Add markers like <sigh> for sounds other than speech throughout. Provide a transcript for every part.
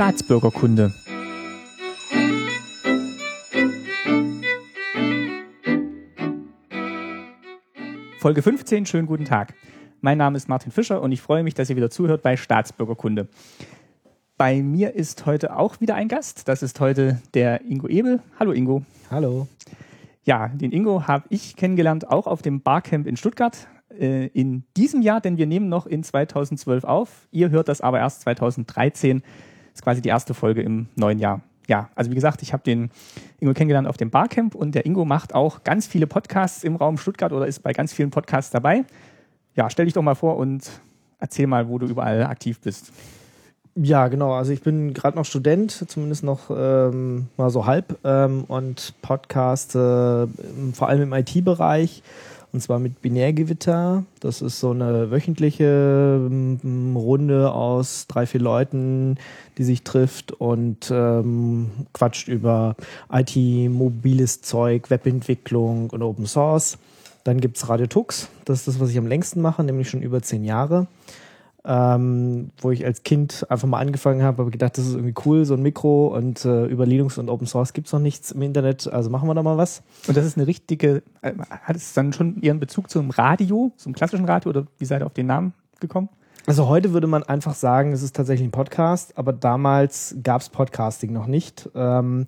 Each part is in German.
Staatsbürgerkunde. Folge 15, schönen guten Tag. Mein Name ist Martin Fischer und ich freue mich, dass ihr wieder zuhört bei Staatsbürgerkunde. Bei mir ist heute auch wieder ein Gast. Das ist heute der Ingo Ebel. Hallo Ingo. Hallo. Ja, den Ingo habe ich kennengelernt, auch auf dem Barcamp in Stuttgart äh, in diesem Jahr, denn wir nehmen noch in 2012 auf. Ihr hört das aber erst 2013. Ist quasi die erste Folge im neuen Jahr. Ja, also wie gesagt, ich habe den Ingo kennengelernt auf dem Barcamp und der Ingo macht auch ganz viele Podcasts im Raum Stuttgart oder ist bei ganz vielen Podcasts dabei. Ja, stell dich doch mal vor und erzähl mal, wo du überall aktiv bist. Ja, genau. Also ich bin gerade noch Student, zumindest noch ähm, mal so halb ähm, und Podcast äh, vor allem im IT-Bereich und zwar mit Binärgewitter. Das ist so eine wöchentliche ähm, Runde aus drei, vier Leuten, die sich trifft und ähm, quatscht über IT, mobiles Zeug, Webentwicklung und Open Source. Dann gibt's Radio Tux, das ist das, was ich am längsten mache, nämlich schon über zehn Jahre ähm, wo ich als Kind einfach mal angefangen habe, habe gedacht, das ist irgendwie cool, so ein Mikro und äh, über Linux und Open Source gibt's noch nichts im Internet, also machen wir da mal was. Und das ist eine richtige, äh, hat es dann schon ihren Bezug zum Radio, zum klassischen Radio oder wie seid ihr auf den Namen gekommen? Also heute würde man einfach sagen, es ist tatsächlich ein Podcast, aber damals gab's Podcasting noch nicht. Ähm,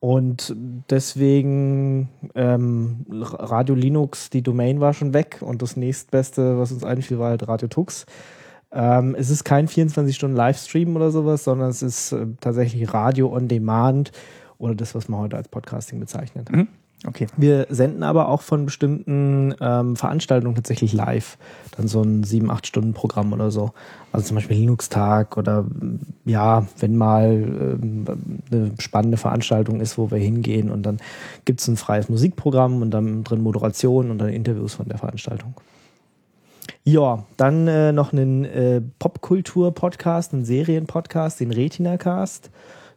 und deswegen ähm, Radio Linux, die Domain war schon weg und das nächstbeste, was uns einfiel, war halt Radio Tux. Ähm, es ist kein 24-Stunden-Livestream oder sowas, sondern es ist äh, tatsächlich Radio on Demand oder das, was man heute als Podcasting bezeichnet. Mhm. Okay. Wir senden aber auch von bestimmten ähm, Veranstaltungen tatsächlich live. Dann so ein 7-8 Stunden Programm oder so. Also zum Beispiel Linux-Tag oder ja, wenn mal ähm, eine spannende Veranstaltung ist, wo wir hingehen und dann gibt es ein freies Musikprogramm und dann drin Moderation und dann Interviews von der Veranstaltung. Ja, dann äh, noch einen äh, Popkultur-Podcast, einen Serien-Podcast, den Retina-Cast.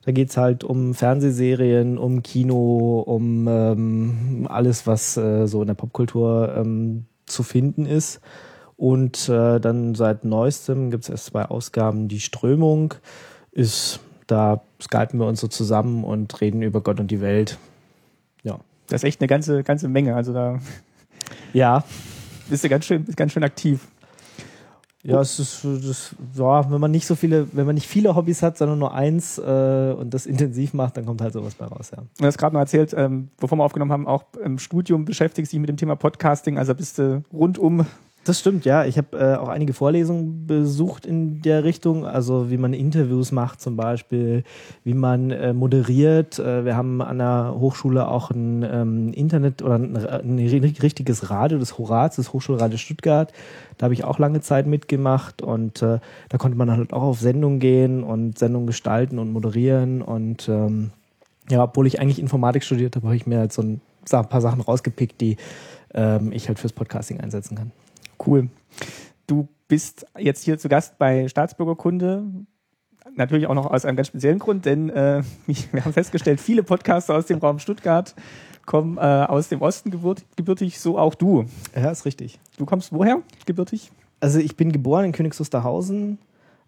Da geht's halt um Fernsehserien, um Kino, um ähm, alles, was äh, so in der Popkultur ähm, zu finden ist. Und äh, dann seit neuestem gibt's erst zwei Ausgaben. Die Strömung ist, da skypen wir uns so zusammen und reden über Gott und die Welt. Ja. Das ist echt eine ganze, ganze Menge. Also da. Ja bist du ganz schön, ganz schön aktiv. Ja, es ist, das, ja, wenn man nicht so viele, wenn man nicht viele Hobbys hat, sondern nur eins äh, und das intensiv macht, dann kommt halt sowas bei raus, ja. Du hast gerade noch erzählt, ähm, bevor wir aufgenommen haben, auch im Studium beschäftigst dich mit dem Thema Podcasting, also bist du rundum das stimmt, ja. Ich habe äh, auch einige Vorlesungen besucht in der Richtung, also wie man Interviews macht zum Beispiel, wie man äh, moderiert. Äh, wir haben an der Hochschule auch ein ähm, Internet oder ein, ein, richtiges Radio, das Horaz, das Hochschulradio Stuttgart. Da habe ich auch lange Zeit mitgemacht und äh, da konnte man halt auch auf Sendungen gehen und Sendungen gestalten und moderieren. Und ähm, ja, obwohl ich eigentlich Informatik studiert habe, habe ich mir halt so ein, ein paar Sachen rausgepickt, die ähm, ich halt fürs Podcasting einsetzen kann. Cool. Du bist jetzt hier zu Gast bei Staatsbürgerkunde. Natürlich auch noch aus einem ganz speziellen Grund, denn äh, <laughs> wir haben festgestellt, viele Podcaster aus dem Raum Stuttgart kommen äh, aus dem Osten gebürt, gebürtig, so auch du. Ja, ist richtig. Du kommst woher gebürtig? Also ich bin geboren in Königs Wusterhausen,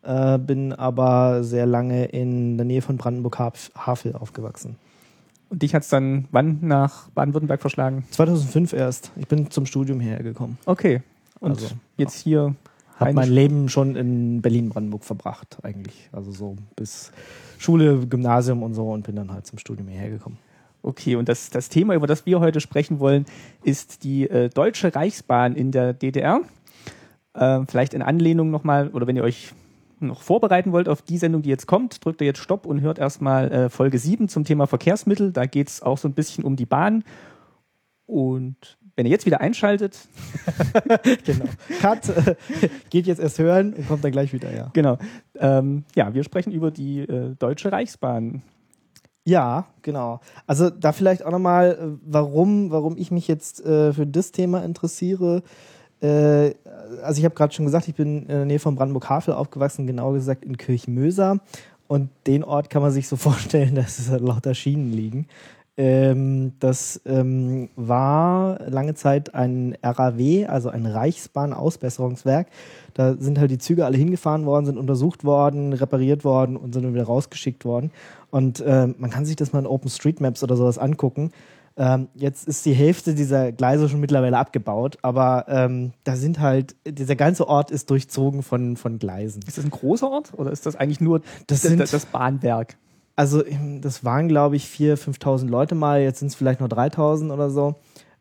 äh, bin aber sehr lange in der Nähe von Brandenburg-Havel aufgewachsen. Und dich hat es dann wann nach Baden-Württemberg verschlagen? 2005 erst. Ich bin zum Studium hierher gekommen. Okay. Und also, jetzt hier. Habe mein Leben schon in Berlin-Brandenburg verbracht, eigentlich. Also so bis Schule, Gymnasium und so und bin dann halt zum Studium hierher gekommen. Okay, und das, das Thema, über das wir heute sprechen wollen, ist die äh, Deutsche Reichsbahn in der DDR. Äh, vielleicht in Anlehnung nochmal, oder wenn ihr euch noch vorbereiten wollt auf die Sendung, die jetzt kommt, drückt ihr jetzt Stopp und hört erstmal äh, Folge 7 zum Thema Verkehrsmittel. Da geht es auch so ein bisschen um die Bahn. Und wenn ihr jetzt wieder einschaltet. <laughs> genau. Cut, äh, <laughs> geht jetzt erst hören und kommt dann gleich wieder, ja. Genau. Ähm, ja, wir sprechen über die äh, Deutsche Reichsbahn. Ja, genau. Also da vielleicht auch nochmal, äh, warum, warum ich mich jetzt äh, für das Thema interessiere. Äh, also ich habe gerade schon gesagt, ich bin in der Nähe von Brandenburg-Havel aufgewachsen, genauer gesagt in Kirchmöser. Und den Ort kann man sich so <laughs> vorstellen, dass es lauter Schienen liegen. Ähm, das ähm, war lange Zeit ein RAW, also ein Reichsbahn-Ausbesserungswerk. Da sind halt die Züge alle hingefahren worden, sind untersucht worden, repariert worden und sind dann wieder rausgeschickt worden. Und äh, man kann sich das mal in OpenStreetMaps oder sowas angucken. Ähm, jetzt ist die Hälfte dieser Gleise schon mittlerweile abgebaut, aber ähm, da sind halt, dieser ganze Ort ist durchzogen von, von Gleisen. Ist das ein großer Ort oder ist das eigentlich nur das, das, das Bahnwerk? Also das waren, glaube ich, 4.000, 5.000 Leute mal, jetzt sind es vielleicht nur 3.000 oder so.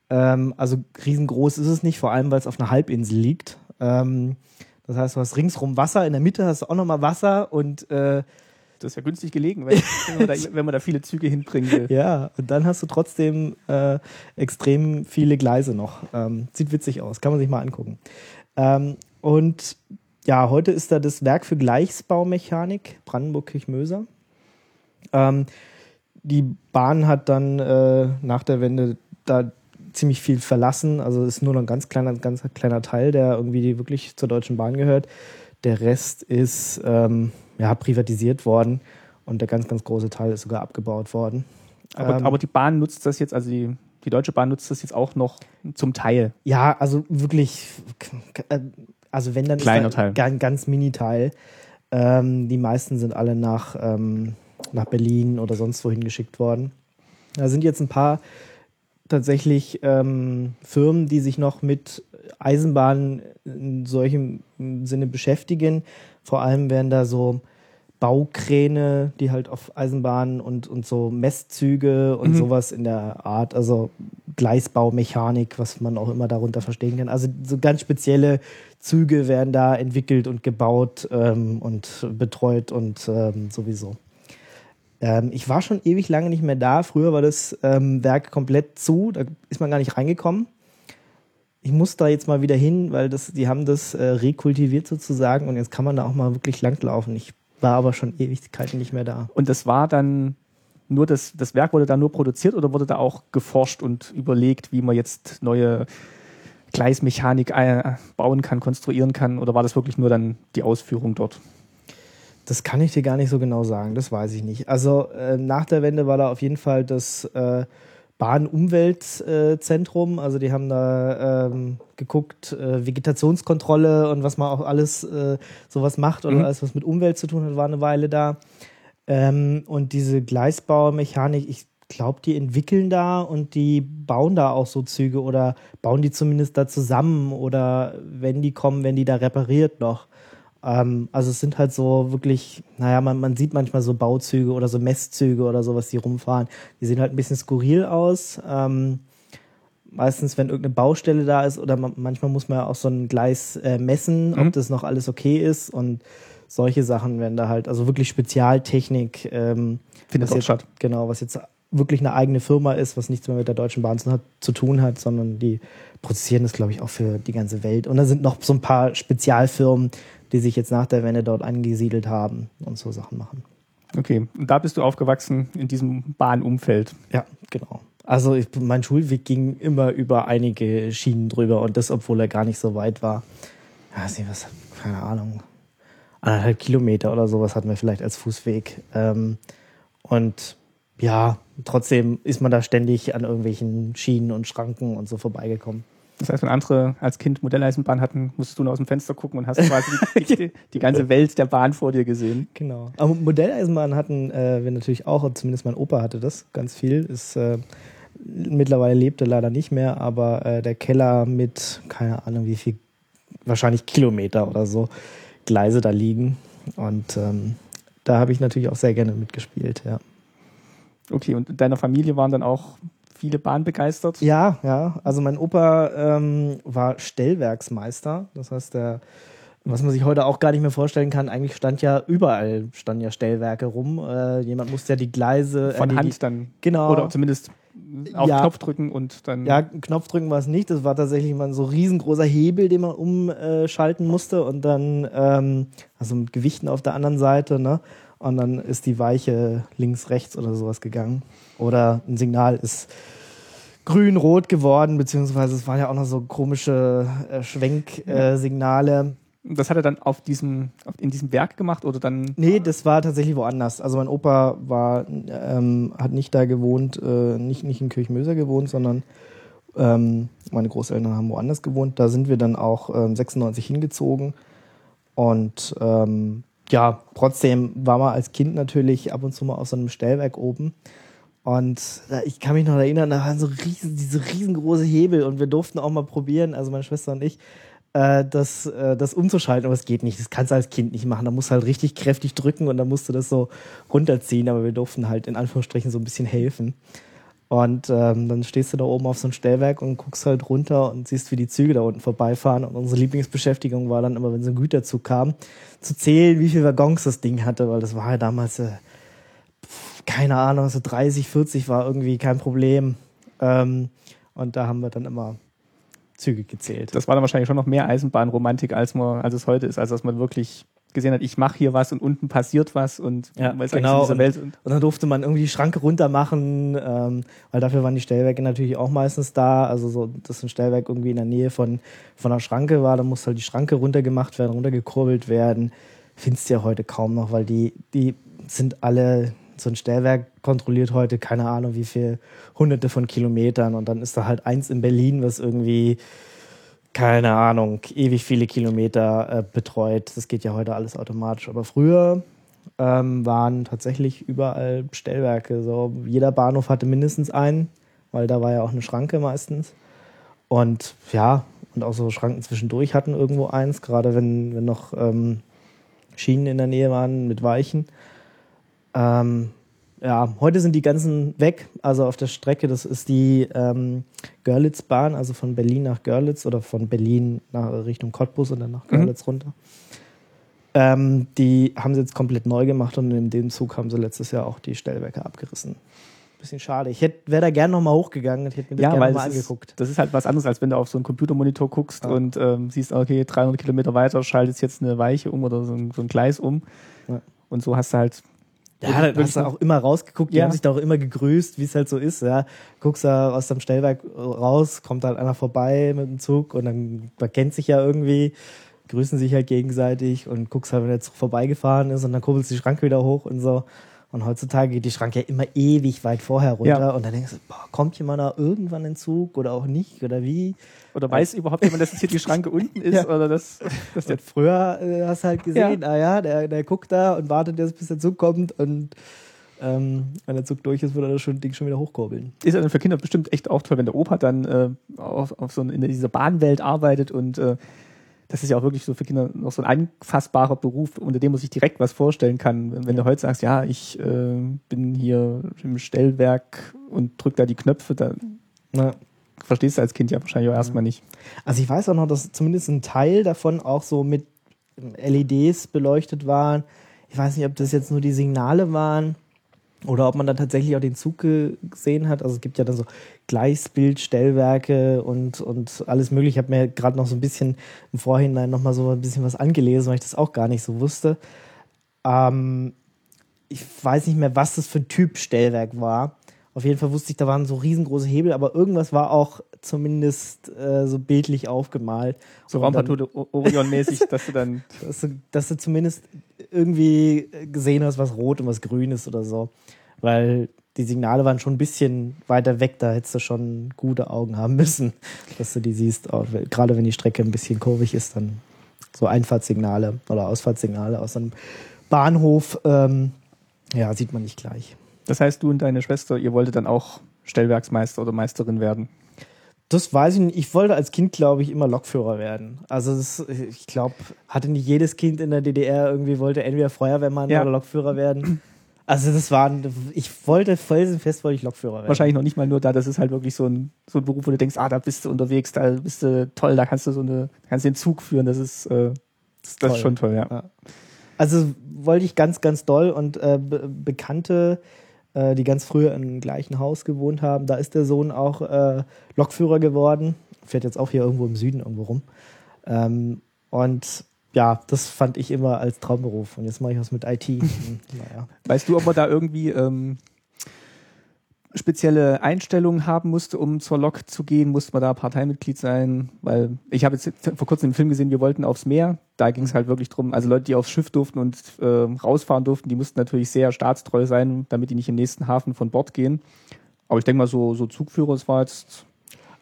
Ähm, also riesengroß ist es nicht, vor allem weil es auf einer Halbinsel liegt. Ähm, das heißt, du hast ringsrum Wasser, in der Mitte hast du auch nochmal Wasser und äh, das ist ja günstig gelegen, <laughs> wenn, man, da, wenn man da viele Züge hinbringen will. Ja, und dann hast du trotzdem äh, extrem viele Gleise noch. Ähm, sieht witzig aus, kann man sich mal angucken. Ähm, und ja, heute ist da das Werk für Gleichsbaumechanik Brandenburg-Kirchmöser. Ähm, die Bahn hat dann äh, nach der Wende da ziemlich viel verlassen. Also ist nur noch ein ganz kleiner, ganz kleiner Teil, der irgendwie wirklich zur Deutschen Bahn gehört. Der Rest ist ähm, ja, privatisiert worden und der ganz, ganz große Teil ist sogar abgebaut worden. Aber, ähm, aber die Bahn nutzt das jetzt, also die, die Deutsche Bahn nutzt das jetzt auch noch zum Teil. Ja, also wirklich, äh, also wenn dann Kleiner ist Teil. ein ganz Mini-Teil. Ähm, die meisten sind alle nach, ähm, nach Berlin oder sonst wohin geschickt worden. Da sind jetzt ein paar tatsächlich ähm, Firmen, die sich noch mit Eisenbahnen in solchem Sinne beschäftigen. Vor allem werden da so Baukräne, die halt auf Eisenbahnen und, und so Messzüge und mhm. sowas in der Art, also Gleisbaumechanik, was man auch immer darunter verstehen kann. Also so ganz spezielle Züge werden da entwickelt und gebaut ähm, und betreut und ähm, sowieso. Ähm, ich war schon ewig lange nicht mehr da. Früher war das ähm, Werk komplett zu, da ist man gar nicht reingekommen. Ich muss da jetzt mal wieder hin, weil das, die haben das äh, rekultiviert sozusagen und jetzt kann man da auch mal wirklich langlaufen. Ich war aber schon Ewigkeiten nicht mehr da. Und das war dann nur das, das Werk wurde da nur produziert oder wurde da auch geforscht und überlegt, wie man jetzt neue Gleismechanik äh, bauen kann, konstruieren kann? Oder war das wirklich nur dann die Ausführung dort? Das kann ich dir gar nicht so genau sagen, das weiß ich nicht. Also äh, nach der Wende war da auf jeden Fall das äh, Bahnumweltzentrum. Äh, also die haben da ähm, geguckt, äh, Vegetationskontrolle und was man auch alles äh, sowas macht oder mhm. alles, was mit Umwelt zu tun hat, war eine Weile da. Ähm, und diese Gleisbaumechanik, ich glaube, die entwickeln da und die bauen da auch so Züge oder bauen die zumindest da zusammen oder wenn die kommen, wenn die da repariert noch. Ähm, also es sind halt so wirklich, naja, man, man sieht manchmal so Bauzüge oder so Messzüge oder sowas, die rumfahren. Die sehen halt ein bisschen skurril aus. Ähm, meistens, wenn irgendeine Baustelle da ist oder man, manchmal muss man ja auch so ein Gleis äh, messen, mhm. ob das noch alles okay ist und solche Sachen werden da halt, also wirklich Spezialtechnik. Ähm, Findet auch statt. Genau, was jetzt wirklich eine eigene Firma ist, was nichts mehr mit der Deutschen Bahn zu, zu tun hat, sondern die produzieren das, glaube ich, auch für die ganze Welt. Und da sind noch so ein paar Spezialfirmen, die sich jetzt nach der Wende dort angesiedelt haben und so Sachen machen. Okay, und da bist du aufgewachsen in diesem Bahnumfeld. Ja, genau. Also ich, mein Schulweg ging immer über einige Schienen drüber und das, obwohl er gar nicht so weit war. Ja, was, keine Ahnung, anderthalb Kilometer oder sowas hatten wir vielleicht als Fußweg. Ähm, und ja, trotzdem ist man da ständig an irgendwelchen Schienen und Schranken und so vorbeigekommen. Das heißt, wenn andere als Kind Modelleisenbahn hatten, musstest du nur aus dem Fenster gucken und hast quasi die, die, <laughs> die, ganze Welt der Bahn vor dir gesehen. Genau. Aber Modelleisenbahn hatten äh, wir natürlich auch, zumindest mein Opa hatte das ganz viel. Ist, äh, mittlerweile lebt er leider nicht mehr, aber äh, der Keller mit, keine Ahnung wie viel, wahrscheinlich Kilometer oder so, Gleise da liegen. Und ähm, da habe ich natürlich auch sehr gerne mitgespielt, ja. Okay, und in deiner Familie waren dann auch viele Bahn begeistert? Ja, ja. Also mein Opa ähm, war Stellwerksmeister. Das heißt, der, was man sich heute auch gar nicht mehr vorstellen kann, eigentlich stand ja überall standen ja Stellwerke rum. Äh, jemand musste ja die Gleise von äh, Hand die, dann genau oder zumindest auf ja, Knopf drücken und dann ja Knopf drücken war es nicht. Das war tatsächlich mal so ein riesengroßer Hebel, den man umschalten musste und dann ähm, also mit Gewichten auf der anderen Seite, ne? Und dann ist die Weiche links, rechts oder sowas gegangen. Oder ein Signal ist grün-rot geworden, beziehungsweise es waren ja auch noch so komische äh, Schwenksignale. Das hat er dann auf diesem, in diesem Werk gemacht oder dann? Nee, das war tatsächlich woanders. Also mein Opa war, ähm, hat nicht da gewohnt, äh, nicht, nicht in Kirchmöser gewohnt, sondern ähm, meine Großeltern haben woanders gewohnt. Da sind wir dann auch ähm, 96 hingezogen. Und ähm, ja, trotzdem war man als Kind natürlich ab und zu mal auf so einem Stellwerk oben. Und ich kann mich noch erinnern, da waren so riesen, diese riesengroße Hebel und wir durften auch mal probieren, also meine Schwester und ich, äh, das, äh, das umzuschalten, aber es geht nicht. Das kannst du als Kind nicht machen. Da musst du halt richtig kräftig drücken und dann musst du das so runterziehen, aber wir durften halt in Anführungsstrichen so ein bisschen helfen. Und ähm, dann stehst du da oben auf so einem Stellwerk und guckst halt runter und siehst, wie die Züge da unten vorbeifahren. Und unsere Lieblingsbeschäftigung war dann immer, wenn so ein Güterzug kam, zu zählen, wie viele Waggons das Ding hatte, weil das war ja damals, äh, keine Ahnung, so 30, 40 war irgendwie kein Problem. Ähm, und da haben wir dann immer Züge gezählt. Das war dann wahrscheinlich schon noch mehr Eisenbahnromantik, als, man, als es heute ist. Also, dass man wirklich gesehen hat, ich mache hier was und unten passiert was und ja, man ist genau. in dieser Welt. Und, und, dann durfte man irgendwie die Schranke runter machen, ähm, weil dafür waren die Stellwerke natürlich auch meistens da. Also so, dass ein Stellwerk irgendwie in der Nähe von, von der Schranke war, dann musste halt die Schranke runtergemacht werden, runtergekurbelt werden. Findest du ja heute kaum noch, weil die, die sind alle, so ein Stellwerk kontrolliert heute keine Ahnung wie viel hunderte von Kilometern und dann ist da halt eins in Berlin, was irgendwie keine Ahnung, ewig viele Kilometer äh, betreut. Das geht ja heute alles automatisch. Aber früher ähm, waren tatsächlich überall Stellwerke. So, jeder Bahnhof hatte mindestens einen, weil da war ja auch eine Schranke meistens. Und ja, und auch so Schranken zwischendurch hatten irgendwo eins, gerade wenn, wenn noch ähm, Schienen in der Nähe waren mit Weichen. Ähm, ja, heute sind die ganzen weg. Also auf der Strecke, das ist die ähm, Görlitzbahn, also von Berlin nach Görlitz oder von Berlin nach Richtung Cottbus und dann nach mhm. Görlitz mhm. runter. Ähm, die haben sie jetzt komplett neu gemacht und in dem Zug haben sie letztes Jahr auch die Stellwerke abgerissen. Bisschen schade. Ich wäre da gerne nochmal hochgegangen und hätte mir das ja, gerne nochmal angeguckt. das ist halt was anderes, als wenn du auf so einen Computermonitor guckst ja. und ähm, siehst, okay, 300 Kilometer weiter schaltet jetzt eine Weiche um oder so ein, so ein Gleis um. Ja. Und so hast du halt ja, da hast du auch immer rausgeguckt, die ja. haben sich da auch immer gegrüßt, wie es halt so ist. Ja. Guckst da aus dem Stellwerk raus, kommt halt einer vorbei mit dem Zug und dann, man kennt sich ja irgendwie, grüßen sich halt gegenseitig und guckst halt, wenn der Zug vorbeigefahren ist und dann kurbelst die Schranke wieder hoch und so. Und heutzutage geht die Schranke ja immer ewig weit vorher runter ja. und dann denkst du, boah, kommt jemand da irgendwann in Zug oder auch nicht oder wie? Oder weiß überhaupt jemand, dass hier die Schranke unten ist? <laughs> Ja. Oder das, das und früher äh, hast du halt gesehen, ja. ah ja, der, der guckt da und wartet jetzt, bis der Zug kommt und ähm, wenn der Zug durch ist, würde er das Ding schon wieder hochkurbeln. Ist ja dann für Kinder bestimmt echt auch toll, wenn der Opa dann äh, auf, auf so in dieser Bahnwelt arbeitet und äh, das ist ja auch wirklich so für Kinder noch so ein anfassbarer Beruf, unter dem man sich direkt was vorstellen kann. Wenn du heute sagst, ja, ich äh, bin hier im Stellwerk und drück da die Knöpfe, dann Na. Verstehst du als Kind ja wahrscheinlich auch erstmal nicht. Also ich weiß auch noch, dass zumindest ein Teil davon auch so mit LEDs beleuchtet waren. Ich weiß nicht, ob das jetzt nur die Signale waren oder ob man dann tatsächlich auch den Zug gesehen hat. Also es gibt ja dann so Gleichsbildstellwerke und, und alles mögliche. Ich habe mir gerade noch so ein bisschen im Vorhinein noch mal so ein bisschen was angelesen, weil ich das auch gar nicht so wusste. Ähm, ich weiß nicht mehr, was das für ein Typ Stellwerk war. Auf jeden Fall wusste ich, da waren so riesengroße Hebel, aber irgendwas war auch zumindest äh, so bildlich aufgemalt. So Raumpartout Orion-mäßig, dass du dann. <laughs> Dass du, dass du zumindest irgendwie gesehen hast, was rot und was grün ist oder so. Weil die Signale waren schon ein bisschen weiter weg, da hättest du schon gute Augen haben müssen, dass du die siehst. Auch, gerade wenn die Strecke ein bisschen kurvig ist, dann so Einfahrtssignale oder Ausfahrtssignale aus einem Bahnhof, ähm, ja, sieht man nicht gleich. Das heißt, du und deine Schwester, ihr wolltet dann auch Stellwerksmeister oder Meisterin werden? Das weiß ich nicht. Ich wollte als Kind, glaube ich, immer Lokführer werden. Also das, ich glaube, hatte nicht jedes Kind in der DDR irgendwie wollte entweder Feuerwehrmann ja. oder Lokführer werden. Also das war, ich wollte felsenfest, wollte ich Lokführer werden. Wahrscheinlich noch nicht mal nur da, das ist halt wirklich so ein, so ein Beruf, wo du denkst, ah, da bist du unterwegs, da bist du toll, da kannst du so eine, kannst du den Zug führen, das ist, äh, das, das ist schon toll, ja. ja. Also wollte ich ganz, ganz doll und äh, Be Bekannte, äh, die ganz früher im gleichen Haus gewohnt haben, da ist der Sohn auch äh, Lokführer geworden, fährt jetzt auch hier irgendwo im Süden irgendwo rum. Ähm, und ja, das fand ich immer als Traumberuf. Und jetzt mache ich was mit IT. <laughs> naja. Weißt du, ob man da irgendwie ähm, spezielle Einstellungen haben musste, um zur Lok zu gehen, musste man da Parteimitglied sein, weil ich habe jetzt vor kurzem den Film gesehen, wir wollten aufs Meer. Da ging es halt wirklich drum, also Leute, die aufs Schiff durften und äh, rausfahren durften, die mussten natürlich sehr staatstreu sein, damit die nicht im nächsten Hafen von Bord gehen. Aber ich denke mal, so, so Zugführer, es war jetzt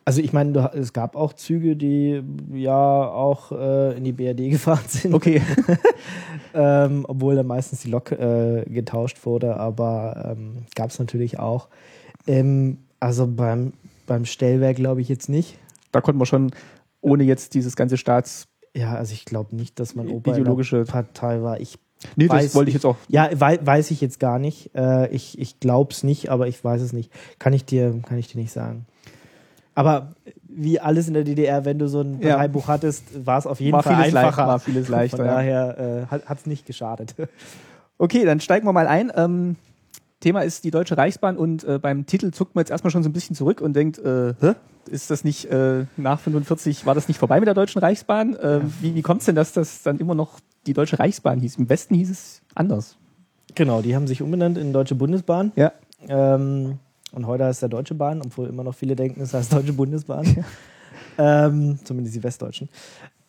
also ich meine, es gab auch Züge, die ja auch äh, in die BRD <laughs> gefahren sind. Okay. <laughs> ähm, obwohl dann meistens die Lok äh, getauscht wurde, aber ähm, gab es natürlich auch. Ähm, also beim, beim Stellwerk glaube ich jetzt nicht. Da konnte man schon, ohne jetzt dieses ganze Staats... Ja, also ich glaube nicht, dass man Ober ideologische Partei war. Ich Nee, das wollte ich jetzt auch. Ja, wei weiß ich jetzt gar nicht. Äh, ich ich glaube es nicht, aber ich weiß es nicht. Kann ich dir, kann ich dir nicht sagen. Aber wie alles in der DDR, wenn du so ein Parteibuch ja. hattest, war es auf jeden war Fall einfacher. Leicht, war vieles leichter. Von daher äh, hat es nicht geschadet. Okay, dann steigen wir mal ein. Ähm, Thema ist die Deutsche Reichsbahn und äh, beim Titel zuckt man jetzt erstmal schon so ein bisschen zurück und denkt, äh, Hä? ist das nicht äh, nach 45, war das nicht vorbei mit der Deutschen Reichsbahn? Äh, wie wie kommt es denn, dass das dann immer noch die Deutsche Reichsbahn hieß? Im Westen hieß es anders. Genau, die haben sich umbenannt in Deutsche Bundesbahn. Ja. Ähm, und heute heißt es der Deutsche Bahn, obwohl immer noch viele denken, es heißt Deutsche Bundesbahn. <laughs> ähm, zumindest die Westdeutschen.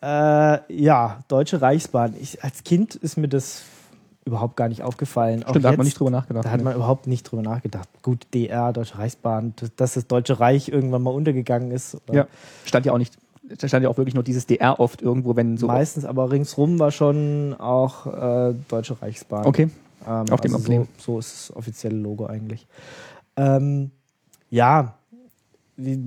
Äh, ja, Deutsche Reichsbahn. Ich, als Kind ist mir das überhaupt gar nicht aufgefallen. Stimmt, Auch da hat man nicht drüber nachgedacht. Da hat man überhaupt nicht drüber nachgedacht. Gut, DR, Deutsche Reichsbahn, dass das Deutsche Reich irgendwann mal untergegangen ist. Oder? Ja, stand ja auch nicht. Da stand ja auch wirklich nur dieses DR oft irgendwo, wenn so. Meistens, aber ringsrum war schon auch äh, Deutsche Reichsbahn. Okay. Ähm, Auf dem also so, so ist das offizielle Logo eigentlich. Ähm, ja, wie,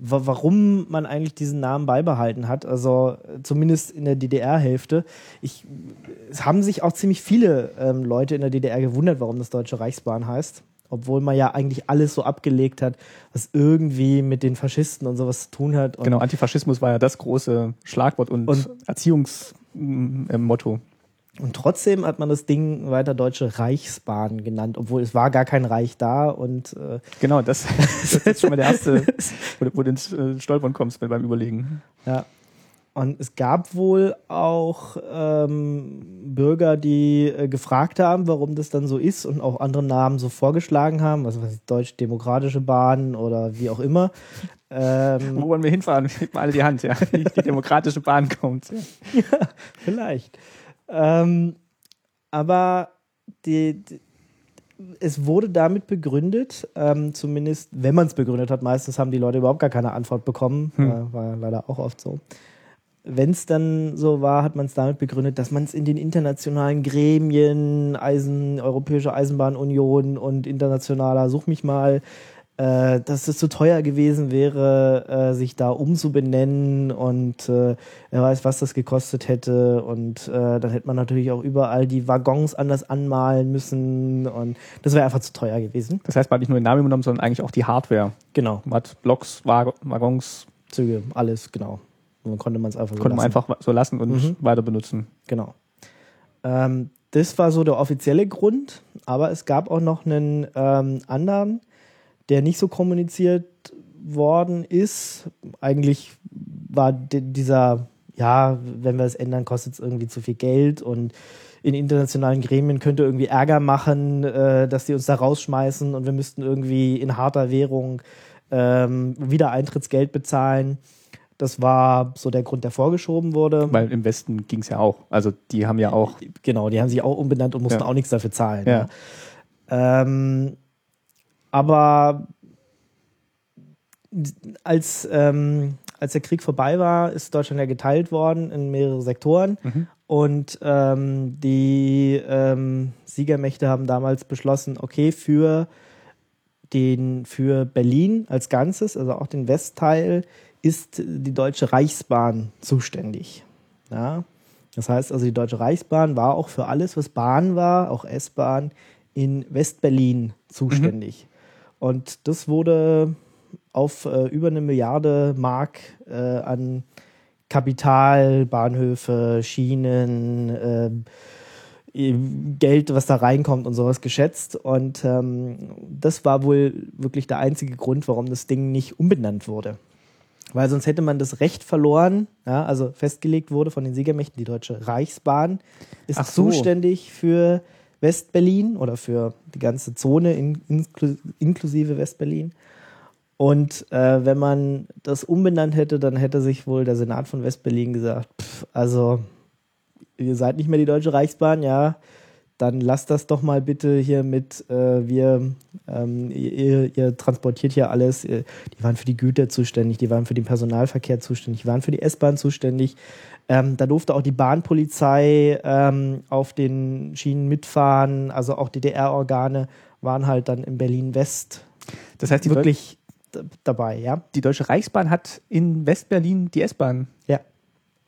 warum man eigentlich diesen Namen beibehalten hat, also zumindest in der DDR-Hälfte. es haben sich auch ziemlich viele ähm, Leute in der DDR gewundert, warum das Deutsche Reichsbahn heißt. Obwohl man ja eigentlich alles so abgelegt hat, was irgendwie mit den Faschisten und sowas zu tun hat. Und genau, Antifaschismus war ja das große Schlagwort und, und Erziehungsmotto. Und trotzdem hat man das Ding weiter Deutsche Reichsbahn genannt, obwohl es war gar kein Reich da und äh genau, das, <laughs> das ist schon mal der erste, wo, wo du ins äh, Stolpern kommst beim Überlegen. Ja. Und es gab wohl auch ähm, Bürger, die äh, gefragt haben, warum das dann so ist und auch andere Namen so vorgeschlagen haben, also Deutsch-Demokratische Bahn oder wie auch immer. Ähm, Wo wollen wir hinfahren? Gib mal alle die Hand, ja. Die, die Demokratische Bahn kommt. <laughs> ja, vielleicht. Ähm, aber die, die, es wurde damit begründet, ähm, zumindest wenn man es begründet hat, meistens haben die Leute überhaupt gar keine Antwort bekommen, hm. äh, war leider auch oft so. Wenn es dann so war, hat man es damit begründet, dass man es in den internationalen Gremien, Eisen, Europäische Eisenbahnunion und internationaler Such mich mal äh, dass es zu teuer gewesen wäre, äh, sich da umzubenennen und äh, wer weiß, was das gekostet hätte. Und äh, dann hätte man natürlich auch überall die Waggons anders anmalen müssen und das wäre einfach zu teuer gewesen. Das heißt, man hat nicht nur den Namen genommen, sondern eigentlich auch die Hardware. Genau. Man hat Blocks, Waggons. Züge, alles, genau. Und dann konnte man es einfach so konnte lassen. man einfach so lassen und mhm. weiter benutzen. Genau. Ähm, das war so der offizielle Grund, aber es gab auch noch einen ähm, anderen, der nicht so kommuniziert worden ist. Eigentlich war dieser, ja, wenn wir es ändern, kostet es irgendwie zu viel Geld und in internationalen Gremien könnte irgendwie Ärger machen, äh, dass die uns da rausschmeißen und wir müssten irgendwie in harter Währung ähm, wieder Eintrittsgeld bezahlen. Das war so der Grund, der vorgeschoben wurde. Weil im Westen ging es ja auch. Also die haben ja auch. Genau, die haben sich auch umbenannt und mussten ja. auch nichts dafür zahlen. Ja. ja. Ähm, aber als, ähm, als der Krieg vorbei war, ist Deutschland ja geteilt worden in mehrere Sektoren. Mhm. Und ähm, die ähm, Siegermächte haben damals beschlossen, okay, für, den, für Berlin als Ganzes, also auch den Westteil, ist die Deutsche Reichsbahn zuständig. Ja? Das heißt also, die Deutsche Reichsbahn war auch für alles, was Bahn war, auch S-Bahn, in Westberlin zuständig. Mhm. Und das wurde auf äh, über eine Milliarde Mark äh, an Kapital, Bahnhöfe, Schienen, äh, Geld, was da reinkommt und sowas geschätzt. Und ähm, das war wohl wirklich der einzige Grund, warum das Ding nicht umbenannt wurde. Weil sonst hätte man das Recht verloren, ja, also festgelegt wurde von den Siegermächten, die Deutsche Reichsbahn ist so. zuständig für Westberlin oder für die ganze Zone in, inklu inklusive Westberlin. Und äh, wenn man das umbenannt hätte, dann hätte sich wohl der Senat von Westberlin gesagt, pff, also ihr seid nicht mehr die Deutsche Reichsbahn, ja, dann lasst das doch mal bitte hier mit, äh, wir, ähm, ihr, ihr, transportiert hier alles. Die waren für die Güter zuständig, die waren für den Personalverkehr zuständig, die waren für die S-Bahn zuständig. Ähm, da durfte auch die Bahnpolizei ähm, auf den Schienen mitfahren, also auch DDR-Organe waren halt dann in Berlin-West. Das heißt, die wirklich dabei, ja. Die Deutsche Reichsbahn hat in Westberlin die S-Bahn ja.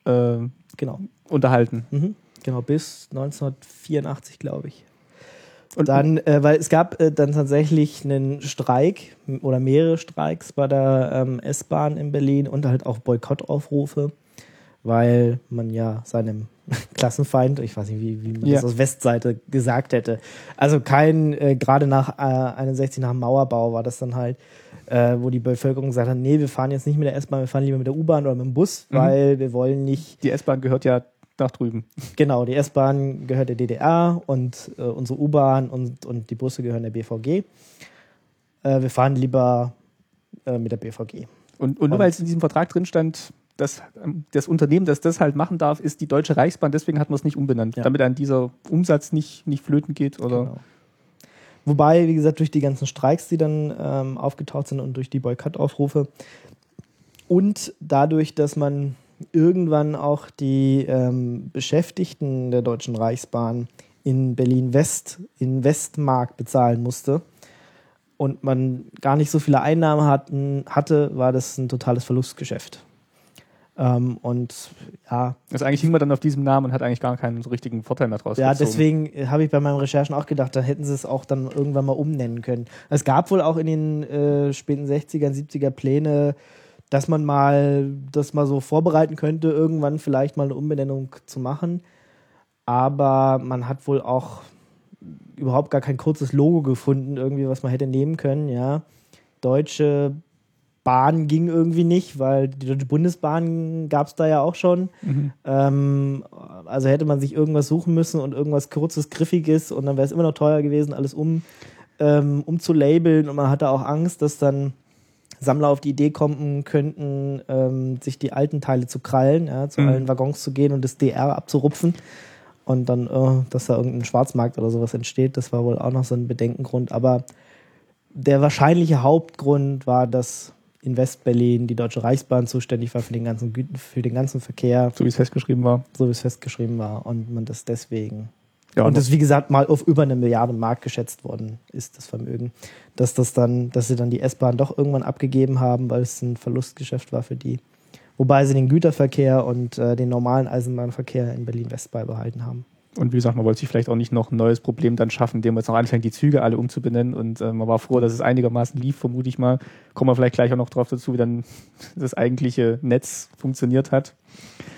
äh, genau. unterhalten. Mhm. Genau, bis 1984, glaube ich. Und dann, äh, weil es gab äh, dann tatsächlich einen Streik oder mehrere Streiks bei der ähm, S-Bahn in Berlin und halt auch Boykottaufrufe, weil man ja seinem <laughs> Klassenfeind, ich weiß nicht, wie, wie man ja. das aus Westseite gesagt hätte. Also kein, äh, gerade nach äh, 61 nach dem Mauerbau war das dann halt, äh, wo die Bevölkerung gesagt hat, nee, wir fahren jetzt nicht mit der S-Bahn, wir fahren lieber mit der U-Bahn oder mit dem Bus, mhm. weil wir wollen nicht. Die S-Bahn gehört ja nach drüben. <laughs> Genau, die S-Bahn gehört der DDR und äh, unsere U-Bahn und, und die Busse gehören der BVG. Äh, wir fahren lieber äh, mit der BVG. Und, und nur weil es in diesem Vertrag drin stand, dass ähm, das Unternehmen, das das halt machen darf, ist die Deutsche Reichsbahn, deswegen hat man es nicht umbenannt, ja. damit dann dieser Umsatz nicht, nicht flöten geht oder. Genau. Wobei, wie gesagt, durch die ganzen Streiks, die dann ähm, aufgetaucht sind und durch die Boykottaufrufe und dadurch, dass man irgendwann auch die ähm, Beschäftigten der Deutschen Reichsbahn in Berlin-West, in Westmark bezahlen musste und man gar nicht so viele Einnahmen hatten, hatte, war das ein totales Verlustgeschäft. Ähm, und ja. Also eigentlich hing man dann auf diesem Namen und hat eigentlich gar keinen so richtigen Vorteil mehr draus. Ja, deswegen habe ich bei meinen Recherchen auch gedacht, da hätten sie es auch dann irgendwann mal umnennen können. Es gab wohl auch in den äh, späten 60er, 70er Pläne, dass man mal das mal so vorbereiten könnte, irgendwann vielleicht mal eine Umbenennung zu machen. Aber man hat wohl auch überhaupt gar kein kurzes Logo gefunden, irgendwie, was man hätte nehmen können, ja. Deutsche Bahn ging irgendwie nicht, weil die Deutsche Bundesbahn gab es da ja auch schon. Mhm. Ähm, also hätte man sich irgendwas suchen müssen und irgendwas kurzes, griffiges und dann wäre es immer noch teuer gewesen, alles um, ähm, umzulabeln und man hatte auch Angst, dass dann Sammler auf die Idee kommen könnten, ähm, sich die alten Teile zu krallen, ja, zu mhm. allen Waggons zu gehen und das DR abzurupfen und dann, äh, dass da irgendein Schwarzmarkt oder sowas entsteht. Das war wohl auch noch so ein Bedenkengrund. Aber der wahrscheinliche Hauptgrund war, dass in Westberlin die Deutsche Reichsbahn zuständig war für den ganzen, für den ganzen Verkehr. So wie es festgeschrieben war. So wie es festgeschrieben war und man das deswegen ja, und das, wie gesagt, mal auf über eine Milliarde Mark geschätzt worden ist, das Vermögen. Dass das dann, dass sie dann die S-Bahn doch irgendwann abgegeben haben, weil es ein Verlustgeschäft war für die. Wobei sie den Güterverkehr und äh, den normalen Eisenbahnverkehr in Berlin-West beibehalten haben. Und wie gesagt, man wollte sich vielleicht auch nicht noch ein neues Problem dann schaffen, indem man jetzt noch anfängt, die Züge alle umzubenennen. Und äh, man war froh, dass es einigermaßen lief, vermute ich mal. Kommen wir vielleicht gleich auch noch drauf dazu, wie dann <laughs> das eigentliche Netz funktioniert hat.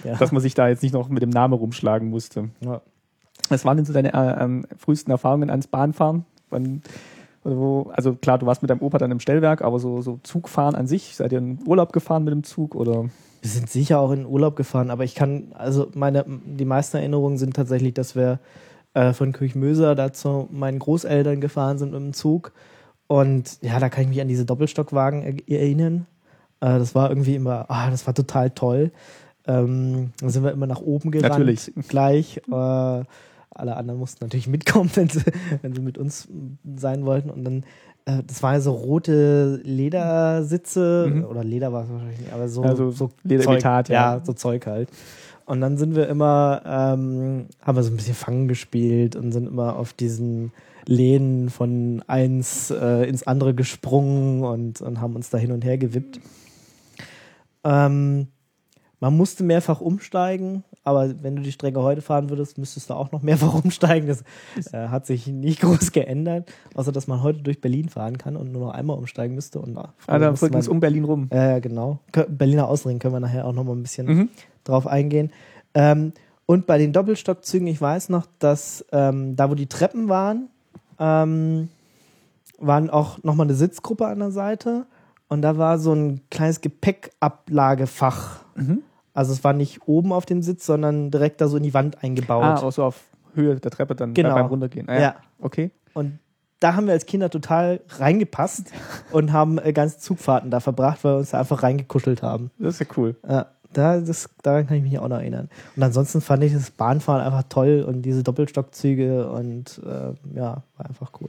Ja. Dass man sich da jetzt nicht noch mit dem Namen rumschlagen musste. Ja. Was waren denn so deine äh, ähm, frühesten Erfahrungen ans Bahnfahren? Wann, wo, also klar, du warst mit deinem Opa dann im Stellwerk, aber so, so Zugfahren an sich, seid ihr in Urlaub gefahren mit dem Zug oder? Wir sind sicher auch in Urlaub gefahren, aber ich kann, also meine, die meisten Erinnerungen sind tatsächlich, dass wir äh, von Kirchmöser da zu meinen Großeltern gefahren sind mit dem Zug. Und ja, da kann ich mich an diese Doppelstockwagen erinnern. Äh, das war irgendwie immer, ah, das war total toll. Ähm, dann sind wir immer nach oben gerannt. Natürlich. Gleich. Äh, alle anderen mussten natürlich <laughs> mitkommen, wenn sie, wenn sie mit uns sein wollten. Und dann, äh, das waren so rote Ledersitze, mhm. oder Leder war es wahrscheinlich nicht, aber so, also so Lederimitat, ja. ja. so Zeug halt. Und dann sind wir immer, ähm, haben wir so ein bisschen Fangen gespielt und sind immer auf diesen Lehnen von eins äh, ins andere gesprungen und, und haben uns da hin und her gewippt. Ähm, man musste mehrfach umsteigen, aber wenn du die Strecke heute fahren würdest, müsstest du auch noch mehrfach <laughs> umsteigen. Das äh, hat sich nicht <laughs> groß geändert, außer dass man heute durch Berlin fahren kann und nur noch einmal umsteigen müsste. Und, ah, dann folgt es um Berlin rum. Äh, genau. Berliner Außenring können wir nachher auch noch mal ein bisschen mhm. drauf eingehen. Ähm, und bei den Doppelstockzügen, ich weiß noch, dass ähm, da, wo die Treppen waren, ähm, waren auch nochmal eine Sitzgruppe an der Seite. Und da war so ein kleines Gepäckablagefach. Mhm. Also es war nicht oben auf dem Sitz, sondern direkt da so in die Wand eingebaut. Ah, auch so auf Höhe der Treppe dann Genau. beim Runtergehen. Ah, Ja. Okay. Und da haben wir als Kinder total reingepasst <laughs> und haben äh, ganze Zugfahrten da verbracht, weil wir uns da einfach reingekuschelt haben. Das ist ja cool. Ja, da, das, daran kann ich mich auch noch erinnern. Und ansonsten fand ich das Bahnfahren einfach toll und diese Doppelstockzüge und äh, ja, war einfach cool.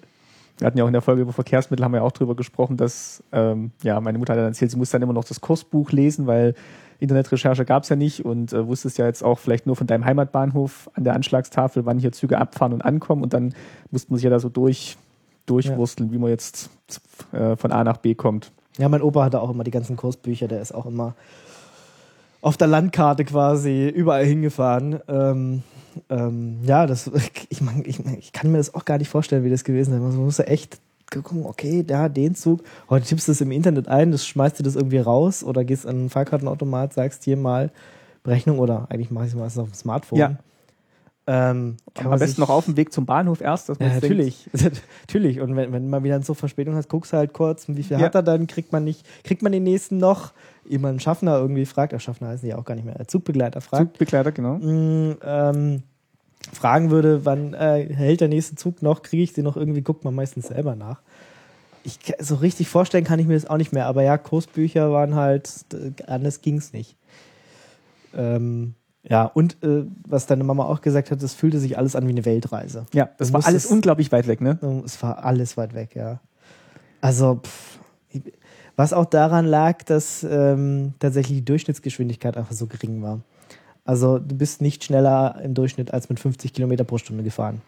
Wir hatten ja auch in der Folge über Verkehrsmittel haben wir ja auch drüber gesprochen, dass ähm, ja meine Mutter hat dann erzählt, sie muss dann immer noch das Kursbuch lesen, weil Internetrecherche gab es ja nicht und äh, wusstest ja jetzt auch vielleicht nur von deinem Heimatbahnhof an der Anschlagstafel, wann hier Züge abfahren und ankommen und dann musste man sich ja da so durch durchwursteln, wie man jetzt äh, von A nach B kommt. Ja, mein Opa hatte auch immer die ganzen Kursbücher, der ist auch immer auf der Landkarte quasi überall hingefahren. Ähm, ähm, ja, das, <laughs> ich, mein, ich, mein, ich kann mir das auch gar nicht vorstellen, wie das gewesen ist. Man muss ja echt gucken, okay, da, den Zug. Heute tippst du es im Internet ein, das schmeißt dir das irgendwie raus oder gehst an einen Fahrkartenautomat, sagst hier mal Berechnung oder eigentlich mache ich es meistens auf dem Smartphone. Ja. Ähm, kann Am man besten sich- noch auf dem Weg zum Bahnhof erst, dass man ja, natürlich. <laughs> natürlich. Und wenn, wenn man wieder so Verspätung hat, guckst du halt kurz, wie viel Ja. hat er dann, kriegt man nicht, kriegt man den nächsten noch? Jemand Schaffner irgendwie fragt, der Schaffner heißen die ja auch gar nicht mehr, Zugbegleiter fragt, Zugbegleiter, genau. mh, ähm, fragen würde, wann äh, hält der nächste Zug noch, kriege ich den noch irgendwie, guckt man meistens selber nach. Ich, so richtig vorstellen kann ich mir das auch nicht mehr, aber ja, Kursbücher waren halt, anders ging's nicht. Ähm, ja, und äh, was deine Mama auch gesagt hat, es fühlte sich alles an wie eine Weltreise. Ja, das war alles unglaublich weit weg, ne? Es war alles weit weg, ja. Also, pff, was auch daran lag, dass ähm, tatsächlich die Durchschnittsgeschwindigkeit einfach so gering war. Also, du bist nicht schneller im Durchschnitt als mit 50 Kilometer pro Stunde gefahren.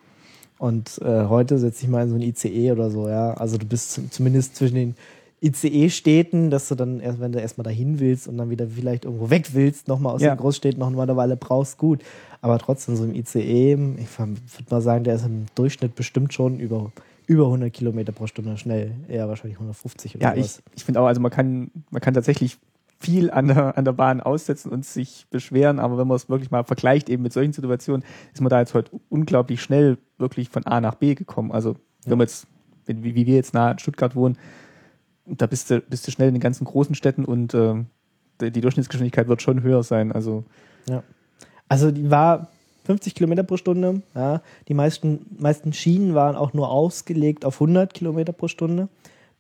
Und äh, heute setze ich mal in so ein ICE oder so, ja. Also, du bist zum- zumindest zwischen den ICE-Städten, dass du dann, erst, wenn du erstmal dahin willst und dann wieder vielleicht irgendwo weg willst, nochmal aus Ja. den Großstädten noch mal eine Weile brauchst, gut. Aber trotzdem, so im ICE, ich würde mal sagen, der ist im Durchschnitt bestimmt schon über, über 100 Kilometer pro Stunde schnell. Eher wahrscheinlich 150 oder Ja, ich, sowas. ich finde auch, also man kann, man kann tatsächlich viel an der, an der Bahn aussetzen und sich beschweren, aber wenn man es wirklich mal vergleicht, eben mit solchen Situationen, ist man da jetzt heute unglaublich schnell wirklich von A nach B gekommen. Also wenn man jetzt, wenn, wie, wir jetzt nah in Stuttgart wohnen, da bist du, bist du schnell in den ganzen großen Städten und äh, die Durchschnittsgeschwindigkeit wird schon höher sein. Also Also die war 50 Kilometer pro Stunde. Ja. Die meisten, meisten Schienen waren auch nur ausgelegt auf 100 Kilometer pro Stunde.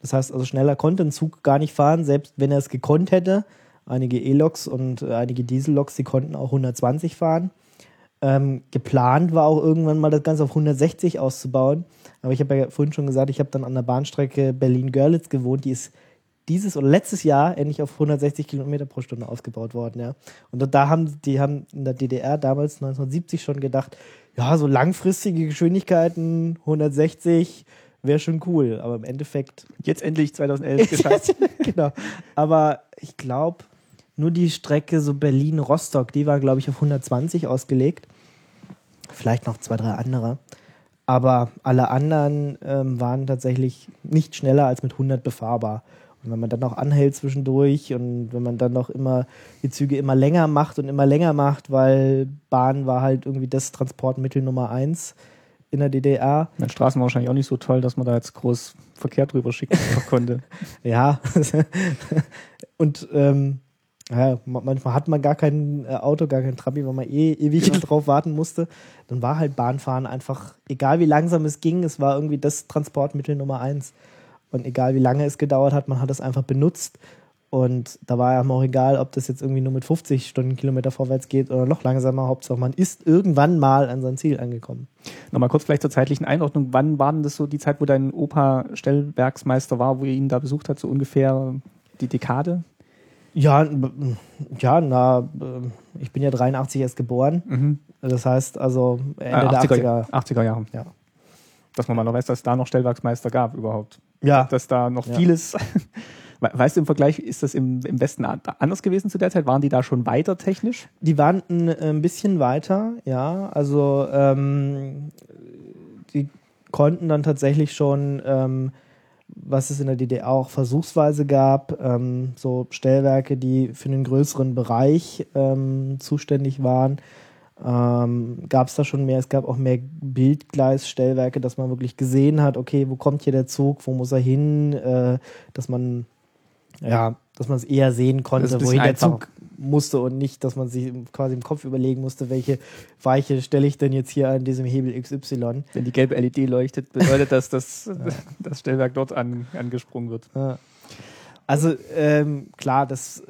Das heißt, also schneller konnte ein Zug gar nicht fahren, selbst wenn er es gekonnt hätte. Einige E-Loks und äh, einige Dieselloks, die konnten auch 120 fahren. Ähm, geplant war auch irgendwann mal das Ganze auf 160 auszubauen. Aber ich habe ja vorhin schon gesagt, ich habe dann an der Bahnstrecke Berlin-Görlitz gewohnt. Die ist dieses oder letztes Jahr endlich auf 160 Kilometer pro Stunde ausgebaut worden. Ja. Und da- haben die haben in der DDR damals 1970 schon gedacht, ja, so langfristige Geschwindigkeiten 160 wäre schon cool. Aber im Endeffekt jetzt endlich 2011 <laughs> geschafft. genau. Aber ich glaube, nur die Strecke so Berlin-Rostock, die war, glaube ich, auf 120 ausgelegt. Vielleicht noch zwei, drei andere. Aber alle anderen ähm, waren tatsächlich nicht schneller als mit 100 befahrbar. Und wenn man dann noch anhält zwischendurch und wenn man dann noch immer die Züge immer länger macht und immer länger macht, weil Bahn war halt irgendwie das Transportmittel Nummer eins in der DDR, Meine Straßen waren wahrscheinlich auch nicht so toll, dass man da jetzt groß Verkehr drüber schicken konnte. <laughs> Ja. <laughs> und ähm, ja, ma- manchmal hat man gar kein äh, Auto, gar kein Trabi, weil man eh ewig drauf warten musste. Dann war halt Bahnfahren einfach, egal wie langsam es ging, es war irgendwie das Transportmittel Nummer eins. Und egal wie lange es gedauert hat, man hat es einfach benutzt. Und da war ja auch egal, ob das jetzt irgendwie nur mit 50 Stundenkilometer vorwärts geht oder noch langsamer. Hauptsache, man ist irgendwann mal an sein Ziel angekommen. Nochmal kurz vielleicht zur zeitlichen Einordnung. Wann war denn das so die Zeit, wo dein Opa Stellwerksmeister war, wo ihr ihn da besucht hat, so ungefähr die Dekade? Ja, ja, na, ich bin ja 83 erst geboren. Mhm. Das heißt also Ende Äh, der 80er, 80er. 80er Jahre. Ja. Dass man mal noch weiß, dass es da noch Stellwerksmeister gab überhaupt. Ja. Dass da noch Ja. vieles. <laughs> We- Weißt du im Vergleich, ist das im, im Westen anders gewesen zu der Zeit? Waren die da schon weiter technisch? Die waren ein, ein bisschen weiter, ja. Also ähm, die konnten dann tatsächlich schon, ähm, was es in der DDR auch versuchsweise gab, ähm, so Stellwerke, die für einen größeren Bereich ähm, zuständig waren. Ähm, gab es da schon mehr, es gab auch mehr Bildgleisstellwerke, dass man wirklich gesehen hat, okay, wo kommt hier der Zug, wo muss er hin, äh, dass man ja, dass man es eher sehen konnte, wohin der. Zug musste und nicht, dass man sich quasi im Kopf überlegen musste, welche Weiche stelle ich denn jetzt hier an diesem Hebel XY. Wenn die gelbe LED leuchtet, bedeutet das, dass <laughs> das Stellwerk dort an, angesprungen wird. Ja. Also ähm, klar, das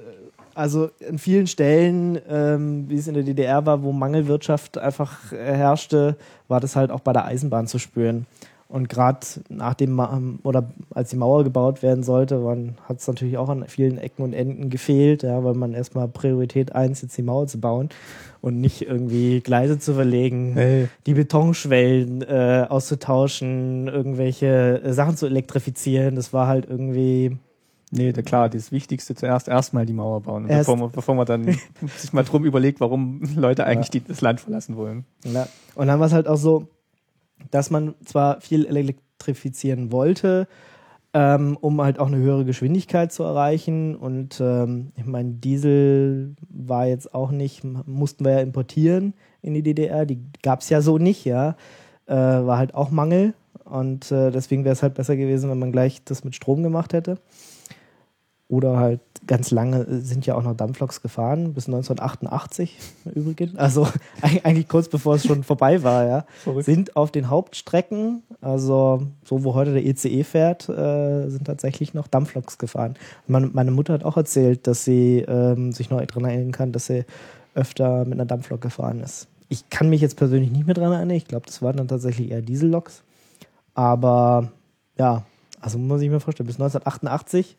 also an vielen Stellen, ähm, wie es in der DDR war, wo Mangelwirtschaft einfach äh, herrschte, war das halt auch bei der Eisenbahn zu spüren. Und gerade nach dem oder als die Mauer gebaut werden sollte, hat es natürlich auch an vielen Ecken und Enden gefehlt, ja, weil man erstmal Priorität 1 jetzt die Mauer zu bauen und nicht irgendwie Gleise zu verlegen, hey. die Betonschwellen äh, auszutauschen, irgendwelche äh, Sachen zu elektrifizieren. Das war halt irgendwie Nee, da, klar, das Wichtigste zuerst erstmal die Mauer bauen, bevor man, bevor man dann <laughs> sich mal drum überlegt, warum Leute eigentlich ja. die, das Land verlassen wollen. Ja. Und dann war es halt auch so, dass man zwar viel elektrifizieren wollte, ähm, um halt auch eine höhere Geschwindigkeit zu erreichen. Und ähm, ich meine, Diesel war jetzt auch nicht, mussten wir ja importieren in die DDR, die gab es ja so nicht, ja. Äh, war halt auch Mangel. Und äh, deswegen wäre es halt besser gewesen, wenn man gleich das mit Strom gemacht hätte. Oder halt ganz lange sind ja auch noch Dampfloks gefahren, bis 1988 im Übrigen. Also <laughs> eigentlich kurz bevor es schon vorbei war, ja. Verrückt. Sind auf den Hauptstrecken, also so wo heute der ECE fährt, äh, sind tatsächlich noch Dampfloks gefahren. Meine, meine, Mutter hat auch erzählt, dass sie ähm, sich noch daran erinnern kann, dass sie öfter mit einer Dampflok gefahren ist. Ich kann mich jetzt persönlich nicht mehr daran erinnern. Ich glaube, das waren dann tatsächlich eher Dieselloks. Aber ja, also muss ich mir vorstellen, bis 1988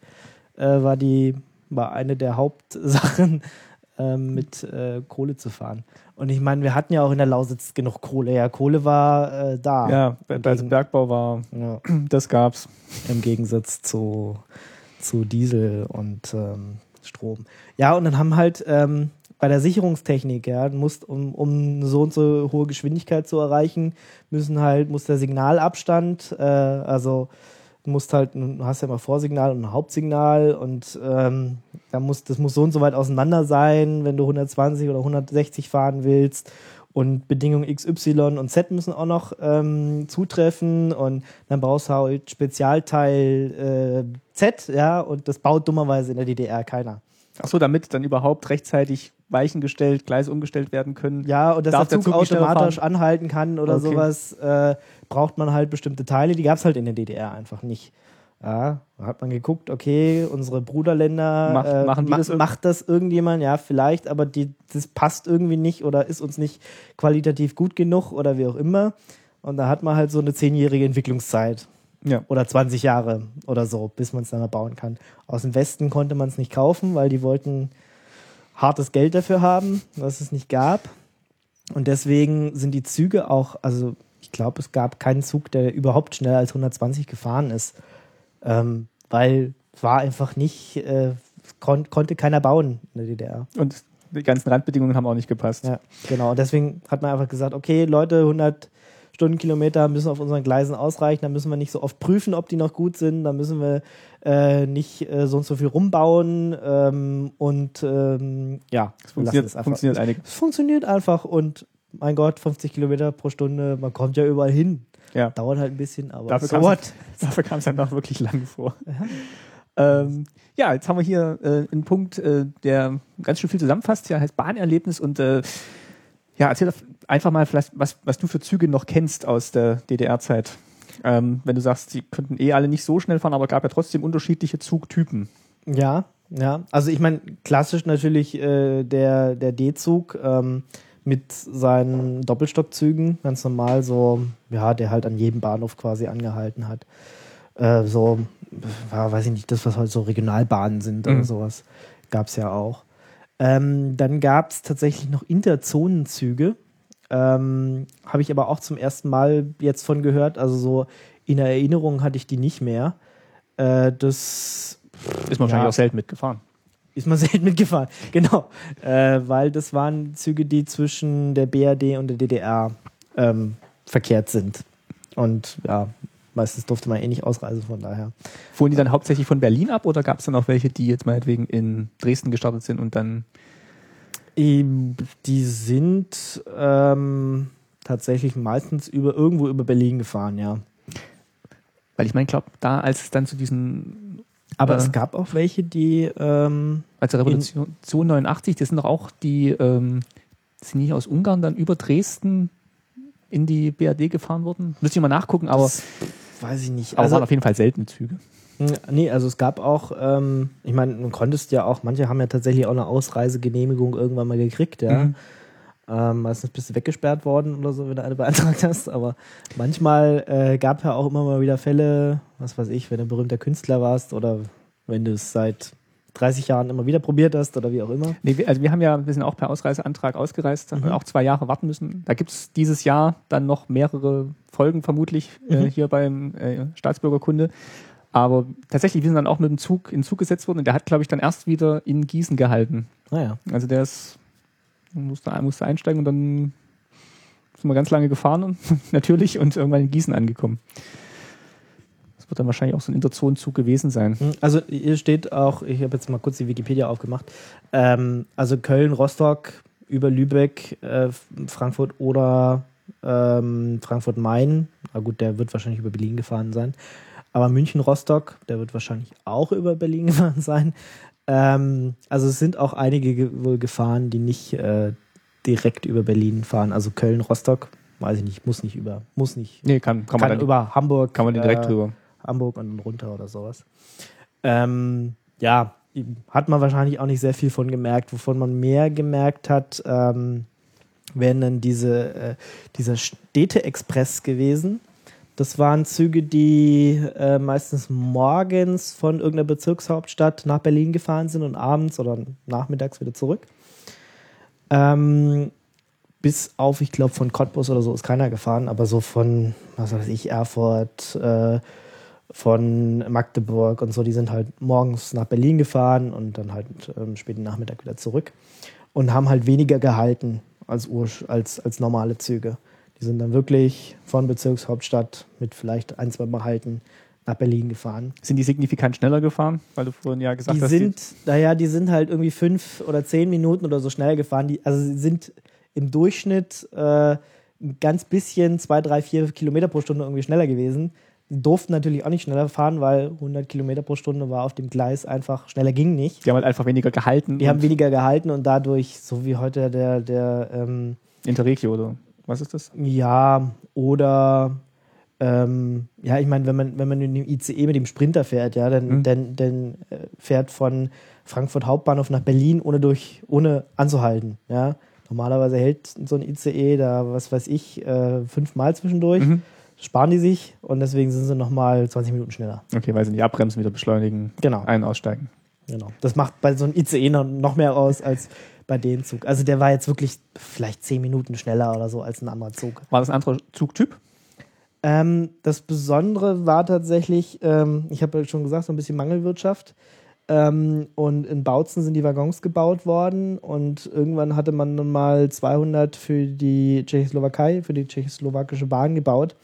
äh, war die war eine der Hauptsachen, <laughs> äh, mit äh, Kohle zu fahren. Und ich meine, wir hatten ja auch in der Lausitz genug Kohle. Ja, Kohle war äh, da. Ja, als Bergbau war, ja. <clears throat> das gab's. Im Gegensatz zu, zu Diesel und ähm, Strom. Ja, und dann haben halt ähm, bei der Sicherungstechnik, ja, musst, um, um so und so hohe Geschwindigkeit zu erreichen, müssen halt, muss der Signalabstand, äh, also musst halt, du hast ja immer Vorsignal und Hauptsignal und ähm, da muss, das muss so und so weit auseinander sein, wenn du 120 oder 160 fahren willst. Und Bedingungen X, Y und Z müssen auch noch ähm, zutreffen. Und dann brauchst du halt Spezialteil äh, Z, ja, und das baut dummerweise in der DDR keiner. Achso, damit dann überhaupt rechtzeitig Weichen gestellt, Gleise umgestellt werden können. Ja, und dass der Zug, der Zug automatisch anhalten kann oder okay. sowas, äh, braucht man halt bestimmte Teile. Die gab es halt in der DDR einfach nicht. Ja, da hat man geguckt, okay, unsere Bruderländer Mach, äh, machen ma das macht das irgendjemand, ja, vielleicht, aber die, das passt irgendwie nicht oder ist uns nicht qualitativ gut genug oder wie auch immer. Und da hat man halt so eine zehnjährige Entwicklungszeit. Ja. Oder 20 Jahre oder so, bis man es dann mal bauen kann. Aus dem Westen konnte man es nicht kaufen, weil die wollten hartes Geld dafür haben, was es nicht gab. Und deswegen sind die Züge auch, also ich glaube, es gab keinen Zug, der überhaupt schneller als 120 gefahren ist. Ähm, weil es war einfach nicht, äh, kon konnte keiner bauen in der DDR. Und die ganzen Randbedingungen haben auch nicht gepasst. Ja, genau. Deswegen hat man einfach gesagt, okay, Leute, 100 Stundenkilometer müssen auf unseren Gleisen ausreichen. Da müssen wir nicht so oft prüfen, ob die noch gut sind. Da müssen wir äh, nicht äh, so und so viel rumbauen. Ähm, und ähm, ja, es funktioniert, es funktioniert einiges. Es funktioniert einfach und mein Gott, 50 Kilometer pro Stunde, man kommt ja überall hin. Ja. Dauert halt ein bisschen, aber dafür so what? <laughs> Dafür kam es dann noch wirklich lang vor. <laughs> Ja. Ähm, ja, jetzt haben wir hier äh, einen Punkt, äh, der ganz schön viel zusammenfasst. Ja, heißt Bahnerlebnis und äh, ja, erzähl einfach mal vielleicht, was, was du für Züge noch kennst aus der DDR-Zeit. Ähm, wenn du sagst, sie könnten eh alle nicht so schnell fahren, aber gab ja trotzdem unterschiedliche Zugtypen. Ja, ja. Also ich meine, klassisch natürlich äh, der, der D-Zug. Ähm, mit seinen Doppelstockzügen, ganz normal, so, ja, der halt an jedem Bahnhof quasi angehalten hat. Äh, so, ja, weiß ich nicht, das, was heute so Regionalbahnen sind mhm. oder sowas, gab es ja auch. Ähm, dann gab es tatsächlich noch Interzonenzüge. Ähm, Habe ich aber auch zum ersten Mal jetzt von gehört. Also so in der Erinnerung hatte ich die nicht mehr. Äh, das ist man wahrscheinlich ja, auch selten mitgefahren ist man <laughs> selten mitgefahren. Genau. Äh, weil das waren Züge, die zwischen der BRD und der DDR ähm, verkehrt sind. Und ja, meistens durfte man eh nicht ausreisen, von daher. Fuhren die dann hauptsächlich von Berlin ab oder gab es dann auch welche, die jetzt meinetwegen in Dresden gestartet sind und dann. Die sind ähm, tatsächlich meistens über irgendwo über Berlin gefahren, ja. Weil ich meine, glaube, da, als es dann zu diesen aber äh, es gab auch welche, die ähm, Also Revolution 89, das sind doch auch die, ähm, sind die aus Ungarn dann über Dresden in die BRD gefahren worden? Müsste ich mal nachgucken, aber. Das weiß ich nicht. Aber also, waren auf jeden Fall seltene Züge. Nee, also es gab auch, ähm, ich meine, du konntest ja auch, manche haben ja tatsächlich auch eine Ausreisegenehmigung irgendwann mal gekriegt, ja. Mhm. Ähm, meistens bist du weggesperrt worden oder so, wenn du eine beantragt hast. Aber manchmal äh, gab ja auch immer mal wieder Fälle, was weiß ich, wenn du ein berühmter Künstler warst oder wenn du es seit 30 Jahren immer wieder probiert hast oder wie auch immer. Nee, also wir haben ja, wir sind auch per Ausreiseantrag ausgereist, haben mhm. auch zwei Jahre warten müssen. Da gibt es dieses Jahr dann noch mehrere Folgen vermutlich äh, mhm. äh, hier beim äh, Staatsbürgerkunde. Aber tatsächlich, wir sind dann auch mit dem Zug in den Zug gesetzt worden und der hat, glaube ich, dann erst wieder in Gießen gehalten. Naja. Ah, also der ist, musste, musste einsteigen und dann sind wir ganz lange gefahren und <laughs> natürlich und irgendwann in Gießen angekommen. Das wird dann wahrscheinlich auch so ein Interzonenzug gewesen sein. Hm, also hier steht auch, ich habe jetzt mal kurz die Wikipedia aufgemacht, ähm, also Köln, Rostock, über Lübeck, äh, Frankfurt oder ähm, Frankfurt-Main. Na gut, der wird wahrscheinlich über Berlin gefahren sein. Aber München-Rostock, der wird wahrscheinlich auch über Berlin <laughs> gefahren sein. Ähm, also es sind auch einige ge wohl gefahren, die nicht äh, direkt über Berlin fahren. Also Köln-Rostock, weiß ich nicht, muss nicht über, muss nicht. Nee, kann, kann, kann man über Hamburg. Kann man direkt äh, drüber. Hamburg und dann runter oder sowas. Ähm, ja, hat man wahrscheinlich auch nicht sehr viel von gemerkt. Wovon man mehr gemerkt hat, ähm, wären dann diese, äh, dieser Städte-Express gewesen. Das waren Züge, die äh, meistens morgens von irgendeiner Bezirkshauptstadt nach Berlin gefahren sind und abends oder nachmittags wieder zurück. Ähm, bis auf, ich glaube, von Cottbus oder so ist keiner gefahren, aber so von, was weiß ich, Erfurt, äh, von Magdeburg und so, die sind halt morgens nach Berlin gefahren und dann halt ähm, späten Nachmittag wieder zurück und haben halt weniger gehalten als, als, als normale Züge. Die sind dann wirklich von Bezirkshauptstadt mit vielleicht ein, zwei Mal halten nach Berlin gefahren. Sind die signifikant schneller gefahren, weil du vorhin ja gesagt die hast? Sind, die naja, die sind halt irgendwie fünf oder zehn Minuten oder so schneller gefahren. Die, also sie sind im Durchschnitt äh, ein ganz bisschen, zwei, drei, vier Kilometer pro Stunde irgendwie schneller gewesen. Die durften natürlich auch nicht schneller fahren, weil 100 Kilometer pro Stunde war auf dem Gleis einfach, schneller ging nicht. Die haben halt einfach weniger gehalten. Die haben weniger gehalten und dadurch, so wie heute der, der ähm, Interregio, oder? Was ist das? Ja, oder ähm, ja, ich meine, wenn man, wenn man in dem ICE mit dem Sprinter fährt, ja, dann, mhm. dann, dann äh, fährt von Frankfurt Hauptbahnhof nach Berlin, ohne durch, ohne anzuhalten. Ja. Normalerweise hält so ein ICE da, was weiß ich, äh, fünfmal zwischendurch. Mhm. Sparen die sich und deswegen sind sie nochmal 20 Minuten schneller. Okay, weil sie nicht abbremsen, wieder beschleunigen, genau. ein- aussteigen. Genau. Das macht bei so einem ICE noch, noch mehr aus als bei dem Zug. Also der war jetzt wirklich vielleicht zehn Minuten schneller oder so als ein anderer Zug. War das ein anderer Zugtyp? Ähm, das Besondere war tatsächlich, ähm, ich habe ja schon gesagt, so ein bisschen Mangelwirtschaft. Ähm, und in Bautzen sind die Waggons gebaut worden und irgendwann hatte man dann mal 200 für die Tschechoslowakei, für die tschechoslowakische Bahn gebaut.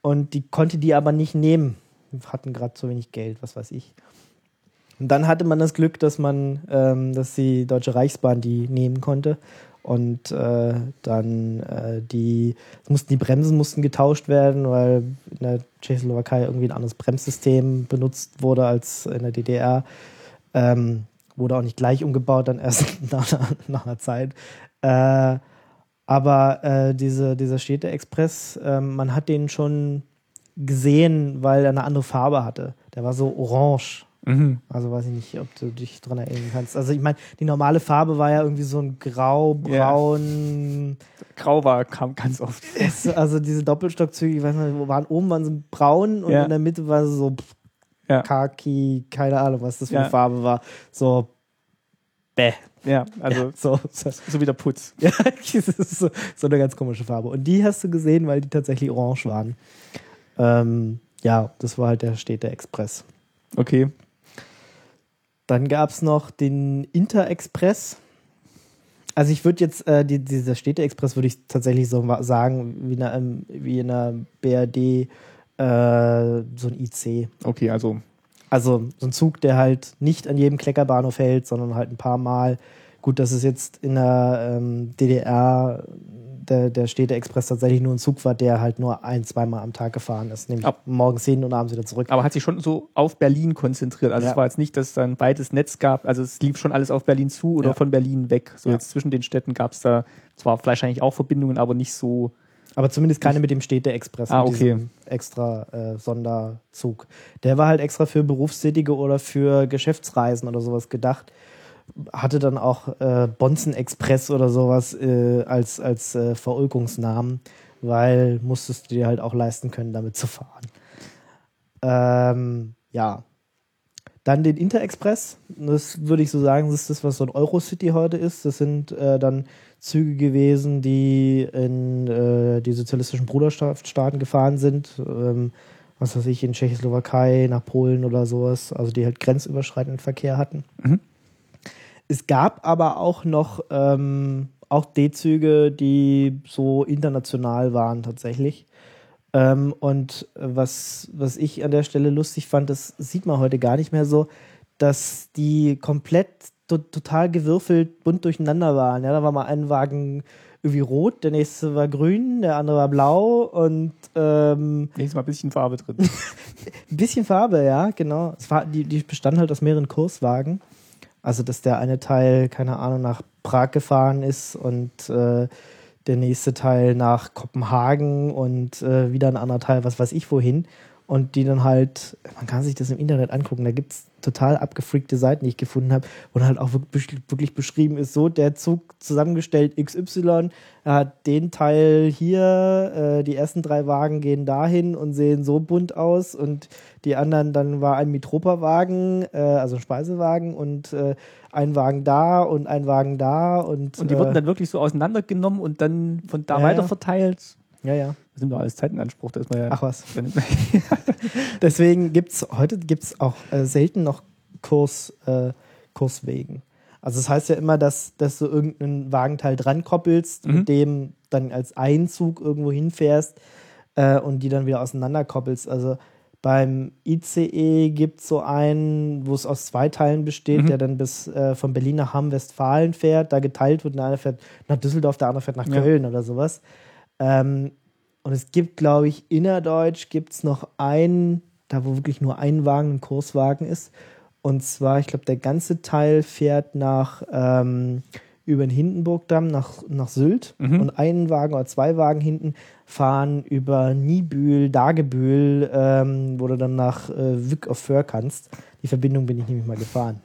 Und die konnte die aber nicht nehmen. Wir hatten gerade zu wenig Geld, was weiß ich. Und dann hatte man das Glück, dass man, ähm, dass die Deutsche Reichsbahn die nehmen konnte. Und äh, dann äh, die, mussten die Bremsen mussten getauscht werden, weil in der Tschechoslowakei irgendwie ein anderes Bremssystem benutzt wurde als in der DDR. Ähm, wurde auch nicht gleich umgebaut, dann erst <laughs> nach, nach einer Zeit. Äh, aber äh, diese, dieser Städte-Express, äh, man hat den schon gesehen, weil er eine andere Farbe hatte. Der war so orange Mhm. Also weiß ich nicht, ob du dich dran erinnern kannst. Also ich meine, die normale Farbe war ja irgendwie so ein grau, braun. Ja. Grau war, kam ganz oft. Also diese Doppelstockzüge, ich weiß nicht, waren oben waren sie braun und ja. in der Mitte war sie so ja. Kaki, keine Ahnung, was das für eine Farbe war. So bäh. Ja, also so, so, so, wie der Putz. <laughs> Ja, das ist so, so, eine ganz komische Farbe. Und die hast du gesehen, weil die tatsächlich orange waren. Ähm, ja, das war halt der Städte Express. Okay. Dann gab es noch den Interexpress. Also ich würde jetzt, äh, die, dieser Städte-Express würde ich tatsächlich so sagen, wie in einer, wie in einer BRD äh, so ein IC. Okay, also. Also so ein Zug, der halt nicht an jedem Kleckerbahnhof hält, sondern halt ein paar Mal. Gut, das ist jetzt in der ähm, DDR der, der Städte-Express tatsächlich nur ein Zug war, der halt nur ein, zweimal am Tag gefahren ist. Nämlich Ab- morgens hin und abends wieder zurück. Aber hat sich schon so auf Berlin konzentriert. Also Ja. es war jetzt nicht, dass es da ein weites Netz gab. Also es lief schon alles auf Berlin zu oder Ja. von Berlin weg. So Ja. jetzt zwischen den Städten gab es da zwar wahrscheinlich auch Verbindungen, aber nicht so. Aber zumindest keine mit dem Städte-Express, Ah, okay. extra äh, Sonderzug. Der war halt extra für Berufstätige oder für Geschäftsreisen oder sowas gedacht. Hatte dann auch äh, Bonzen Express oder sowas äh, als, als äh, Verulkungsnamen, weil musstest du dir halt auch leisten können, damit zu fahren. Ähm, ja. Dann den Interexpress. Das würde ich so sagen, das ist das, was so ein Eurocity heute ist. Das sind äh, dann Züge gewesen, die in äh, die sozialistischen Bruderstaaten gefahren sind. Ähm, was weiß ich, in Tschechoslowakei, nach Polen oder sowas. Also die halt grenzüberschreitenden Verkehr hatten. Mhm. Es gab aber auch noch ähm, auch D-Züge, die so international waren tatsächlich. Ähm, und was, was ich an der Stelle lustig fand, das sieht man heute gar nicht mehr so, dass die komplett to total gewürfelt bunt durcheinander waren. Ja, da war mal ein Wagen irgendwie rot, der nächste war grün, der andere war blau und ähm, Nächstes Mal ein bisschen Farbe drin. <laughs> ein bisschen Farbe, ja, genau. Es war, die, die bestand halt aus mehreren Kurswagen. Also, dass der eine Teil, keine Ahnung, nach Prag gefahren ist und äh, der nächste Teil nach Kopenhagen und äh, wieder ein anderer Teil, was weiß ich wohin. Und die dann halt, man kann sich das im Internet angucken, da gibt es total abgefreakte Seiten, die ich gefunden habe, wo halt auch wirklich, beschrieben ist, so der Zug zusammengestellt XY, er hat den Teil hier, äh, die ersten drei Wagen gehen dahin und sehen so bunt aus und die anderen, dann war ein Mitropa-Wagen, äh, also ein Speisewagen und äh, ein Wagen da und ein Wagen da und, Und die äh, wurden dann wirklich so auseinandergenommen und dann von da Ja, weiter verteilt. Ja, ja. Das nimmt doch alles Zeit in Anspruch. Da ist man ja Ach was. <laughs> Deswegen gibt es heute gibt's auch äh, selten noch Kurs, äh, Kurswegen. Also das heißt ja immer, dass, dass du irgendeinen Wagenteil dran koppelst, Mhm. mit dem dann als Einzug irgendwo hinfährst äh, und die dann wieder auseinander koppelst. Also beim ICE gibt es so einen, wo es aus zwei Teilen besteht, Mhm. der dann bis äh, von Berlin nach Hamm-Westfalen fährt, da geteilt wird, der eine fährt nach Düsseldorf, der andere fährt nach Ja. Köln oder sowas. Ähm, und es gibt, glaube ich, innerdeutsch gibt es noch einen, da wo wirklich nur ein Wagen ein Kurswagen ist. Und zwar, ich glaube, der ganze Teil fährt nach ähm, über den Hindenburgdamm nach, nach Sylt Mhm. und einen Wagen oder zwei Wagen hinten fahren über Niebühl, Dagebühl, ähm, wo du dann nach äh, Wyck auf Föhr kannst. Die Verbindung bin ich nämlich mal gefahren,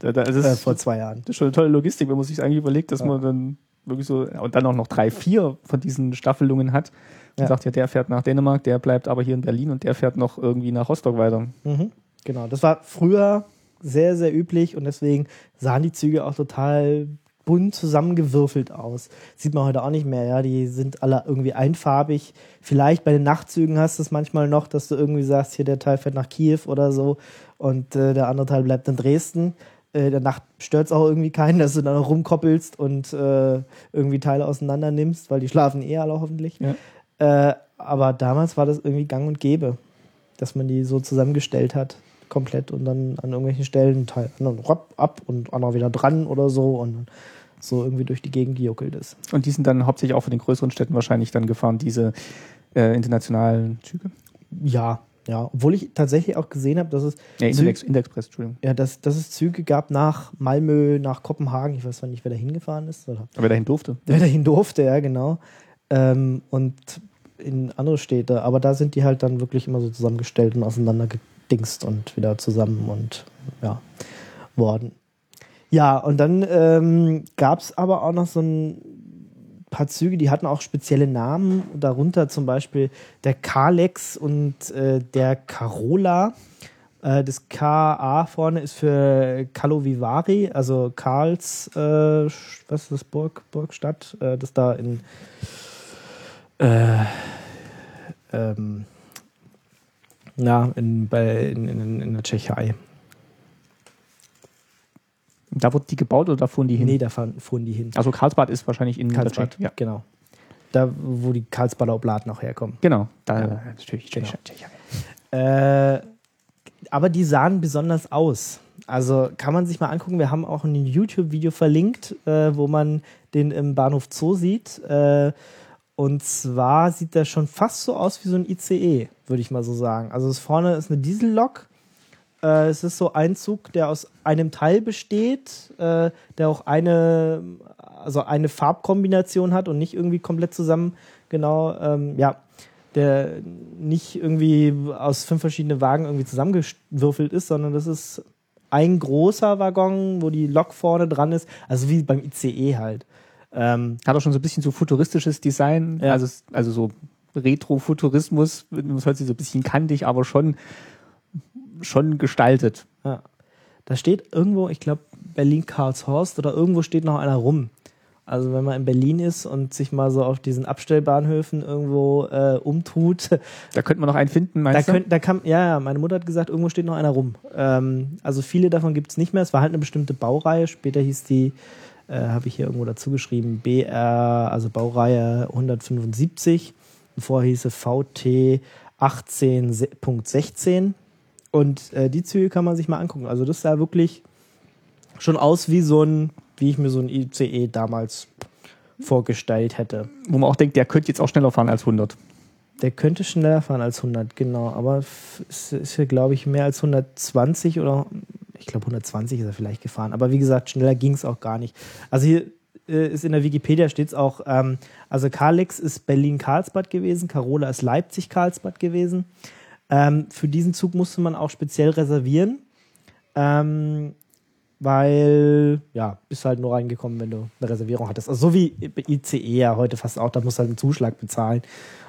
da, da, äh, vor zwei Jahren. das ist schon eine tolle Logistik, wenn man sich eigentlich überlegt, dass Ja. man dann wirklich so, und dann auch noch drei, vier von diesen Staffelungen hat. Und Ja. sagt ja, der fährt nach Dänemark, der bleibt aber hier in Berlin und der fährt noch irgendwie nach Rostock weiter. Mhm. Genau, das war früher sehr, sehr üblich und deswegen sahen die Züge auch total bunt zusammengewürfelt aus. Sieht man heute auch nicht mehr, ja. Die sind alle irgendwie einfarbig. Vielleicht bei den Nachtzügen hast du es manchmal noch, dass du irgendwie sagst, hier der Teil fährt nach Kiew oder so und äh, der andere Teil bleibt in Dresden. Äh, der Nacht stört es auch irgendwie keinen, dass du dann noch rumkoppelst und äh, irgendwie Teile auseinander nimmst, weil die schlafen eh alle hoffentlich. Ja. Äh, aber damals war das irgendwie gang und gäbe, dass man die so zusammengestellt hat, komplett und dann an irgendwelchen Stellen einen Teil anderen rapp, ab und anderer wieder dran oder so und so irgendwie durch die Gegend gejuckelt ist. Und die sind dann hauptsächlich auch von den größeren Städten wahrscheinlich dann gefahren, diese äh, internationalen Züge. Ja, ja. Obwohl ich tatsächlich auch gesehen habe, dass es, Ja, Index, Indexpress, Entschuldigung. ja, dass, dass es Züge gab nach Malmö, nach Kopenhagen. Ich weiß zwar nicht, wer da hingefahren ist oder Aber wer dahin durfte. wer dahin durfte, ja, genau. Ähm, und in andere Städte. Aber da sind die halt dann wirklich immer so zusammengestellt und auseinandergedingst und wieder zusammen und ja, worden. Ja, und dann ähm, gab es aber auch noch so ein paar Züge, die hatten auch spezielle Namen, darunter zum Beispiel der Kalex und äh, der Carola. Äh, das KA vorne ist für Kalovivari, also Karls, äh, was ist das, Burg, Burgstadt, äh, das da in äh, ähm, ja, in, bei, in, in, in der Tschechei. Da wurden die gebaut oder da fuhren die hin? Nee, da fahren, fuhren die hin. Also Karlsbad ist wahrscheinlich in der Karlsbad. Ja. genau. Da, wo die Karlsbader Oblaten auch herkommen. Genau, da Ja. natürlich Genau. Äh, aber die sahen besonders aus. Also kann man sich mal angucken. Wir haben auch ein YouTube-Video verlinkt, äh, wo man den im Bahnhof Zoo sieht. Äh, und zwar sieht der schon fast so aus wie so ein ICE, würde ich mal so sagen. Also vorne ist eine Diesellok. Äh, es ist so ein Zug, der aus einem Teil besteht, äh, der auch eine, also eine Farbkombination hat und nicht irgendwie komplett zusammen genau, ähm, ja, der nicht irgendwie aus fünf verschiedenen Wagen irgendwie zusammengewürfelt ist, sondern das ist ein großer Waggon, wo die Lok vorne dran ist, also wie beim ICE halt. Ähm, Hat auch schon so ein bisschen so futuristisches Design, ja. also, also so Retro-Futurismus, das hört sich so ein bisschen kantig, aber schon, schon gestaltet. Ja. Da steht irgendwo, ich glaube, Berlin-Karlshorst oder irgendwo steht noch einer rum. Also wenn man in Berlin ist und sich mal so auf diesen Abstellbahnhöfen irgendwo äh, umtut. Da könnte man noch einen finden, meinst da du? Könnt, da kann, ja, ja, meine Mutter hat gesagt, irgendwo steht noch einer rum. Ähm, also viele davon gibt es nicht mehr. Es war halt eine bestimmte Baureihe. Später hieß die äh, habe ich hier irgendwo dazu geschrieben, BR, also Baureihe 175. Vorher hieß es VT 18.16. Und äh, die Züge kann man sich mal angucken. Also das sah wirklich schon aus wie so ein, wie ich mir so ein ICE damals vorgestellt hätte. Wo man auch denkt, der könnte jetzt auch schneller fahren als 100. Der könnte schneller fahren als 100, genau. Aber es ist hier, glaube ich, mehr als 120 oder ich glaube 120 ist er vielleicht gefahren. Aber wie gesagt, schneller ging es auch gar nicht. Also hier äh, ist in der Wikipedia steht es auch, ähm, also Karlix ist Berlin-Karlsbad gewesen, Carola ist Leipzig-Karlsbad gewesen. Ähm, für diesen Zug musste man auch speziell reservieren. Ähm, weil, ja, bist halt nur reingekommen, wenn du eine Reservierung hattest. Also so wie ICE ja heute fast auch, da musst du halt einen Zuschlag bezahlen.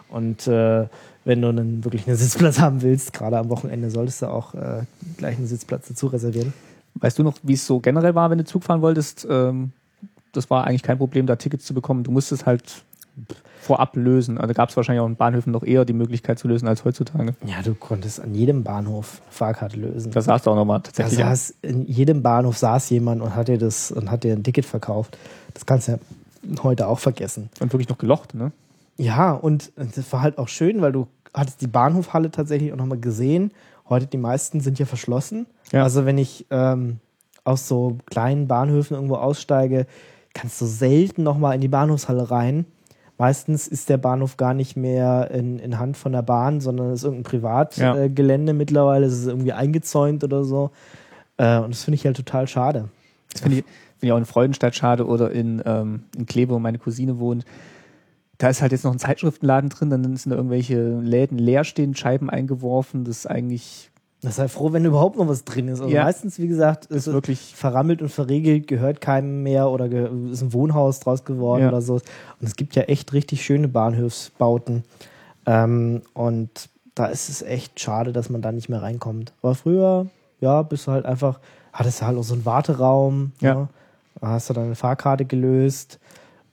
Und äh, wenn du einen, wirklich einen Sitzplatz <laughs> haben willst, gerade am Wochenende, solltest du auch äh, gleich einen Sitzplatz dazu reservieren. Weißt du noch, wie es so generell war, wenn du Zug fahren wolltest? Ähm, das war eigentlich kein Problem, da Tickets zu bekommen. Du musstest halt vorab lösen. Also gab es wahrscheinlich auch in Bahnhöfen noch eher die Möglichkeit zu lösen als heutzutage. Ja, du konntest an jedem Bahnhof Fahrkarte lösen. Da saß du auch nochmal tatsächlich. Da saß, in jedem Bahnhof saß jemand und hat dir das und hat dir ein Ticket verkauft. Das kannst du ja heute auch vergessen. Und wirklich noch gelocht, ne? Ja, und das war halt auch schön, weil du hattest die Bahnhofhalle tatsächlich auch nochmal gesehen. Heute die meisten sind ja verschlossen. Ja. Also wenn ich ähm, aus so kleinen Bahnhöfen irgendwo aussteige, kannst du selten nochmal in die Bahnhofshalle rein. Meistens ist der Bahnhof gar nicht mehr in, in Hand von der Bahn, sondern es ist irgendein Privatgelände ja. äh, mittlerweile. Es ist irgendwie eingezäunt oder so. Äh, und das finde ich halt total schade. Das finde ich, find ich auch in Freudenstadt schade oder in, ähm, in Kleve, wo meine Cousine wohnt da ist halt jetzt noch ein Zeitschriftenladen drin, dann sind da irgendwelche Läden leer stehen, Scheiben eingeworfen, das ist eigentlich. Das sei froh, wenn überhaupt noch was drin ist. Also ja. meistens, wie gesagt, ist, ist wirklich verrammelt und verriegelt, gehört keinem mehr oder ist ein Wohnhaus draus geworden ja. oder so. Und es gibt ja echt richtig schöne Bahnhofsbauten. Ähm, und da ist es echt schade, dass man da nicht mehr reinkommt. Aber früher, ja, bist du halt einfach, hattest du halt auch so einen Warteraum. Ja. Ne? Da hast du deine Fahrkarte gelöst.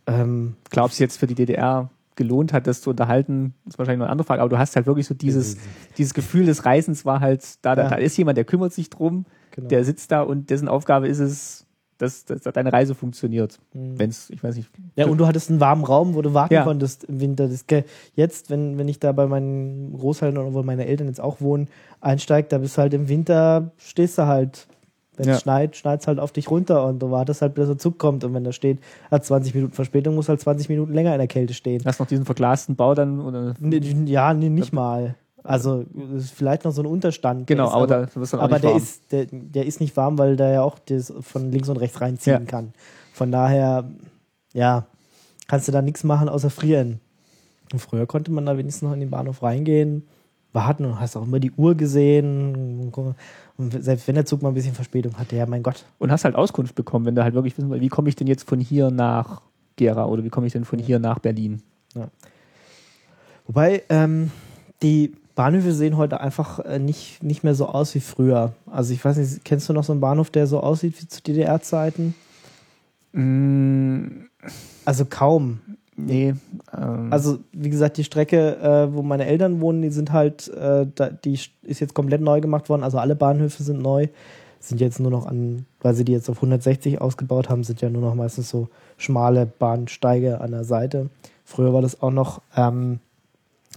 Ähm, Glaubst du jetzt für die DDR gelohnt hat, das zu unterhalten, ist wahrscheinlich noch eine andere Frage, aber du hast halt wirklich so dieses, dieses Gefühl des Reisens war halt, da, da, ja. da ist jemand, der kümmert sich drum, genau. der sitzt da und dessen Aufgabe ist es, dass, dass deine Reise funktioniert. Mhm. Wenn es, ich weiß nicht. Ja, und du hattest einen warmen Raum, wo du warten ja. konntest im Winter. Das, jetzt, wenn, wenn ich da bei meinen Großeltern oder wo meine Eltern jetzt auch wohnen, einsteige, da bist du halt im Winter, stehst du halt wenn es ja. schneit, schneit es halt auf dich runter und du wartest halt, bis der Zug kommt. Und wenn da steht, hat 20 Minuten Verspätung, muss halt 20 Minuten länger in der Kälte stehen. Hast du noch diesen verglasten Bau dann? Oder? Ja, nee, nicht mal. Also ist vielleicht noch so ein Unterstand. Genau, ist, aber, aber, da wirst du auch aber der warm. ist der, der ist nicht warm, weil der ja auch das von links und rechts reinziehen ja. kann. Von daher, ja, kannst du da nichts machen außer frieren. Und früher konnte man da wenigstens noch in den Bahnhof reingehen, warten und hast auch immer die Uhr gesehen. Und selbst wenn der Zug mal ein bisschen Verspätung hatte, ja, mein Gott. Und hast halt Auskunft bekommen, wenn du halt wirklich wissen willst, wie komme ich denn jetzt von hier nach Gera oder wie komme ich denn von hier nach Berlin? Ja. Wobei, ähm, die Bahnhöfe sehen heute einfach äh, nicht, nicht mehr so aus wie früher. Also ich weiß nicht, kennst du noch so einen Bahnhof, der so aussieht wie zu DDR-Zeiten? Mm. Also kaum. Nee. Ähm. Also, wie gesagt, die Strecke, äh, wo meine Eltern wohnen, die sind halt, äh, da, die ist jetzt komplett neu gemacht worden. Also alle Bahnhöfe sind neu. Sind jetzt nur noch an, weil sie die jetzt auf 160 ausgebaut haben, sind ja nur noch meistens so schmale Bahnsteige an der Seite. Früher war das auch noch, ähm,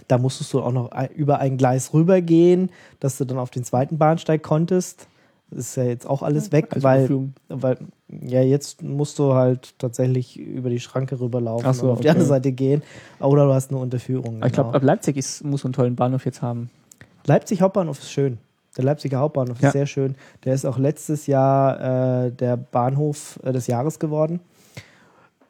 da musstest du auch noch über ein Gleis rübergehen, dass du dann auf den zweiten Bahnsteig konntest. ist ja jetzt auch alles weg, also weil, weil ja jetzt musst du halt tatsächlich über die Schranke rüberlaufen so, und auf okay. die andere Seite gehen. Oder du hast eine Unterführung. Genau. Ich glaube, Leipzig ist, muss einen tollen Bahnhof jetzt haben. Leipzig Hauptbahnhof ist schön. Der Leipziger Hauptbahnhof Ja. ist sehr schön. Der ist auch letztes Jahr äh, der Bahnhof äh, des Jahres geworden.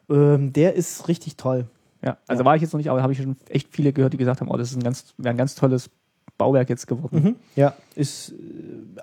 Ähm, der ist richtig toll. Ja, also Ja. war ich jetzt noch nicht, aber habe ich schon echt viele gehört, die gesagt haben, oh, das ist ein ganz, wäre ein ganz tolles Bauwerk jetzt geworden. Mhm. Ja, ist, äh,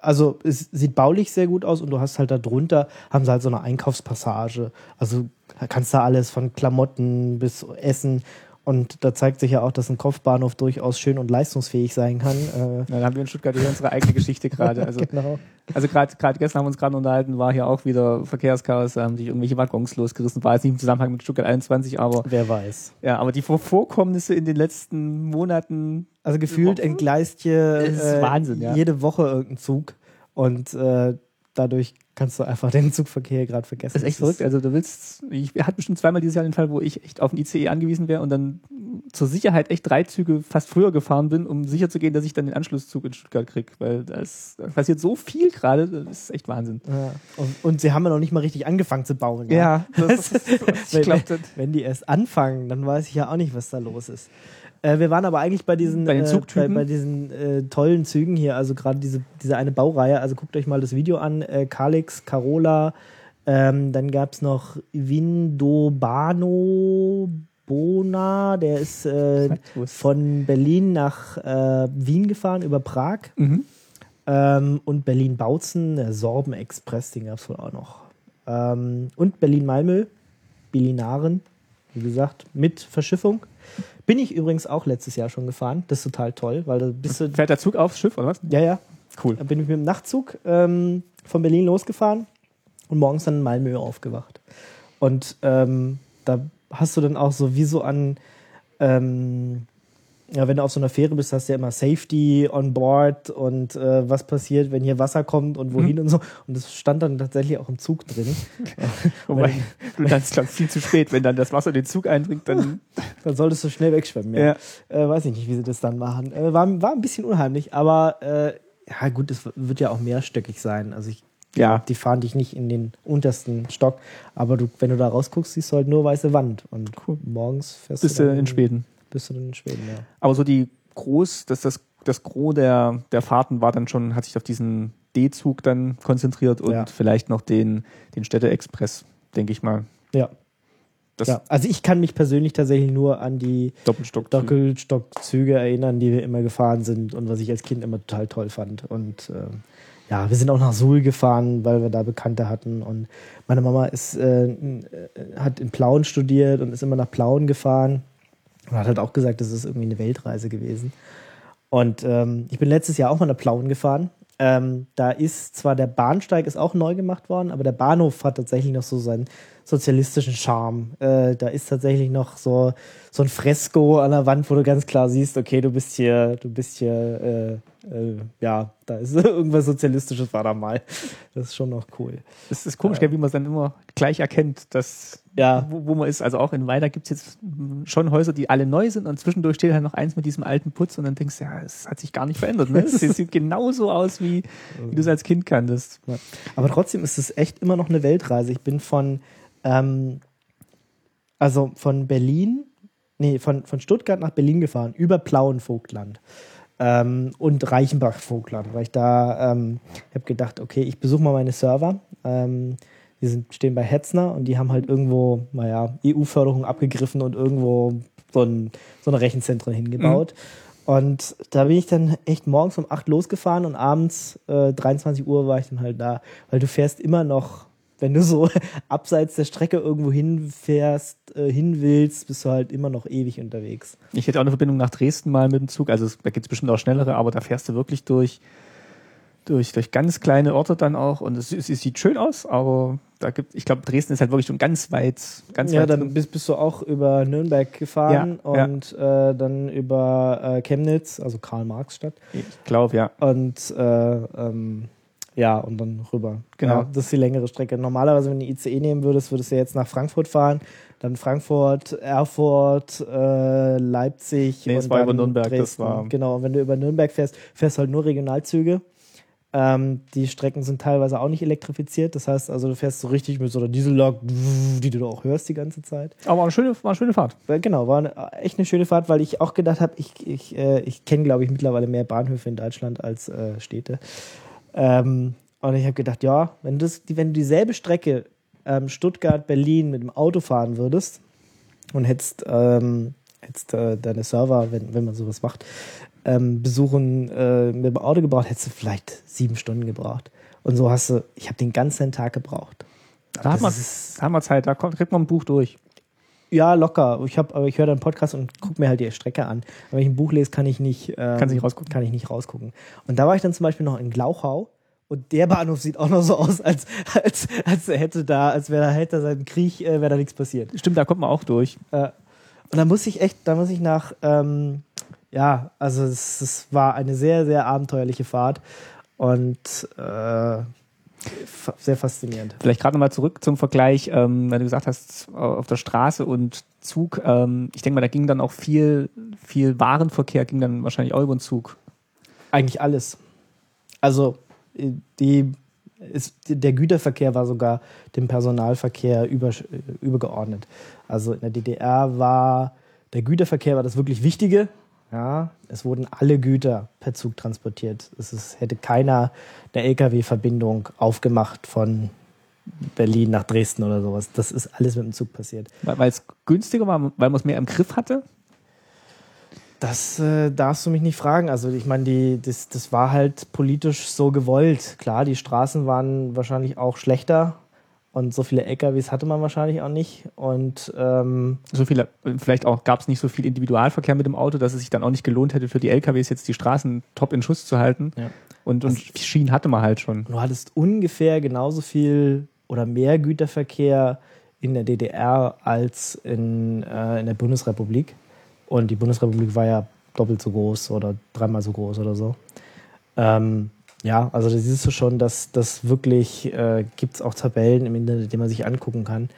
also es sieht baulich sehr gut aus und du hast halt da drunter, haben sie halt so eine Einkaufspassage. Also da kannst du alles von Klamotten bis Essen und da zeigt sich ja auch, dass ein Kopfbahnhof durchaus schön und leistungsfähig sein kann. Äh, Ja, da haben wir in Stuttgart hier unsere eigene Geschichte <laughs> gerade. Also, genau. also gerade gestern haben wir uns gerade unterhalten, war hier auch wieder Verkehrschaos, da haben sich irgendwelche Waggons losgerissen, war jetzt nicht im Zusammenhang mit Stuttgart 21, aber Wer weiß. ja, aber die Vor- Vorkommnisse in den letzten Monaten, Also gefühlt Wochen? entgleist hier Das äh, Wahnsinn, ja. jede Woche irgendein Zug und äh, dadurch kannst du einfach <laughs> den Zugverkehr gerade vergessen. das ist echt verrückt. Also du willst, ich hatte bestimmt zweimal dieses Jahr den Fall, wo ich echt auf ein ICE angewiesen wäre und dann zur Sicherheit echt drei Züge fast früher gefahren bin, um sicher zu gehen, dass ich dann den Anschlusszug in Stuttgart kriege, weil das da passiert so viel gerade, das ist echt Wahnsinn. Ja. Und, und sie haben ja noch nicht mal richtig angefangen zu bauen. Ja, das <laughs> ist, ich wenn, glaube, das wenn die erst anfangen, dann weiß ich ja auch nicht, was da los ist. Äh, wir waren aber eigentlich bei diesen, Bei äh, bei, bei diesen äh, tollen Zügen hier, also gerade diese, diese eine Baureihe. Also guckt euch mal das Video an: äh, Kalix, Carola, ähm, dann gab es noch Vindobano Bona, der ist äh, von Berlin nach äh, Wien gefahren über Prag. Mhm. Ähm, und Berlin-Bautzen, der Sorben-Express, den gab es wohl auch noch. Ähm, und Berlin-Malmö, Berlinaren, wie gesagt, mit Verschiffung. Bin ich übrigens auch letztes Jahr schon gefahren. Das ist total toll, weil da bist du. Fährt der Zug aufs Schiff oder was? Ja, ja. Cool. Da bin ich mit dem Nachtzug ähm, von Berlin losgefahren und morgens dann in Malmö aufgewacht. Und ähm, da hast du dann auch so wie so an, ähm, ja, wenn du auf so einer Fähre bist, hast du ja immer Safety on board und äh, was passiert, wenn hier Wasser kommt und wohin und so. Und das stand dann tatsächlich auch im Zug drin. <laughs> Wobei, <laughs> du dann glaub, viel zu spät, wenn dann das Wasser den Zug eindringt, dann <laughs> Dann solltest du schnell wegschwimmen. Ja. Äh, weiß ich nicht, wie sie das dann machen. Äh, war, war ein bisschen unheimlich, aber äh, ja gut, es wird ja auch mehrstöckig sein. Also ich ja. die fahren dich nicht in den untersten Stock, aber du, wenn du da rausguckst, siehst du halt nur weiße Wand und Cool. morgens fährst Bist du in Schweden. Bist du dann in Schweden, ja. Aber so die groß, das, das, das Gros der, der Fahrten war dann schon, hat sich auf diesen D-Zug dann konzentriert und Ja. vielleicht noch den, den Städte-Express, denke ich mal. Ja. Das ja. Also ich kann mich persönlich tatsächlich nur an die Doppelstock. Doppelstockzüge erinnern, die wir immer gefahren sind und was ich als Kind immer total toll fand. Und ähm, ja, wir sind auch nach Suhl gefahren, weil wir da Bekannte hatten. Und meine Mama ist, äh, äh, hat in Plauen studiert und ist immer nach Plauen gefahren. Und hat halt auch gesagt, das ist irgendwie eine Weltreise gewesen. Und ähm, ich bin letztes Jahr auch mal nach Plauen gefahren. Ähm, da ist zwar der Bahnsteig ist auch neu gemacht worden, aber der Bahnhof hat tatsächlich noch so seinen sozialistischen Charme. Äh, da ist tatsächlich noch so, so ein Fresko an der Wand, wo du ganz klar siehst, okay, du bist hier, du bist hier, äh, äh, ja, da ist <laughs> irgendwas Sozialistisches war da mal. Das ist schon noch cool. Das ist komisch, wie man es dann immer gleich erkennt, dass, Ja. wo, wo man ist. Also auch in Weida gibt es jetzt schon Häuser, die alle neu sind und zwischendurch steht halt noch eins mit diesem alten Putz und dann denkst du, ja, es hat sich gar nicht verändert. Ne? <laughs> Es sieht genauso aus, wie, wie du es als Kind kanntest. Ja. Aber trotzdem ist es echt immer noch eine Weltreise. Ich bin von, ähm, also von Berlin, nee, von, von Stuttgart nach Berlin gefahren, über Plauenvogtland ähm, und Reichenbach-Vogtland, weil ich da, ähm, habe gedacht, okay, ich besuche mal meine Server. Ähm, die sind, stehen bei Hetzner und die haben halt irgendwo, naja, EU-Förderung abgegriffen und irgendwo so, ein, so eine Rechenzentren hingebaut. Und da bin ich dann echt morgens um 8 losgefahren und abends äh, 23 Uhr war ich dann halt da, weil du fährst immer noch, wenn du so <laughs> abseits der Strecke irgendwo hinfährst, äh, hin willst, bist du halt immer noch ewig unterwegs. Ich hätte auch eine Verbindung nach Dresden mal mit dem Zug. Also es- da gibt es bestimmt auch schnellere, aber da fährst du wirklich durch, durch, durch ganz kleine Orte dann auch. Und es, es, es sieht schön aus, aber da gibt, ich glaube, Dresden ist halt wirklich schon ganz weit, ganz ja, weit dann bist, bist du auch über Nürnberg gefahren Ja, ja. und Äh, dann über äh, Chemnitz, also Karl-Marx-Stadt. Ich glaube, ja. Und äh, ähm, ja, und dann rüber. Genau. Ja, das ist die längere Strecke. Normalerweise, wenn du die ICE nehmen würdest, würdest du jetzt nach Frankfurt fahren, dann Frankfurt, Erfurt, äh, Leipzig. Nee, es war über Nürnberg, das Dresden. war- Genau, und wenn du über Nürnberg fährst, fährst du halt nur Regionalzüge. Ähm, die Strecken sind teilweise auch nicht elektrifiziert. Das heißt also, du fährst so richtig mit so einer Diesellok, die du auch hörst die ganze Zeit. Aber war eine schöne, war eine schöne Fahrt. Genau, war eine, echt eine schöne Fahrt, weil ich auch gedacht habe, ich, ich, äh, ich kenne, glaube ich, mittlerweile mehr Bahnhöfe in Deutschland als äh, Städte. Ähm, und ich habe gedacht, ja, wenn, das, wenn du dieselbe Strecke ähm, Stuttgart-Berlin mit dem Auto fahren würdest und hättest, ähm, hättest äh, deine Server, wenn, wenn man sowas macht, ähm, besuchen äh, mit dem Auto gebraucht, hättest du vielleicht sieben Stunden gebraucht. Und so hast du, ich habe den ganzen Tag gebraucht. Da hat, man, da haben wir Zeit, da kommt, kriegt man ein Buch durch. Ja, locker. Ich, hab, ich höre dann einen Podcast und gucke mir halt die Strecke an. wenn ich ein Buch lese, kann ich nicht, ähm, Kannst nicht rausgucken. kann ich nicht rausgucken. Und da war ich dann zum Beispiel noch in Glauchau. Und der Bahnhof sieht auch noch so aus, als, als, als hätte da, als wäre da hätte seit dem Krieg, äh, wäre da nichts passiert. Stimmt, da kommt man auch durch. Äh, und da muss ich echt, da muss ich nach, ähm, ja, also es, es war eine sehr, sehr abenteuerliche Fahrt und äh, sehr faszinierend. Vielleicht gerade nochmal zurück zum Vergleich, ähm, wenn du gesagt hast, auf der Straße und Zug. Ähm, ich denke mal, da ging dann auch viel, viel Warenverkehr, ging dann wahrscheinlich auch über den Zug. Eigentlich alles. Also die, ist, der Güterverkehr war sogar dem Personalverkehr über, übergeordnet. Also in der DDR war der Güterverkehr war das wirklich Wichtige. Ja, es wurden alle Güter per Zug transportiert. Es ist, hätte keiner eine Lkw-Verbindung aufgemacht von Berlin nach Dresden oder sowas. Das ist alles mit dem Zug passiert. Weil es günstiger war, weil man es mehr im Griff hatte? Das äh, darfst du mich nicht fragen. Also ich meine, das, das war halt politisch so gewollt. Klar, die Straßen waren wahrscheinlich auch schlechter und so viele LKWs hatte man wahrscheinlich auch nicht. Und ähm so viele, vielleicht auch gab es nicht so viel Individualverkehr mit dem Auto, dass es sich dann auch nicht gelohnt hätte, für die LKWs jetzt die Straßen top in Schuss zu halten. Ja. Und, und also, Schienen hatte man halt schon. Du hattest ungefähr genauso viel oder mehr Güterverkehr in der DDR als in, äh, in der Bundesrepublik. Und die Bundesrepublik war ja doppelt so groß oder dreimal so groß oder so. Ähm, ja, also da siehst du schon, dass das wirklich, äh, gibt es auch Tabellen im Internet, die man sich angucken kann,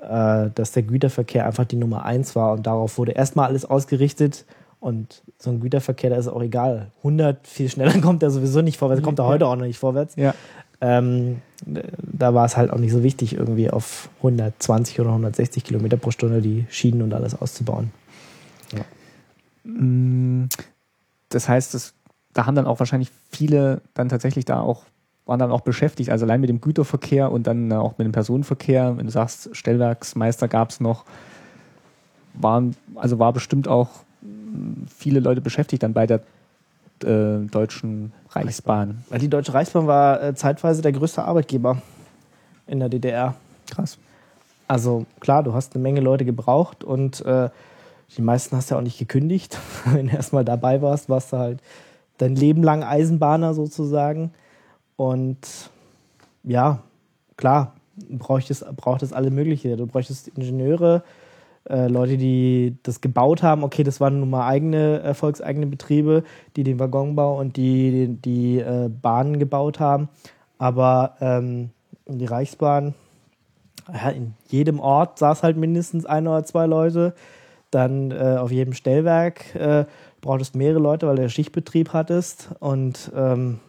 äh, dass der Güterverkehr einfach die Nummer eins war und darauf wurde erstmal alles ausgerichtet und so ein Güterverkehr, da ist auch egal. 100, viel schneller <laughs> kommt er sowieso nicht vorwärts, kommt er heute auch noch nicht vorwärts. Ja. Ähm, da war es halt auch nicht so wichtig, irgendwie auf 120 oder 160 Kilometer pro Stunde die Schienen und alles auszubauen. Ja. Mm, das heißt, das da haben dann auch wahrscheinlich viele dann tatsächlich da auch, waren dann auch beschäftigt, also allein mit dem Güterverkehr und dann auch mit dem Personenverkehr. Wenn du sagst, Stellwerksmeister gab es noch, waren, also war bestimmt auch viele Leute beschäftigt dann bei der äh, Deutschen Reichsbahn. Weil die Deutsche Reichsbahn war äh, zeitweise der größte Arbeitgeber in der DDR. Krass. Also klar, du hast eine Menge Leute gebraucht und äh, die meisten hast du ja auch nicht gekündigt. <laughs> Wenn du erstmal dabei warst, warst du halt dein Leben lang Eisenbahner sozusagen. Und ja, klar, braucht es, braucht es alle mögliche. Du bräuchtest Ingenieure, äh, Leute, die das gebaut haben. Okay, das waren nun mal eigene, erfolgseigene Betriebe, die den Waggonbau und die, die, äh, Bahnen gebaut haben. Aber ähm, die Reichsbahn, ja, in jedem Ort saß halt mindestens ein oder zwei Leute. Dann äh, auf jedem Stellwerk äh, brauchtest mehrere Leute, weil du Schichtbetrieb hattest und ähm,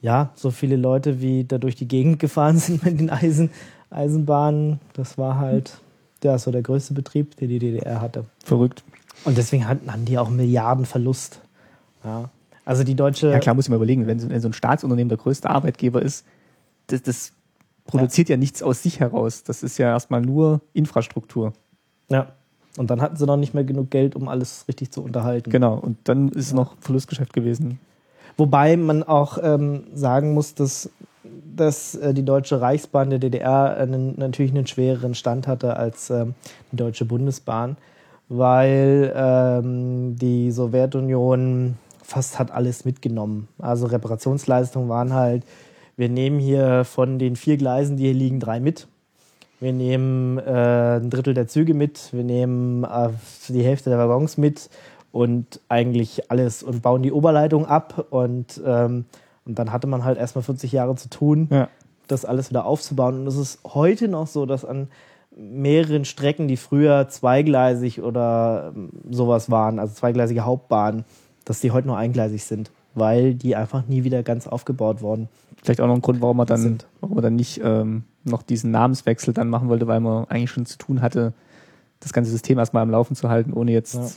ja, so viele Leute, wie da durch die Gegend gefahren <laughs> sind mit den Eisen, Eisenbahnen, das war halt ja, so der größte Betrieb, den die DDR hatte. Verrückt. Und deswegen hatten, die auch Milliardenverlust. Ja. Also die deutsche. Ja, klar, muss ich mal überlegen, wenn so, wenn so ein Staatsunternehmen der größte Arbeitgeber ist, das, das produziert ja. ja nichts aus sich heraus. Das ist ja erstmal nur Infrastruktur. Ja. Und dann hatten sie noch nicht mehr genug Geld, um alles richtig zu unterhalten. Genau, und dann ist es noch Verlustgeschäft gewesen. Wobei man auch ähm, sagen muss, dass, dass äh, die Deutsche Reichsbahn der DDR einen, natürlich einen schwereren Stand hatte als ähm, die Deutsche Bundesbahn, weil ähm, die Sowjetunion fast hat alles mitgenommen. Also Reparationsleistungen waren halt, wir nehmen hier von den vier Gleisen, die hier liegen, drei mit wir nehmen äh, ein Drittel der Züge mit, wir nehmen äh, die Hälfte der Waggons mit und eigentlich alles und bauen die Oberleitung ab und, ähm, und dann hatte man halt erstmal 40 Jahre zu tun, ja. das alles wieder aufzubauen. Und es ist heute noch so, dass an mehreren Strecken, die früher zweigleisig oder ähm, sowas waren, also zweigleisige Hauptbahnen, dass die heute nur eingleisig sind. weil die einfach nie wieder ganz aufgebaut wurden. Vielleicht auch noch ein Grund, warum man dann, warum man dann nicht ähm, noch diesen Namenswechsel dann machen wollte, weil man eigentlich schon zu tun hatte, das ganze System erstmal am Laufen zu halten, ohne jetzt Ja.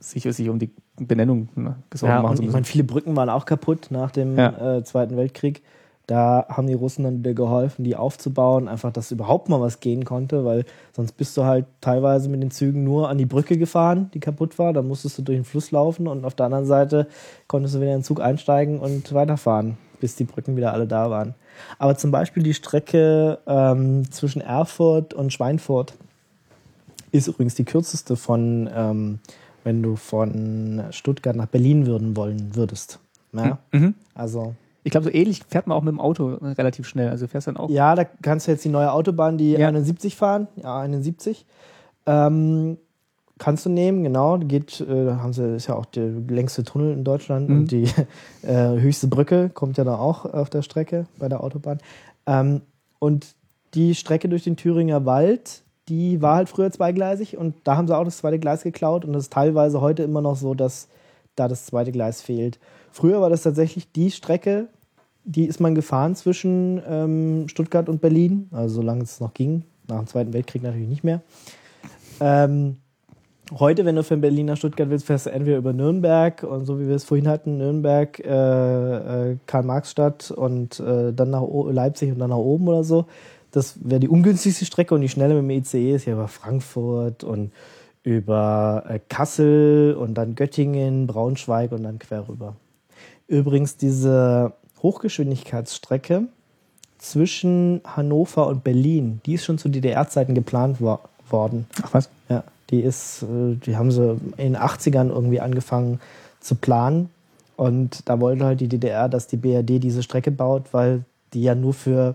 sich, sich um die Benennung ne, Sorgen Ja, machen zu ich müssen. meine, viele Brücken waren auch kaputt nach dem Ja. äh, Zweiten Weltkrieg. Da haben die Russen dann wieder geholfen, die aufzubauen, einfach, dass überhaupt mal was gehen konnte, weil sonst bist du halt teilweise mit den Zügen nur an die Brücke gefahren, die kaputt war. Dann musstest du durch den Fluss laufen und auf der anderen Seite konntest du wieder in den Zug einsteigen und weiterfahren, bis die Brücken wieder alle da waren. Aber zum Beispiel die Strecke ähm, zwischen Erfurt und Schweinfurt ist übrigens die kürzeste von, ähm, wenn du von Stuttgart nach Berlin würden wollen würdest. Ja, Mhm. also Ich glaube, so ähnlich fährt man auch mit dem Auto äh, relativ schnell. Also fährst dann auch. ja, da kannst du jetzt die neue Autobahn, die Ja. 71 fahren, ja 71. Ähm, kannst du nehmen, genau. Geht, äh, haben sie ist ja auch der längste Tunnel in Deutschland Mhm. und die <laughs> äh, höchste Brücke kommt ja da auch auf der Strecke bei der Autobahn. Ähm, und die Strecke durch den Thüringer Wald, die war halt früher zweigleisig und da haben sie auch das zweite Gleis geklaut und das ist teilweise heute immer noch so, dass da das zweite Gleis fehlt. Früher war das tatsächlich die Strecke, die ist man gefahren zwischen ähm, Stuttgart und Berlin, also solange es noch ging. Nach dem Zweiten Weltkrieg natürlich nicht mehr. Ähm, heute, wenn du von Berlin nach Stuttgart willst, fährst du entweder über Nürnberg und so wie wir es vorhin hatten, Nürnberg, äh, äh, Karl-Marx-Stadt und äh, dann nach o Leipzig und dann nach oben oder so. Das wäre die ungünstigste Strecke und die schnelle mit dem ICE ist ja über Frankfurt und über äh, Kassel und dann Göttingen, Braunschweig und dann quer rüber. Übrigens diese Hochgeschwindigkeitsstrecke zwischen Hannover und Berlin, die ist schon zu DDR-Zeiten geplant wo worden. Ach was? Die ist, äh, die haben sie in den 80ern irgendwie angefangen zu planen. Und da wollte halt die DDR, dass die BRD diese Strecke baut, weil die ja nur für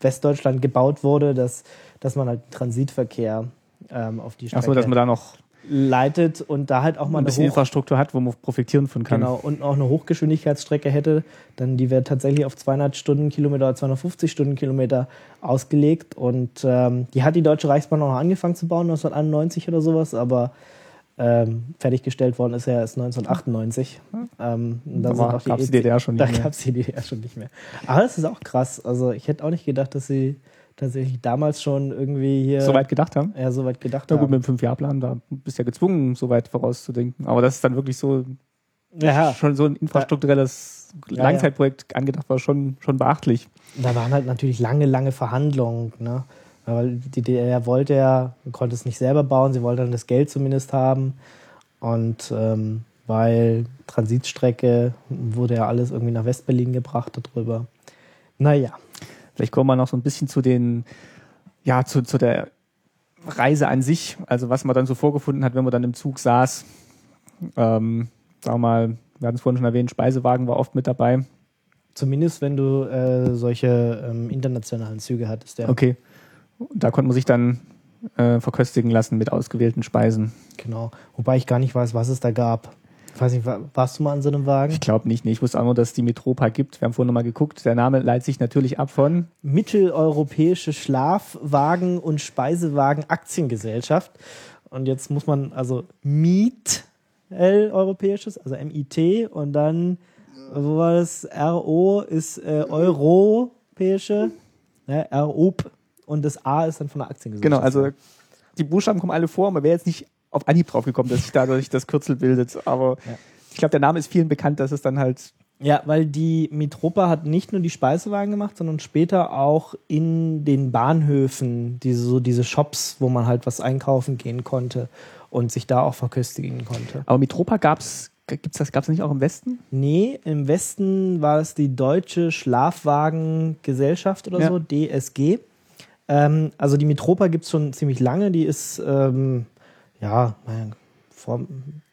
Westdeutschland gebaut wurde, dass, dass man halt Transitverkehr ähm, auf die Strecke Ach so, dass man da noch leitet und da halt auch mal ein eine bisschen Hoch Infrastruktur hat, wo man profitieren von kann. Genau, und auch eine Hochgeschwindigkeitsstrecke hätte, dann die wäre tatsächlich auf 200 Stundenkilometer oder 250 Stundenkilometer ausgelegt. Und ähm, die hat die Deutsche Reichsbahn auch noch angefangen zu bauen, 1991 oder sowas, aber ähm, fertiggestellt worden ist ja erst 1998. Ähm, Da gab's die EC DDR schon <laughs> Da nicht mehr. gab es die DDR schon nicht mehr. Aber das ist auch krass. Also ich hätte auch nicht gedacht, dass sie tatsächlich damals schon irgendwie hier So weit gedacht haben. ja, so weit gedacht Na gut, haben. mit dem Fünf-Jahr-Plan, da bist du ja gezwungen, so weit vorauszudenken. Aber das ist dann wirklich so Ja, schon so ein infrastrukturelles Ja, Langzeitprojekt angedacht war, schon, schon beachtlich. Da waren halt natürlich lange, lange Verhandlungen. Ne? Weil die DDR wollte ja, konnte es nicht selber bauen, sie wollte dann das Geld zumindest haben. Und ähm, weil Transitstrecke wurde ja alles irgendwie nach Westberlin gebracht darüber. Naja, Vielleicht kommen wir noch so ein bisschen zu den, ja, zu, zu der Reise an sich, also was man dann so vorgefunden hat, wenn man dann im Zug saß. Ähm, sagen wir mal, wir hatten es vorhin schon erwähnt, Speisewagen war oft mit dabei. zumindest wenn du äh, solche ähm, internationalen Züge hattest. Ja. Okay. Und da konnte man sich dann äh, verköstigen lassen mit ausgewählten Speisen. Genau. Wobei ich gar nicht weiß, was es da gab. Ich weiß nicht, wa- warst du mal an so einem Wagen? Ich glaube nicht, nee. ich wusste auch nur, dass es die Metropa gibt. Wir haben vorhin nochmal geguckt. Der Name leitet sich natürlich ab von Mitteleuropäische Schlafwagen- und Speisewagen Aktiengesellschaft. Und jetzt muss man also Miet europäisches, also MIT und dann, wo war das? RO ist äh, europäische, ne, ROP und das A ist dann von der Aktiengesellschaft. Genau, also die Buchstaben kommen alle vor. Man wäre jetzt nicht auf Anhieb drauf gekommen, dass sich dadurch das Kürzel bildet. Aber Ja. ich glaube, der Name ist vielen bekannt, dass es dann halt. Ja, weil die Mitropa hat nicht nur die Speisewagen gemacht, sondern später auch in den Bahnhöfen diese, so diese Shops, wo man halt was einkaufen gehen konnte und sich da auch verköstigen konnte. Aber Mitropa gab's, gibt's das, gab's nicht auch im Westen? Nee, im Westen war es die Deutsche Schlafwagengesellschaft oder Ja. so, DSG. Ähm, also die Mitropa gibt es schon ziemlich lange. Die ist, ähm, ja, vor,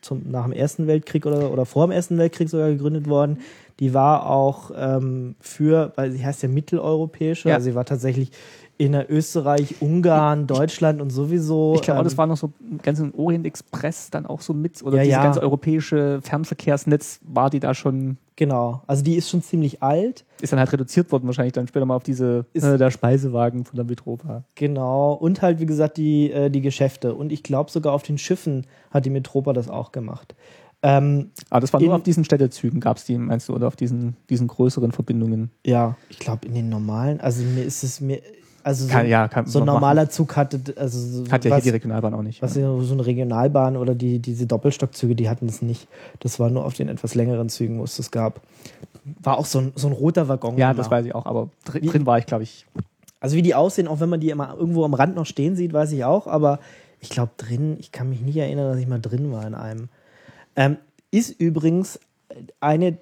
zum, nach dem Ersten Weltkrieg oder, oder vor dem Ersten Weltkrieg sogar gegründet worden. Die war auch ähm, für, weil sie heißt ja mitteleuropäische, Ja. also sie war tatsächlich in Österreich, Ungarn, Deutschland und sowieso. Ich glaube, ähm, das war noch so ganz im Orient Express dann auch so mit. Oder Ja, dieses ja. ganze europäische Fernverkehrsnetz war die da schon, Genau, also die ist schon ziemlich alt. ist dann halt reduziert worden, wahrscheinlich dann später mal auf diese, Ist- äh, der Speisewagen von der Mitropa. Genau, und halt, wie gesagt, die, äh, die Geschäfte. Und ich glaube, sogar auf den Schiffen hat die Metropa das auch gemacht. Ähm, Aber das war nur auf diesen Städtezügen, gab es die, meinst du, oder auf diesen, diesen größeren Verbindungen? ja, ich glaube in den normalen, also mir ist es mir, also so, Kann, ja, kann so ein normaler Zug hatte, also so, machen. Hat ja was, hier die Regionalbahn auch nicht. was ja. ja. so eine Regionalbahn oder die, diese Doppelstockzüge, die hatten das nicht. Das war nur auf den etwas längeren Zügen, wo es das gab. War auch so ein, so ein roter Waggon. ja, immer. das weiß ich auch, aber drin, Wie- drin war ich, glaube ich. Also wie die aussehen, auch wenn man die immer irgendwo am Rand noch stehen sieht, weiß ich auch. Aber ich glaube drin, ich kann mich nicht erinnern, dass ich mal drin war in einem. Ähm, ist übrigens eine,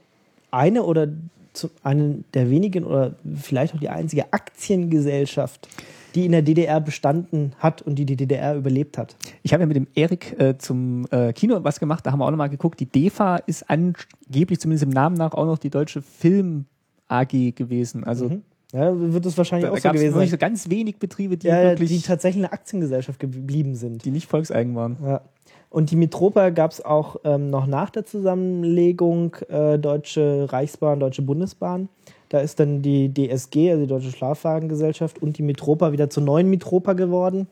eine oder zu, eine der wenigen oder vielleicht auch die einzige Aktiengesellschaft, die in der DDR bestanden hat und die die DDR überlebt hat. Ich habe ja mit dem Erik äh, zum äh, Kino was gemacht, da haben wir auch nochmal geguckt. Die DEFA ist angeblich zumindest im Namen nach auch noch die deutsche Film AG gewesen. Also Ja, wird es wahrscheinlich da auch so es gewesen wirklich so sein. ganz wenig Betriebe, die ja, wirklich, die tatsächlich eine Aktiengesellschaft geblieben sind. die nicht volkseigen waren. Ja. Und die Mitropa gab es auch ähm, noch nach der Zusammenlegung äh, Deutsche Reichsbahn, Deutsche Bundesbahn. Da ist dann die DSG, also die Deutsche Schlafwagengesellschaft, und die Mitropa wieder zur neuen Mitropa geworden.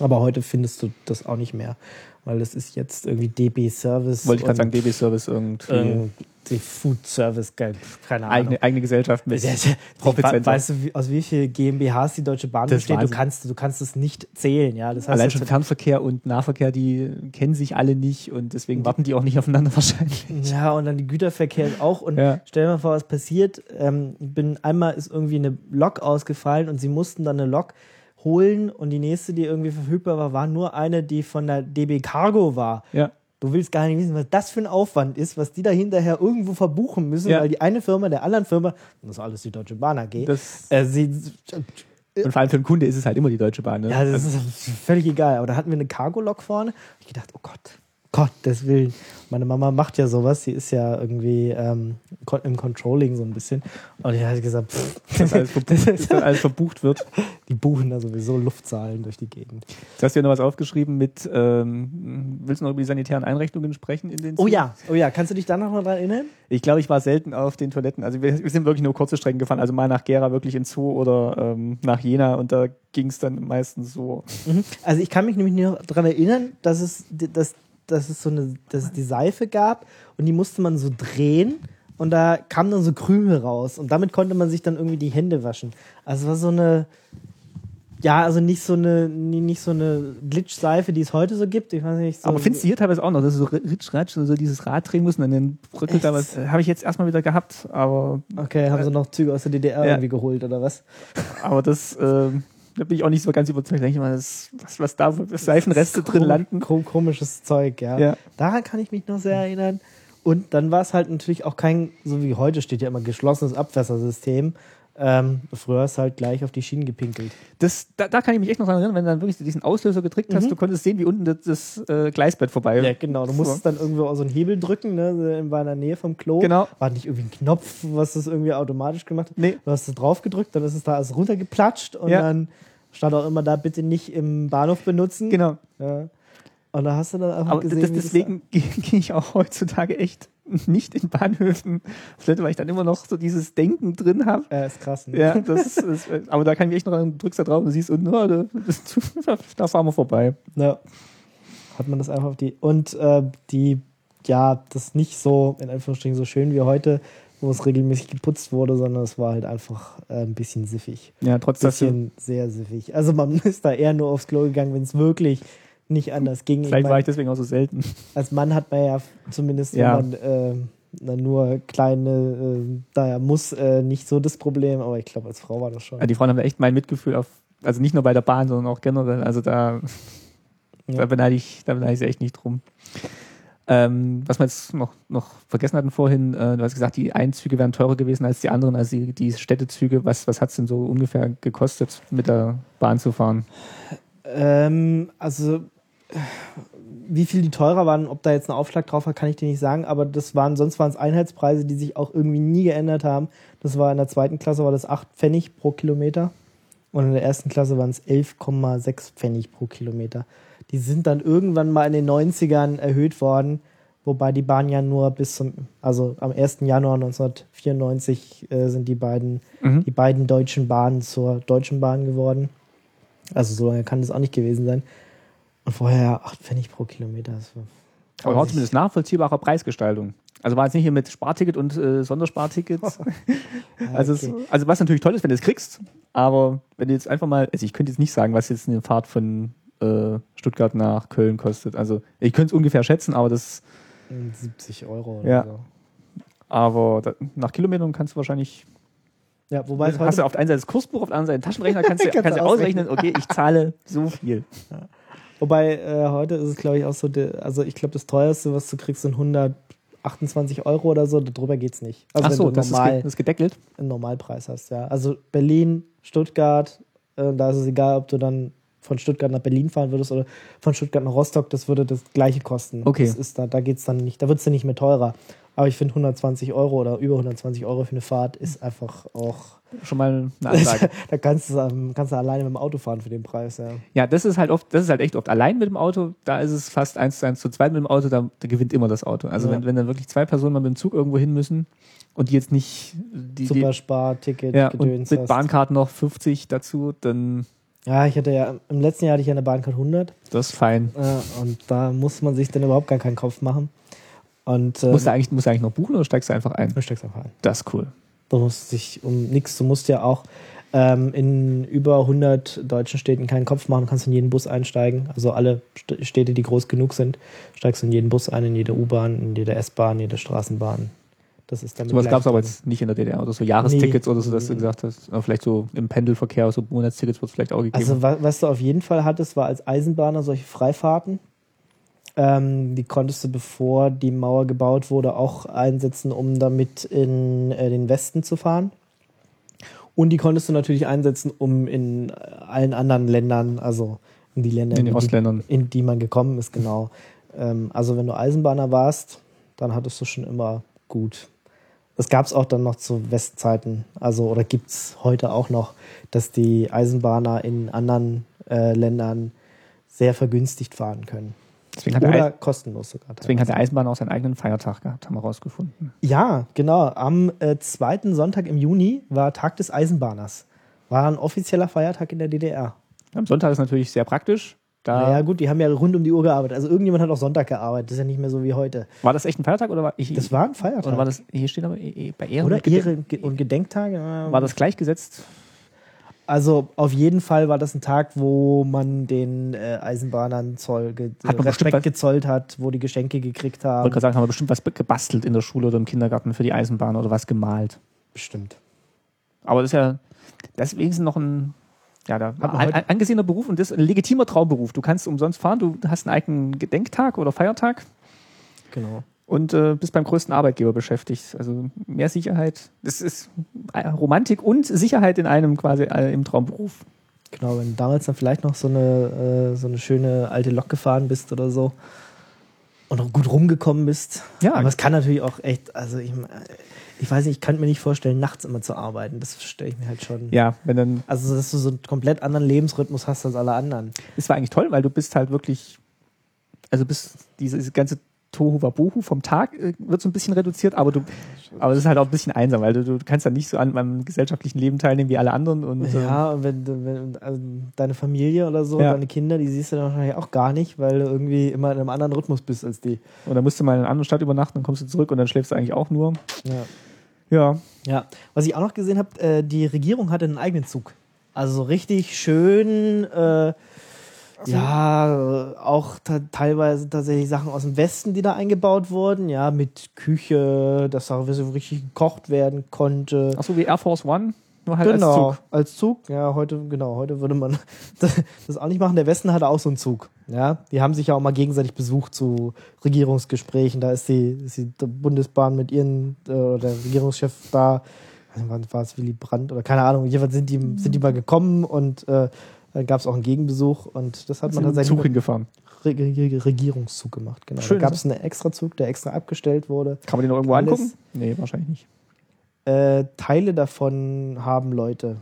Aber heute findest du das auch nicht mehr, weil das ist jetzt irgendwie DB Service. Wollte ich gerade sagen, DB Service irgendwie. ähm, die Food Service, keine Ahnung. eigene, eigene Gesellschaft mit <laughs> Profitcenter. Weißt du, wie, aus wie viel GmbHs die Deutsche Bahn Das besteht? Du kannst, du kannst es nicht zählen, ja. Das heißt, Allein schon Fernverkehr und Nahverkehr, die kennen sich alle nicht und deswegen warten die auch nicht aufeinander <laughs> wahrscheinlich. Ja, und dann die Güterverkehr auch. Und Ja. stell dir mal vor, was passiert. Ähm, bin, einmal ist irgendwie eine Lok ausgefallen und sie mussten dann eine Lok holen und die nächste, die irgendwie verfügbar war, war nur eine, die von der DB Cargo war. Ja. Du willst gar nicht wissen, was das für ein Aufwand ist, was die da hinterher irgendwo verbuchen müssen, Ja. weil die eine Firma der anderen Firma, das ist alles die Deutsche Bahn AG, äh, sie, und vor allem für den Kunde ist es halt immer die Deutsche Bahn. Ne? ja, das ist völlig egal. Aber da hatten wir eine Cargo-Lok vorne. Ich gedacht, oh Gott, Gottes Willen. Meine Mama macht ja sowas. Sie ist ja irgendwie ähm, im Controlling so ein bisschen. Und ich hatte gesagt, pff, <laughs> dass alles verbucht, <laughs> dass alles verbucht wird. die buchen da sowieso Luftzahlen durch die Gegend. Jetzt hast du ja noch was aufgeschrieben mit, ähm, willst du noch über die sanitären Einrichtungen sprechen in den Oh Zügen? ja, oh ja. Kannst du dich da noch mal dran erinnern? Ich glaube, ich war selten auf den Toiletten. Also wir, wir sind wirklich nur kurze Strecken gefahren. Also mal nach Gera wirklich ins Zoo oder ähm, nach Jena und da ging es dann meistens so. Mhm. Also ich kann mich nämlich noch daran erinnern, dass es, dass, dass es so eine, dass es die Seife gab und die musste man so drehen und da kamen dann so Krümel raus und damit konnte man sich dann irgendwie die Hände waschen. Also es war so eine, ja, also nicht so eine, nicht so eine Glitch-Seife, die es heute so gibt. Ich weiß nicht, so Aber findest du hier teilweise auch noch, dass du so ritsch, ratsch und so dieses Rad drehen musst und dann bröckelt da was. Habe ich jetzt erstmal wieder gehabt, aber, Okay, haben sie noch Züge aus der DDR Ja. irgendwie geholt oder was? aber das, ähm, da bin ich auch nicht so ganz überzeugt. Denke ich mal, das, was, was da für Seifenreste drin landen. kom- Komisches Zeug, ja. Ja. Daran kann ich mich noch sehr erinnern. Und dann war es halt natürlich auch kein, so wie heute steht ja immer geschlossenes Abwässersystem. Ähm, früher ist halt gleich auf die Schienen gepinkelt. Das, da, da kann ich mich echt noch dran erinnern, wenn du dann wirklich diesen Auslöser gedrückt hast, du konntest sehen, wie unten das, das äh, Gleisbett vorbei Ja, genau. Du musstest dann irgendwo auch so einen Hebel drücken, ne? War in der Nähe vom Klo. Genau. War nicht irgendwie ein Knopf, was das irgendwie automatisch gemacht hat. Nee. Du hast es drauf gedrückt, dann ist es da alles runtergeplatscht und Ja. dann stand auch immer da, bitte nicht im Bahnhof benutzen. Genau. Ja. Und da hast du dann einfach Aber gesehen, das, deswegen gehe geh <laughs> ich auch heutzutage echt nicht in Bahnhöfen Toilette, weil ich dann immer noch so dieses Denken drin habe. Ja, ist krass. Ne? Ja, das ist, aber da kann ich mich echt noch dran, drückst da drauf und du siehst, und, oh, da, <laughs> da fahren wir vorbei. Ja. Hat man das einfach auf die. Und äh, die, ja, das nicht so, in Anführungsstrichen, so schön wie heute, wo es regelmäßig geputzt wurde, sondern es war halt einfach äh, ein bisschen siffig. Ja, trotz dass du, bisschen sehr siffig. Also man <laughs> ist da eher nur aufs Klo gegangen, wenn es wirklich nicht anders ging. vielleicht ich war mein, ich deswegen auch so selten. <laughs> als Mann hat man ja zumindest, Ja. wenn man äh, na, nur kleine, äh, daher muss äh, nicht so das Problem, aber ich glaube, als Frau war das schon. Ja, die Frauen haben echt mein Mitgefühl auf, also nicht nur bei der Bahn, sondern auch generell. Also da, <laughs> Ja. da beneide ich, da beneide ich sie echt nicht drum. Ähm, was wir jetzt noch, noch vergessen hatten vorhin, äh, du hast gesagt, die einen Züge wären teurer gewesen als die anderen, also die, die Städtezüge. Was, was hat es denn so ungefähr gekostet, mit der Bahn zu fahren? Ähm, also, wie viel die teurer waren, ob da jetzt ein Aufschlag drauf war, kann ich dir nicht sagen, aber das waren, sonst waren es Einheitspreise, die sich auch irgendwie nie geändert haben. Das war in der zweiten Klasse war das 8 Pfennig pro Kilometer und in der ersten Klasse waren es 11,6 Pfennig pro Kilometer. Die sind dann irgendwann mal in den 90ern erhöht worden, wobei die Bahn ja nur bis zum, also am 1. Januar 1994 äh, sind die beiden Mhm. die beiden deutschen Bahnen zur Deutschen Bahn geworden. Also so lange kann das auch nicht gewesen sein. Und vorher 8 Pfennig pro Kilometer. Aber war zumindest nachvollziehbare Preisgestaltung. Also war jetzt nicht hier mit Sparticket und äh, Sonderspartickets. <laughs> <laughs> also, es, also was natürlich toll ist, wenn du es kriegst, aber wenn du jetzt einfach mal, also ich könnte jetzt nicht sagen, was jetzt eine Fahrt von äh, Stuttgart nach Köln kostet. Also ich könnte es ungefähr schätzen, aber das 70 Euro oder Ja. so. aber da, nach Kilometern kannst du wahrscheinlich Ja, wobei es hast du auf der einen Seite das Kursbuch, auf der anderen Seite den Taschenrechner, kannst du, <laughs> Kannst kannst du ausrechnen, okay, ich zahle so viel. wobei äh, heute ist es, glaube ich, auch so, also ich glaube, das teuerste, was du kriegst, sind 128 Euro oder so. Darüber geht's nicht. Also Ach wenn so, du das ist, normal ge- das ist gedeckelt. einen Normalpreis hast, ja. Also Berlin, Stuttgart, äh, da ist es egal, ob du dann von Stuttgart nach Berlin fahren würdest oder von Stuttgart nach Rostock, das würde das gleiche kosten. Okay. Das ist da, da geht's dann nicht, da wird's dann nicht mehr teurer. Aber ich finde 120 Euro oder über 120 Euro für eine Fahrt ist einfach auch. Schon mal eine <laughs> Ansage. da kannst du, ähm, kannst du alleine mit dem Auto fahren für den Preis, ja. Ja, das ist halt oft, das ist halt echt oft allein mit dem Auto. Da ist es fast eins zu eins zu zweit mit dem Auto, da, da gewinnt immer das Auto. Also Ja. wenn, wenn dann wirklich zwei Personen mal mit dem Zug irgendwo hin müssen und die jetzt nicht die, Superspar-Ticket, ja, und Gedöns mit hast. Bahnkarten noch 50 dazu, dann Ja, ich hatte ja, im letzten Jahr hatte ich ja eine Bahncard 100 das ist fein. äh, und da muss man sich dann überhaupt gar keinen Kopf machen. Und äh, Musst du eigentlich, musst du eigentlich noch buchen oder steigst du einfach ein? du steigst einfach ein. Das ist cool. Du musst dich um nichts, du musst ja auch ähm, in über 100 deutschen Städten keinen Kopf machen, du kannst in jeden Bus einsteigen. Also alle St- Städte, die groß genug sind, steigst du in jeden Bus ein, in jede U-Bahn, in jede S-Bahn, in jede Straßenbahn. Das ist damit Sowas gab es aber jetzt nicht in der DDR oder so Jahrestickets Nee. oder so, dass du gesagt hast. Vielleicht so im Pendelverkehr, so Monatstickets wird es vielleicht auch gegeben. Also wa- was du auf jeden Fall hattest, war als Eisenbahner solche Freifahrten. Ähm, die konntest du, bevor die Mauer gebaut wurde, auch einsetzen, um damit in äh, den Westen zu fahren. Und die konntest du natürlich einsetzen, um in äh, allen anderen Ländern, also in die Länder, in den die, in die man gekommen ist, genau. Ähm, also wenn du Eisenbahner warst, dann hattest du schon immer gut. Das gab es auch dann noch zu Westzeiten, also oder gibt es heute auch noch, dass die Eisenbahner in anderen äh, Ländern sehr vergünstigt fahren können. Deswegen hat, der Oder kostenlos sogar. deswegen hat teilweise. der Eisenbahn auch seinen eigenen Feiertag gehabt, haben wir rausgefunden. Ja, genau. Am äh, zweiten Sonntag im Juni war Tag des Eisenbahners. War ein offizieller Feiertag in der DDR. Am Sonntag ist natürlich sehr praktisch. Da Naja, gut, die haben ja rund um die Uhr gearbeitet. Also irgendjemand hat auch Sonntag gearbeitet. Das ist ja nicht mehr so wie heute. war das echt ein Feiertag oder war ich? Das war ein Feiertag. oder war das hier steht aber eh- eh bei Ehren Oder und Gedenk- Ehre Ge- und Gedenktage. war das gleichgesetzt? Also auf jeden Fall war das ein Tag, wo man den äh, Eisenbahnern Zoll ge Hat Respekt gezollt hat, wo die Geschenke gekriegt Ich wollte haben. gerade sagen, haben wir bestimmt was gebastelt in der Schule oder im Kindergarten für die Eisenbahn oder was gemalt. Bestimmt. Aber das ist ja deswegen ist noch ein ja, da, ein angesehener Beruf und das ist ein legitimer Traumberuf. Du kannst umsonst fahren, du hast einen eigenen Gedenktag oder Feiertag Genau. und äh, bist beim größten Arbeitgeber beschäftigt. Also mehr Sicherheit. Das ist äh, Romantik und Sicherheit in einem quasi äh, im Traumberuf. Genau, wenn du damals dann vielleicht noch so eine, äh, so eine schöne alte Lok gefahren bist oder so und noch gut rumgekommen bist. Ja. Aber es kann natürlich auch echt, also ich, äh, ich weiß nicht, ich könnte mir nicht vorstellen, nachts immer zu arbeiten. Das stelle ich mir halt schon. Ja, wenn dann Also, dass du so einen komplett anderen Lebensrhythmus hast als alle anderen. es war eigentlich toll, weil du bist halt wirklich, also bist diese, diese ganze Tohu Wabohu vom Tag äh, wird so ein bisschen reduziert, aber du, aber es ist halt auch ein bisschen einsam, weil du, du kannst ja nicht so an meinem gesellschaftlichen Leben teilnehmen wie alle anderen und Ja, und wenn, wenn also deine Familie oder so, Ja. deine Kinder, die siehst du dann wahrscheinlich auch gar nicht, weil du irgendwie immer in einem anderen Rhythmus bist als die. und dann musst du mal in einer anderen Stadt übernachten, dann kommst du zurück und dann schläfst du eigentlich auch nur. Ja. Ja, ja. Was ich auch noch gesehen habe, äh, die Regierung hatte einen eigenen Zug. Also so richtig schön, äh, ja, äh, auch teilweise tatsächlich Sachen aus dem Westen, die da eingebaut wurden, ja, mit Küche, dass da so richtig gekocht werden konnte. ach so wie Air Force One, nur halt genau, als Zug. als Zug. Ja, heute, genau, heute würde man <laughs> das auch nicht machen. Der Westen hatte auch so einen Zug. Ja, die haben sich ja auch mal gegenseitig besucht zu Regierungsgesprächen. Da ist die, ist die Bundesbahn mit ihren, äh, oder der Regierungschef da, wann war es Willy Brandt oder keine Ahnung, jedenfalls sind die, sind die mal gekommen und äh, dann gab es auch einen Gegenbesuch und das hat man tatsächlich Zug hingefahren. Re Re Regierungszug gemacht. Genau. Schön, da gab es einen Extrazug, der extra abgestellt wurde. Kann man den noch irgendwo Alles- angucken? Nee, wahrscheinlich nicht. Äh, Teile davon haben Leute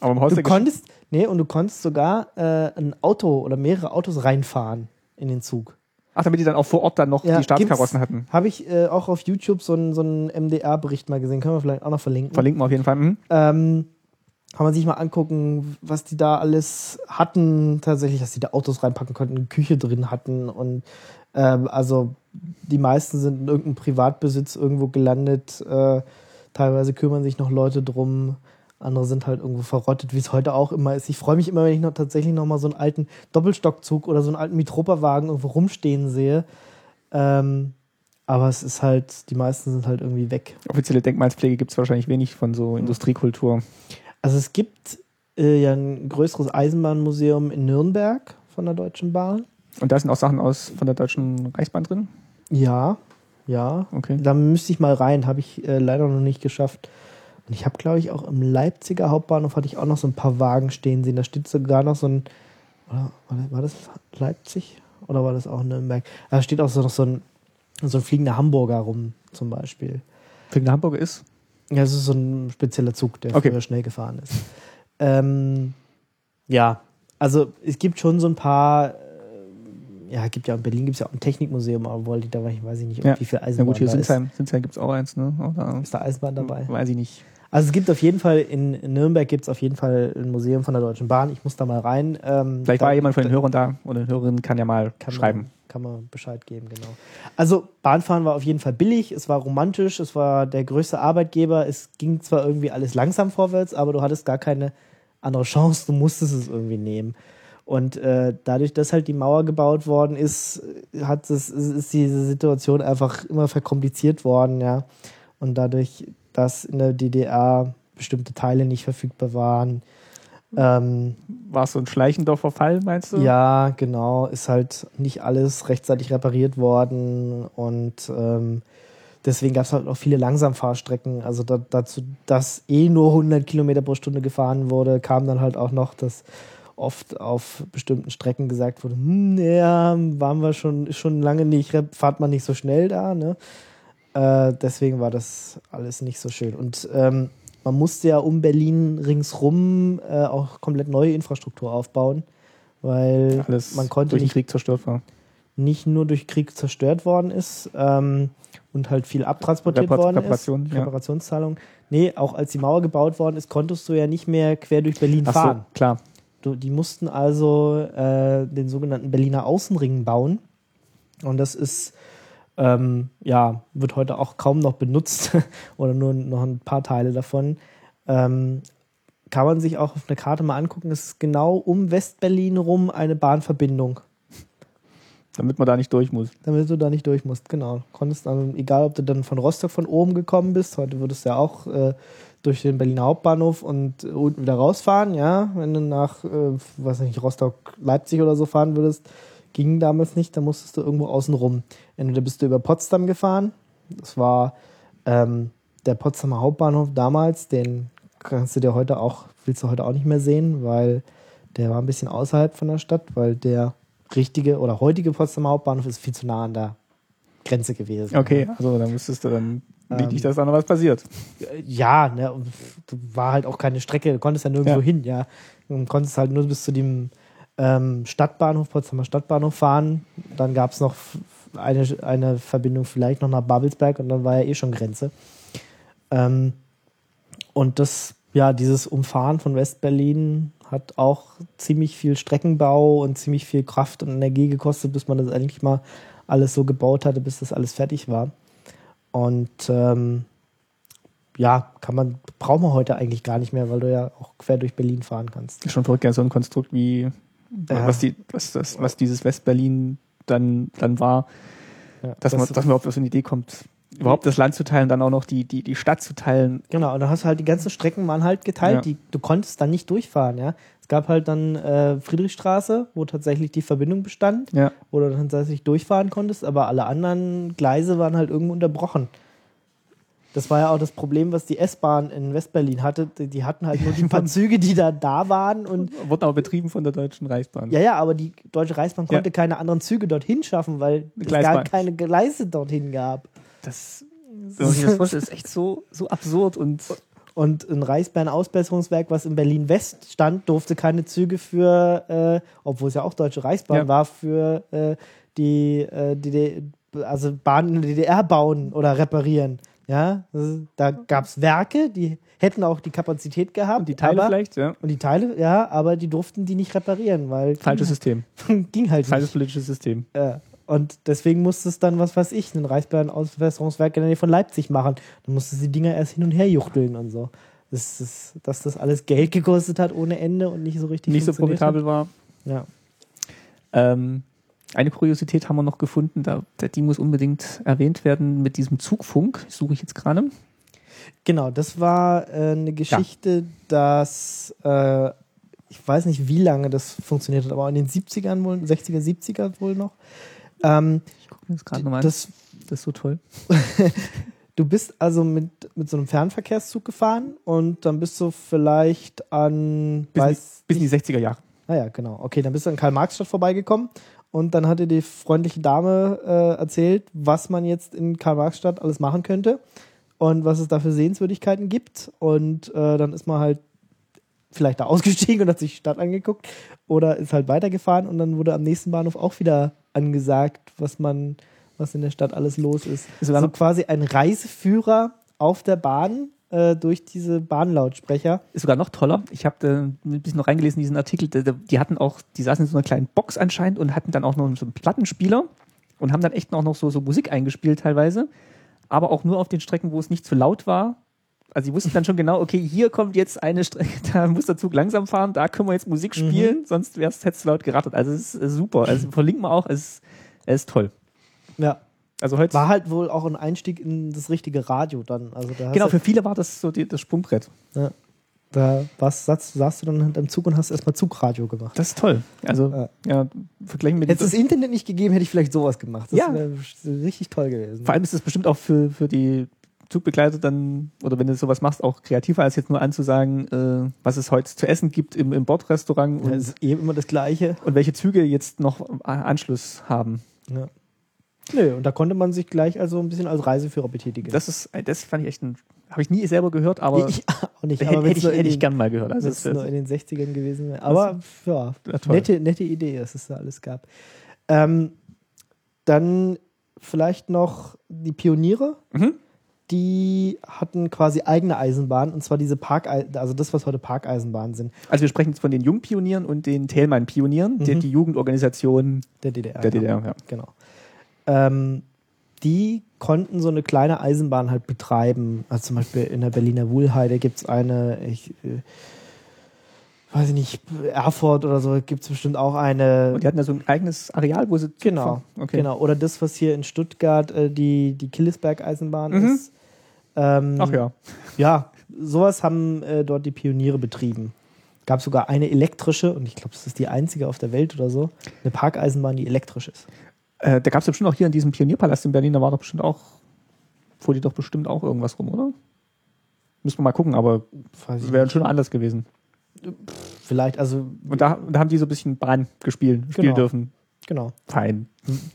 Aber im Haus Du konntest, nee, und du konntest sogar äh, ein Auto oder mehrere Autos reinfahren in den Zug. Ach, damit die dann auch vor Ort dann noch die Staatskarossen hatten. Habe ich äh, auch auf YouTube so einen so einen MDR-Bericht mal gesehen, können wir vielleicht auch noch verlinken. Verlinken wir auf jeden Fall. Mhm. ähm, kann man sich mal angucken, was die da alles hatten, tatsächlich, dass die da Autos reinpacken konnten, eine Küche drin hatten und ähm, also die meisten sind in irgendeinem Privatbesitz irgendwo gelandet. Äh, teilweise kümmern sich noch Leute drum. Andere sind halt irgendwo verrottet, wie es heute auch immer ist. Ich freue mich immer, wenn ich noch tatsächlich noch mal so einen alten Doppelstockzug oder so einen alten Mitropa-Wagen irgendwo rumstehen sehe. Ähm, aber es ist halt, die meisten sind halt irgendwie weg. Offizielle Denkmalspflege gibt es wahrscheinlich wenig von so Industriekultur. Also es gibt äh, ja ein größeres Eisenbahnmuseum in Nürnberg von der Deutschen Bahn. Und da sind auch Sachen aus von der Deutschen Reichsbahn drin? Ja, ja. Okay. Da müsste ich mal rein, habe ich äh, leider noch nicht geschafft. Und ich habe, glaube ich, auch im Leipziger Hauptbahnhof hatte ich auch noch so ein paar Wagen stehen sehen. Da steht sogar noch so ein, oder, war das Leipzig oder war das auch Nürnberg? Da steht auch so noch so ein, so ein fliegender Hamburger rum, zum Beispiel. Fliegender Hamburger ist? Ja, es ist so ein spezieller Zug, der Okay. früher schnell gefahren ist. Ähm, ja, also es gibt schon so ein paar, ja, gibt ja in Berlin gibt es ja auch ein Technikmuseum, aber die da war ich weiß ich nicht, Ja. wie viel Na Eisenbahn gut, hier Sinsheim, Sinsheim gibt es auch eins, ne? Oder, ist. Ist da Eisenbahn dabei? Weiß ich nicht. Also es gibt auf jeden Fall in, in Nürnberg gibt es auf jeden Fall ein Museum von der Deutschen Bahn. Ich muss da mal rein. Ähm, Vielleicht da, war jemand von den Hörern da oder den Hörerinnen kann ja mal kann schreiben. Man, kann man Bescheid geben, genau. Also Bahnfahren war auf jeden Fall billig, es war romantisch, es war der größte Arbeitgeber. Es ging zwar irgendwie alles langsam vorwärts, aber du hattest gar keine andere Chance, du musstest es irgendwie nehmen. Und äh, dadurch, dass halt die Mauer gebaut worden ist, hat es, ist diese Situation einfach immer verkompliziert worden, ja. Und dadurch, dass in der DDR bestimmte Teile nicht verfügbar waren, ähm, War es so ein schleichender Verfall, meinst du? ja, genau. Ist halt nicht alles rechtzeitig repariert worden und ähm, deswegen gab es halt auch viele Langsamfahrstrecken. Also da, dazu, dass eh nur 100 Kilometer pro Stunde gefahren wurde, kam dann halt auch noch, dass oft auf bestimmten Strecken gesagt wurde, hm, ja, waren wir schon, schon lange nicht, fahrt man nicht so schnell da, ne? Äh, deswegen war das alles nicht so schön. Und ähm, man musste ja um Berlin ringsrum äh, auch komplett neue Infrastruktur aufbauen, weil Alles man konnte durch den nicht, Krieg zerstört war. nicht nur durch Krieg zerstört worden ist ähm, und halt viel abtransportiert Repar- worden Reparation, ist. ja. Reparationszahlung. Nee, auch als die Mauer gebaut worden ist, konntest du ja nicht mehr quer durch Berlin Ach so, fahren. klar. Die mussten also äh, den sogenannten Berliner Außenring bauen. Und das ist, ähm, ja, wird heute auch kaum noch benutzt <laughs> oder nur noch ein paar Teile davon. Ähm, kann man sich auch auf einer Karte mal angucken. Es ist genau um Westberlin rum eine Bahnverbindung, Damit man da nicht durch muss. damit du da nicht durch musst. Genau. Konntest dann, egal ob du dann von Rostock von oben gekommen bist, heute würdest du ja auch äh, durch den Berliner Hauptbahnhof und äh, unten wieder rausfahren, ja. Wenn du nach, äh, weiß nicht, Rostock, Leipzig oder so fahren würdest, ging damals nicht, da musstest du irgendwo außen rum. Entweder bist du über Potsdam gefahren, das war ähm, der Potsdamer Hauptbahnhof damals, den kannst du dir heute auch, willst du heute auch nicht mehr sehen, weil der war ein bisschen außerhalb von der Stadt, weil der richtige oder heutige Potsdamer Hauptbahnhof ist viel zu nah an der Grenze gewesen. Okay, also dann müsstest du dann Ähm, nicht, dass da noch was passiert. Ja, ne, war halt auch keine Strecke, du konntest ja nirgendwo Ja. hin, ja. Du konntest halt nur bis zu dem ähm, Stadtbahnhof, Potsdamer Stadtbahnhof fahren. Dann gab es noch eine, eine Verbindung vielleicht noch nach Babelsberg und dann war ja eh schon Grenze. Ähm, und das, ja, dieses Umfahren von Westberlin hat auch ziemlich viel Streckenbau und ziemlich viel Kraft und Energie gekostet, bis man das eigentlich mal alles so gebaut hatte, bis das alles fertig war. Und ähm, ja, kann man, braucht man heute eigentlich gar nicht mehr, weil du ja auch quer durch Berlin fahren kannst. Schon verrückt, ja, so ein Konstrukt wie, Ja. was, die, was, das, was dieses Westberlin dann, dann war, Ja, dass, man, das- dass man überhaupt auf so eine Idee kommt, überhaupt das Land zu teilen, dann auch noch die, die, die Stadt zu teilen. Genau, und dann hast du halt die ganzen Strecken waren halt geteilt, Ja. die, du konntest dann nicht durchfahren, ja. Es gab halt dann äh, Friedrichstraße, wo tatsächlich die Verbindung bestand, Ja. wo du dann tatsächlich durchfahren konntest, aber alle anderen Gleise waren halt irgendwo unterbrochen. Das war ja auch das Problem, was die S-Bahn in Westberlin hatte. Die, hatten halt nur die paar <laughs> Züge, die da da waren und Wurde aber betrieben von der Deutschen Reichsbahn. ja, ja, aber die Deutsche Reichsbahn Ja. konnte keine anderen Züge dorthin schaffen, weil es Gleisbahn. gar keine Gleise dorthin gab. Das, wenn man sich das <laughs> vorstellt, ist echt so, so absurd und Und ein Reichsbahn-Ausbesserungswerk, was in Berlin-West stand, durfte keine Züge für, äh, obwohl es ja auch Deutsche Reichsbahn Ja. war, für äh, die, äh, die, also Bahnen in der DDR bauen oder reparieren. Ja, da gab es Werke, die hätten auch die Kapazität gehabt. Und die Teile aber, vielleicht, ja. Und die Teile, ja, aber die durften die nicht reparieren, weil Falsches System. <laughs> ging halt Falsches nicht. politisches System. Ja. Und deswegen musste es dann, was weiß ich, ein Reichsbahn-Ausbesserungswerk in der Nähe von Leipzig machen. Dann musste sie die Dinger erst hin und her juchteln und so. Das ist, dass das alles Geld gekostet hat ohne Ende und nicht so richtig Nicht so profitabel war. Ja. Ähm, eine Kuriosität haben wir noch gefunden, da, die muss unbedingt erwähnt werden mit diesem Zugfunk. Das suche ich jetzt gerade. Genau, das war äh, eine Geschichte, dass äh, ich weiß nicht, wie lange das funktioniert hat, aber in den 70ern wohl, 60er, 70er wohl noch. Ähm, Ich gucke mir das gerade nochmal an. das, das ist so toll. <laughs> du bist also mit, mit so einem Fernverkehrszug gefahren und dann bist du vielleicht an Bis, in, weiß, die- bis in die 60er Jahre. Ah ja, genau. Okay, dann bist du an Karl-Marx-Stadt vorbeigekommen und dann hat dir die freundliche Dame äh, erzählt, was man jetzt in Karl-Marx-Stadt alles machen könnte und was es da für Sehenswürdigkeiten gibt. Und äh, dann ist man halt vielleicht da <laughs> ausgestiegen und hat sich die Stadt angeguckt oder ist halt weitergefahren und dann wurde am nächsten Bahnhof auch wieder angesagt, was man, was in der Stadt alles los ist. Sogar Also quasi ein Reiseführer auf der Bahn äh, durch diese Bahnlautsprecher. Ist sogar noch toller. Ich habe äh, ein bisschen noch reingelesen in diesen Artikel. Die, die hatten auch, die saßen in so einer kleinen Box anscheinend und hatten dann auch noch so einen Plattenspieler und haben dann echt auch noch so, so Musik eingespielt teilweise. Aber auch nur auf den Strecken, wo es nicht zu laut war. Also sie wussten dann schon genau, okay, hier kommt jetzt eine Strecke, <laughs> da muss der Zug langsam fahren, da können wir jetzt Musik spielen, sonst wäre es zu laut gerattert. Also es ist äh, super. Also verlinken wir auch, es ist, es ist toll. Ja, Also heute War halt wohl auch ein Einstieg in das richtige Radio dann. Also da genau, du, für viele war das so die, das Sprungbrett. ja, da warst, saß, saßt du dann hinterm Zug und hast erstmal Zugradio gemacht. Das ist toll. Also Ja. ja, vergleichen mit Hätte es das Internet nicht gegeben, hätte ich vielleicht sowas gemacht. Das Ja. wäre richtig toll gewesen. Vor allem ist es bestimmt auch für, für die Zugbegleiter dann, oder wenn du sowas machst, auch kreativer, als jetzt nur anzusagen, äh, was es heute zu essen gibt im, im Bordrestaurant und, Ja, es ist eben immer das Gleiche. und welche Züge jetzt noch A- Anschluss haben. Ja. Nö, und da konnte man sich gleich also ein bisschen als Reiseführer betätigen. Das ist, das fand ich echt ein, habe ich nie selber gehört, aber ich auch nicht. hätte, Aber hätte, ich, hätte ich gern mal gehört. Also das, nur in den 60ern gewesen. Aber ja, Ja, nette, nette Idee, dass es da alles gab. Ähm, dann vielleicht noch die Pioniere. Mhm. Die hatten quasi eigene Eisenbahnen und zwar diese Park, also das, was heute Parkeisenbahnen sind, also wir sprechen jetzt von den Jungpionieren und den Thälmann-Pionieren, die, Mhm. die Jugendorganisation der DDR. der. DDR. Ja. Genau. Ähm, die konnten so eine kleine Eisenbahn halt betreiben. Also zum Beispiel in der Berliner Wuhlheide gibt es eine, ich äh, weiß ich nicht, Erfurt oder so gibt es bestimmt auch eine. Und die hatten ja so ein eigenes Areal, wo sie Genau. Okay. genau. Oder das, was hier in Stuttgart äh, die, die Killesberg-Eisenbahn Mhm. ist. Ähm, Ach ja. Ja, sowas haben äh, dort die Pioniere betrieben. Gab sogar eine elektrische, und ich glaube, das ist die einzige auf der Welt oder so, eine Parkeisenbahn, die elektrisch ist. Äh, da gab es bestimmt auch hier in diesem Pionierpalast in Berlin, da war doch bestimmt auch, fuhr die doch bestimmt auch irgendwas rum, oder? Müssen wir mal gucken, aber wäre schon anders gewesen. Vielleicht, also Und da, da haben die so ein bisschen Bahn gespielt, spielen Genau. dürfen. genau. Fein.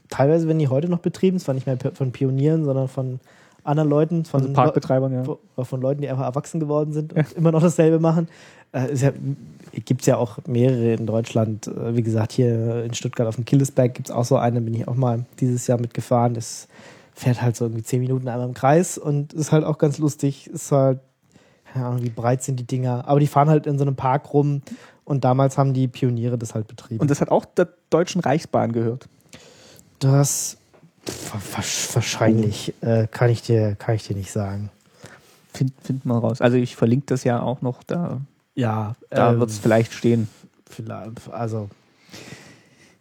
Teilweise werden die heute noch betrieben, zwar nicht mehr von Pionieren, sondern von anderen Leuten, von, Also Parkbetreibern, ja. Von Leuten, die einfach erwachsen geworden sind und immer noch dasselbe machen. Äh, ja, gibt es ja auch mehrere in Deutschland. Äh, wie gesagt, hier in Stuttgart auf dem Killesberg gibt es auch so eine, bin ich auch mal dieses Jahr mitgefahren. Das fährt halt so irgendwie zehn Minuten einmal im Kreis und ist halt auch ganz lustig. Ist halt, keine Ahnung, wie breit sind die Dinger, aber die fahren halt in so einem Park rum und damals haben die Pioniere das halt betrieben. Und das hat auch der Deutschen Reichsbahn gehört. Das wahrscheinlich äh, kann ich dir kann ich dir nicht sagen. Find, find mal raus. Also ich verlinke das ja auch noch, da, Ja, da ähm, wird es vielleicht stehen. vielleicht also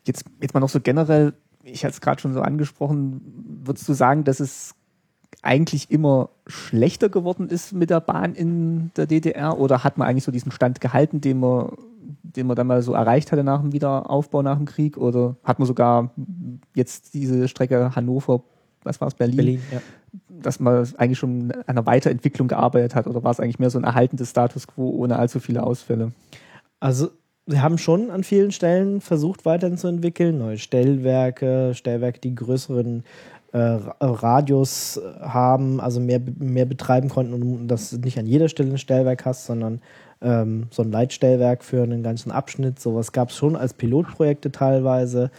Jetzt, jetzt mal noch so generell, ich hatte es gerade schon so angesprochen, würdest du sagen, dass es eigentlich immer schlechter geworden ist mit der Bahn in der DDR oder hat man eigentlich so diesen Stand gehalten, den man, den man dann mal so erreicht hatte nach dem Wiederaufbau, nach dem Krieg oder hat man sogar jetzt diese Strecke Hannover, was war es, Berlin, Berlin, ja. dass man eigentlich schon an einer Weiterentwicklung gearbeitet hat oder war es eigentlich mehr so ein erhaltendes Status quo ohne allzu viele Ausfälle? Also sie haben schon an vielen Stellen versucht weiterzuentwickeln, neue Stellwerke, Stellwerke, die größeren äh, Ra- Radius haben, also mehr, mehr betreiben konnten und dass du nicht an jeder Stelle ein Stellwerk hast, sondern ähm, so ein Leitstellwerk für einen ganzen Abschnitt. Sowas gab es schon als Pilotprojekte teilweise.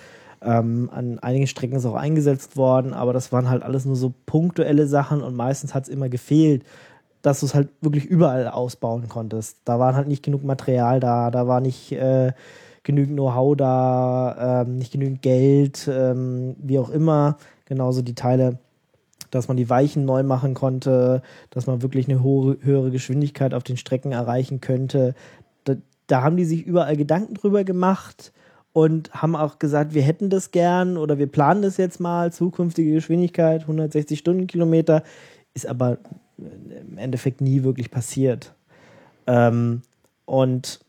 Ähm, an einigen Strecken ist auch eingesetzt worden, aber das waren halt alles nur so punktuelle Sachen und meistens hat es immer gefehlt, dass du es halt wirklich überall ausbauen konntest. Da war halt nicht genug Material da, da war nicht äh, genügend Know-how da, ähm, nicht genügend Geld, ähm, wie auch immer. Genauso die Teile, dass man die Weichen neu machen konnte, dass man wirklich eine hohe, höhere Geschwindigkeit auf den Strecken erreichen könnte. Da, da haben die sich überall Gedanken drüber gemacht und haben auch gesagt, wir hätten das gern oder wir planen das jetzt mal, zukünftige Geschwindigkeit, 160 Stundenkilometer, ist aber im Endeffekt nie wirklich passiert. Ähm, und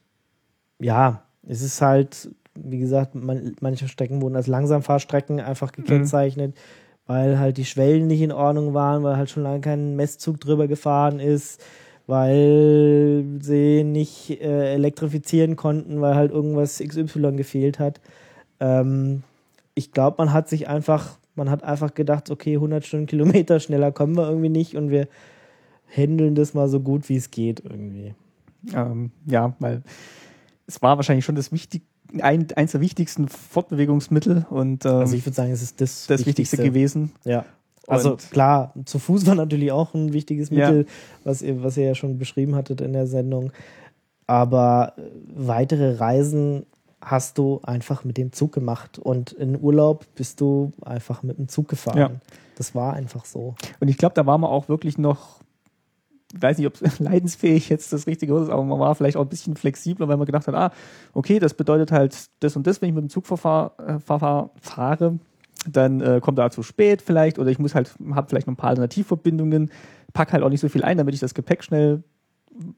ja, es ist halt, wie gesagt, man, manche Strecken wurden als Langsamfahrstrecken einfach gekennzeichnet, mhm. Weil halt die Schwellen nicht in Ordnung waren, weil halt schon lange kein Messzug drüber gefahren ist, weil sie nicht äh, elektrifizieren konnten, weil halt irgendwas XY gefehlt hat. Ähm, ich glaube, man hat sich einfach, man hat einfach gedacht, okay, 100 Stundenkilometer schneller kommen wir irgendwie nicht und wir handeln das mal so gut wie es geht irgendwie. Ähm, ja, weil es war wahrscheinlich schon das wichtig, ein, eins der wichtigsten Fortbewegungsmittel und ähm, also ich würde sagen, es ist das, das Wichtigste. Wichtigste gewesen. Ja. Also und klar, zu Fuß war natürlich auch ein wichtiges Mittel, ja. was, ihr, was ihr ja schon beschrieben hattet in der Sendung. Aber weitere Reisen hast du einfach mit dem Zug gemacht und in Urlaub bist du einfach mit dem Zug gefahren. Ja. Das war einfach so. Und ich glaube, da waren wir auch wirklich noch weiß nicht, ob <laughs> leidensfähig jetzt das richtige Wort ist, aber man war vielleicht auch ein bisschen flexibler, weil man gedacht hat, ah, okay, das bedeutet halt das und das, wenn ich mit dem Zug verfahr, äh, fahr, fahre, dann äh, kommt er zu spät vielleicht oder ich muss halt, habe vielleicht noch ein paar Alternativverbindungen, pack halt auch nicht so viel ein, damit ich das Gepäck schnell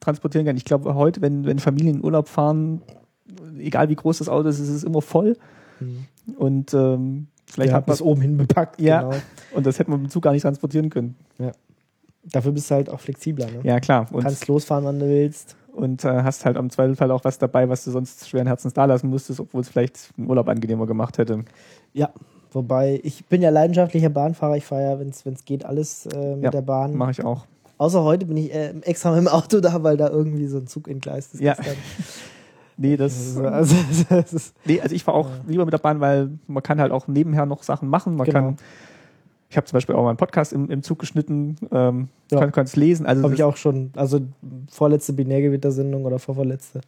transportieren kann. Ich glaube, heute, wenn, wenn Familien in Urlaub fahren, egal wie groß das Auto ist, ist es immer voll. Mhm. Und ähm, vielleicht ja, hat man es oben hin bepackt. Ja. Genau. Und das hätte man mit dem Zug gar nicht transportieren können. Ja. Dafür bist du halt auch flexibler. Ne? Ja, klar. Und Kannst losfahren, wann du willst. Und äh, hast halt am Zweifelsfall auch was dabei, was du sonst schweren Herzens da lassen musstest, obwohl es vielleicht einen Urlaub angenehmer gemacht hätte. Ja, wobei ich bin ja leidenschaftlicher Bahnfahrer. Ich fahre ja, wenn es geht, alles äh, mit ja, der Bahn. mache ich auch. Außer heute bin ich äh, extra mit dem Auto da, weil da irgendwie so ein Zug entgleist ist. Ja. <laughs> nee, das, also, <laughs> das ist, nee, also ich fahre auch ja. lieber mit der Bahn, weil man kann halt auch nebenher noch Sachen machen. Man genau. kann ich habe zum Beispiel auch mal einen Podcast im, im Zug geschnitten, ähm, ja. kann, es lesen. Also habe ich auch schon, also vorletzte Binärgewitter-Sendung oder vorvorletzte,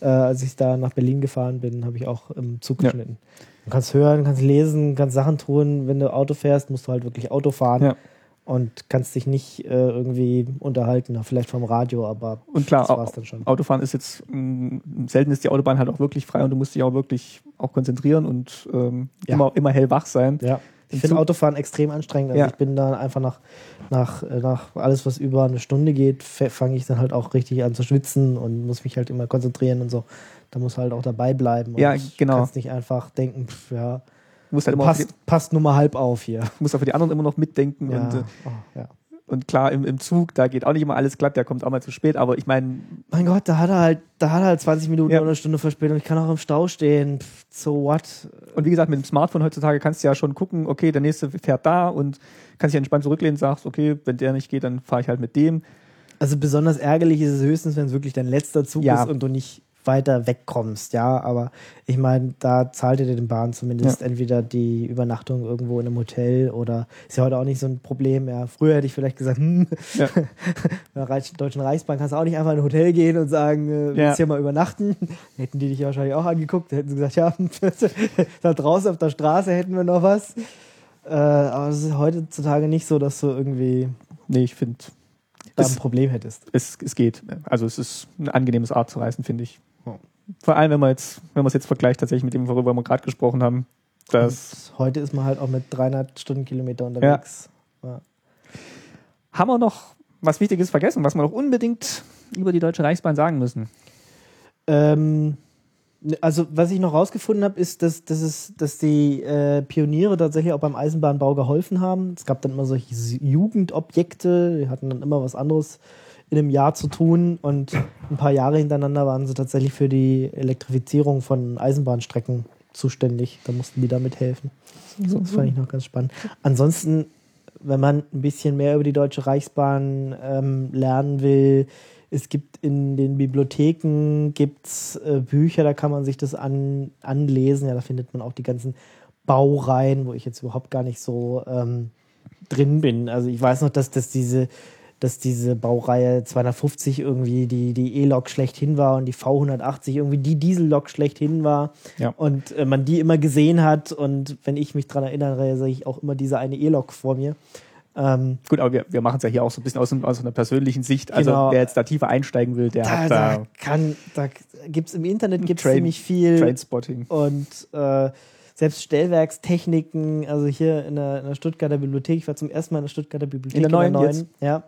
äh, als ich da nach Berlin gefahren bin, habe ich auch im Zug geschnitten. Ja. Du kannst hören, kannst lesen, kannst Sachen tun. Wenn du Auto fährst, musst du halt wirklich Auto fahren. Ja. Und kannst dich nicht äh, irgendwie unterhalten, vielleicht vom Radio, aber und klar, das war's dann schon. Autofahren ist jetzt mh, selten ist die Autobahn halt auch wirklich frei und du musst dich auch wirklich auch konzentrieren und ähm, ja. immer, immer hellwach sein. Ja. Ich finde Autofahren extrem anstrengend. Also ja. ich bin da einfach nach, nach, äh, nach alles, was über eine Stunde geht, fange ich dann halt auch richtig an zu schwitzen und muss mich halt immer konzentrieren und so. Da muss halt auch dabei bleiben. Ja, genau. Du kannst nicht einfach denken, pff, ja, musst halt immer passt, passt nur mal halb auf hier. Du musst auch für die anderen immer noch mitdenken. Ja. Und, äh, oh, ja. Und klar, im, im Zug, da geht auch nicht immer alles glatt, der kommt auch mal zu spät, aber ich meine. Mein Gott, da hat er halt, da hat er halt 20 Minuten ja. oder eine Stunde Verspätung. Ich kann auch im Stau stehen. Pff, so what? Und wie gesagt, mit dem Smartphone heutzutage kannst du ja schon gucken, okay, der nächste fährt da und kannst dich entspannt zurücklehnen, sagst, okay, wenn der nicht geht, dann fahre ich halt mit dem. Also besonders ärgerlich ist es höchstens, wenn es wirklich dein letzter Zug ja. ist und du nicht weiter wegkommst, ja, aber ich meine, da zahlt ihr den Bahn zumindest ja. entweder die Übernachtung irgendwo in einem Hotel oder ist ja heute auch nicht so ein Problem. Ja, früher hätte ich vielleicht gesagt, hm, ja. bei <laughs> der Deutschen Reichsbank kannst du auch nicht einfach in ein Hotel gehen und sagen, äh, willst ja. hier mal übernachten. <laughs> Hätten die dich wahrscheinlich auch angeguckt, hätten sie gesagt, ja, <laughs> da draußen auf der Straße hätten wir noch was. Äh, aber es ist heutzutage nicht so, dass du irgendwie. Nee, ich finde. Da ein Problem hättest. Es, es geht. Also es ist ein angenehmes Art zu reisen, finde ich. Vor allem, wenn man jetzt, wenn man es jetzt vergleicht tatsächlich mit dem, worüber wir gerade gesprochen haben. Dass heute ist man halt auch mit 300 Stundenkilometer unterwegs. Ja. Ja. Haben wir noch was Wichtiges vergessen, was wir noch unbedingt über die Deutsche Reichsbahn sagen müssen? Ähm, also, was ich noch rausgefunden habe, ist, dass, dass, es, dass die äh, Pioniere tatsächlich auch beim Eisenbahnbau geholfen haben. Es gab dann immer solche Jugendobjekte, die hatten dann immer was anderes in einem Jahr zu tun und ein paar Jahre hintereinander waren sie tatsächlich für die Elektrifizierung von Eisenbahnstrecken zuständig. Da mussten die damit helfen. Das fand ich noch ganz spannend. Ansonsten, wenn man ein bisschen mehr über die Deutsche Reichsbahn ähm, lernen will, es gibt in den Bibliotheken gibt's, äh, Bücher, da kann man sich das an, anlesen. Ja, da findet man auch die ganzen Baureihen, wo ich jetzt überhaupt gar nicht so ähm, drin bin. Also ich weiß noch, dass, dass diese dass diese Baureihe 250 irgendwie die, die E-Lok schlechthin war und die V180 irgendwie die Diesel-Lok schlechthin war Ja. und äh, man die immer gesehen hat und wenn ich mich dran erinnere, sehe ich auch immer diese eine E-Lok vor mir. Ähm, Gut, aber wir, wir machen es ja hier auch so ein bisschen aus, aus einer persönlichen Sicht. Also Genau. wer jetzt da tiefer einsteigen will, der da, hat da da kann, da gibt's im Internet gibt's Train- ziemlich viel Trainspotting. und äh, selbst Stellwerkstechniken, also hier in der, in der Stuttgarter Bibliothek, ich war zum ersten Mal in der Stuttgarter Bibliothek. In der neuen jetzt? Ja.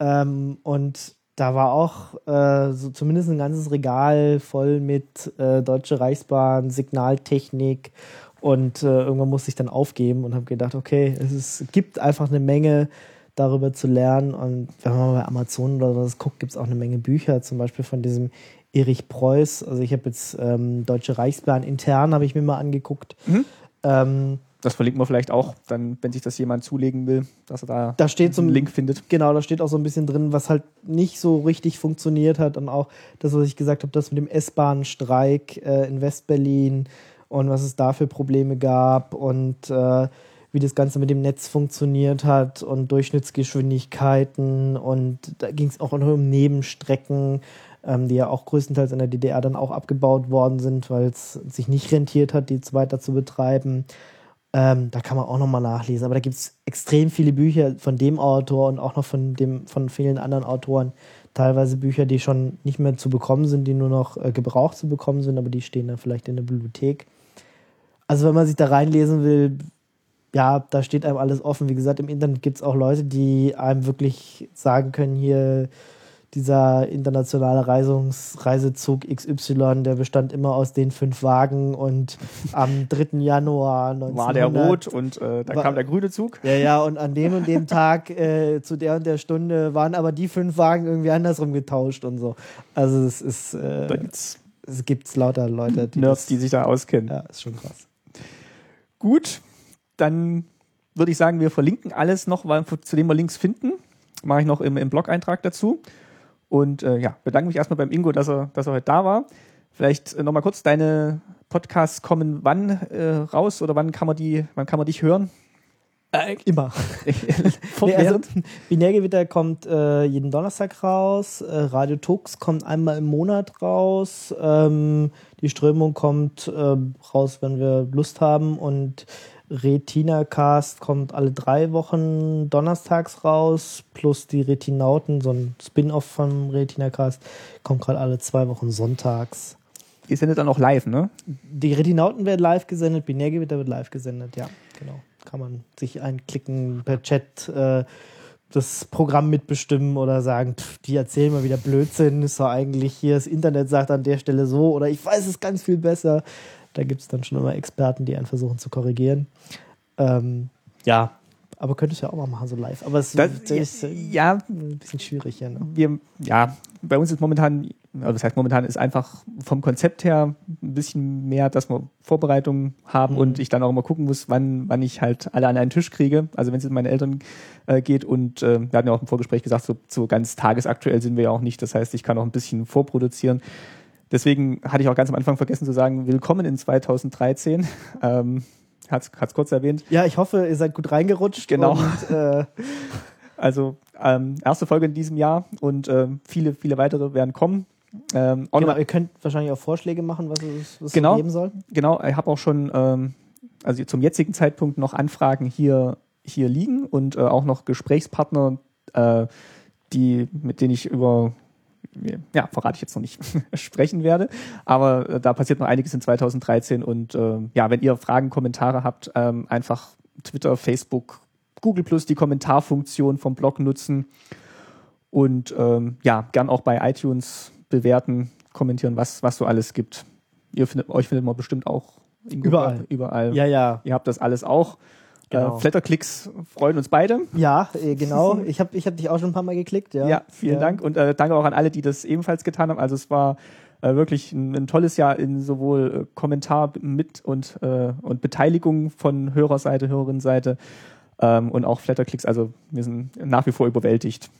Ähm, und da war auch äh, so zumindest ein ganzes Regal voll mit äh, Deutsche Reichsbahn, Signaltechnik und äh, irgendwann musste ich dann aufgeben und habe gedacht, okay, es ist, gibt einfach eine Menge darüber zu lernen und wenn man bei Amazon oder was guckt, gibt es auch eine Menge Bücher, zum Beispiel von diesem Erich Preuß. Also ich habe jetzt ähm, Deutsche Reichsbahn intern, habe ich mir mal angeguckt. Mhm. Ähm, Das verlinken wir vielleicht auch, dann, wenn sich das jemand zulegen will, dass er da, da steht so einen ein Link findet. Genau, da steht auch so ein bisschen drin, was halt nicht so richtig funktioniert hat und auch das, was ich gesagt habe, das mit dem S-Bahn-Streik äh, in Westberlin und was es da für Probleme gab und äh, wie das Ganze mit dem Netz funktioniert hat und Durchschnittsgeschwindigkeiten und da ging es auch noch um Nebenstrecken, ähm, die ja auch größtenteils in der DDR dann auch abgebaut worden sind, weil es sich nicht rentiert hat, die jetzt weiter zu betreiben. Ähm, da kann man auch nochmal nachlesen. Aber da gibt es extrem viele Bücher von dem Autor und auch noch von, dem, von vielen anderen Autoren. Teilweise Bücher, die schon nicht mehr zu bekommen sind, die nur noch äh, gebraucht zu bekommen sind, aber die stehen dann vielleicht in der Bibliothek. Also wenn man sich da reinlesen will, ja, da steht einem alles offen. Wie gesagt, im Internet gibt es auch Leute, die einem wirklich sagen können, hier dieser internationale Reisungs Reisezug XY, der bestand immer aus den fünf Wagen und am 3. Januar 1900 War der rot und äh, da War- kam der grüne Zug. Ja, ja, und an dem und dem Tag äh, zu der und der Stunde waren aber die fünf Wagen irgendwie andersrum getauscht und so. Also es ist, Da äh, gibt's es gibt lauter Leute, die Nerds, das, die sich da auskennen. ja, ist schon krass. Gut, dann würde ich sagen, wir verlinken alles noch, weil, zu dem wir Links finden. Mache ich noch im, im Blog-Eintrag dazu. Und äh, ja, bedanke mich erstmal beim Ingo, dass er, dass er heute da war. Vielleicht äh, nochmal kurz, deine Podcasts kommen wann äh, raus oder wann kann man die, wann kann man dich hören? Äh, immer. <laughs> <laughs> Nee, also? Binärgewitter kommt äh, jeden Donnerstag raus. Äh, Radio Tux kommt einmal im Monat raus. Ähm, die Strömung kommt äh, raus, wenn wir Lust haben. Und Retina Cast kommt alle drei Wochen donnerstags raus. Plus die Retinauten, so ein Spin-off vom Retina Cast, kommt gerade alle zwei Wochen sonntags. Ihr sendet dann auch live, ne? Die Retinauten werden live gesendet, Binärgewitter wird live gesendet, ja, genau. Kann man sich einklicken per Chat, äh, das Programm mitbestimmen oder sagen, pff, die erzählen mal wieder Blödsinn, ist doch eigentlich hier, das Internet sagt an der Stelle so oder ich weiß es ganz viel besser. Da gibt es dann schon immer Experten, die einen versuchen zu korrigieren. Ähm, ja, aber könntest du ja auch mal machen, so live. Aber es Das, ist äh, ja, ein bisschen schwierig hier. Ne? wir, ja, bei uns ist momentan, also das heißt momentan ist einfach vom Konzept her ein bisschen mehr, dass wir Vorbereitungen haben Mhm. und ich dann auch immer gucken muss, wann, wann ich halt alle an einen Tisch kriege. Also wenn es um meine Eltern äh, geht und äh, wir hatten ja auch im Vorgespräch gesagt, so, so ganz tagesaktuell sind wir ja auch nicht. Das heißt, ich kann auch ein bisschen vorproduzieren. Deswegen hatte ich auch ganz am Anfang vergessen zu sagen, willkommen in 2013. <laughs> Ähm, hat's, hat's kurz erwähnt. Ja, ich hoffe, ihr seid gut reingerutscht. Genau. Und, äh, <laughs> Also ähm, erste Folge in diesem Jahr und ähm, viele, viele weitere werden kommen. Ähm, Genau, ihr könnt wahrscheinlich auch Vorschläge machen, was es, was Genau. es geben soll. genau, ich habe auch schon ähm, also zum jetzigen Zeitpunkt noch Anfragen hier, hier liegen und äh, auch noch Gesprächspartner, äh, die, mit denen ich über ja, verrate ich jetzt noch nicht, <laughs> sprechen werde. Aber äh, da passiert noch einiges in 2013 und äh, ja, wenn ihr Fragen, Kommentare habt, ähm, einfach Twitter, Facebook, Google Plus, die Kommentarfunktion vom Blog nutzen und ähm, ja, gern auch bei iTunes bewerten, kommentieren, was, was so alles gibt. Ihr findet, euch findet man bestimmt auch Ingo, Überall. Überall. Ja, ja. Ihr habt das alles auch. Genau. Äh, Flatterklicks freuen uns beide. Ja, äh, genau. Ich habe ich hab dich auch schon ein paar Mal geklickt. Ja, Ja, vielen ja. Dank und äh, danke auch an alle, die das ebenfalls getan haben. Also es war äh, wirklich ein, ein tolles Jahr in sowohl äh, Kommentar mit und, äh, und Beteiligung von Hörerseite, Hörerinnenseite ähm, und auch Flatterklicks. Also wir sind nach wie vor überwältigt.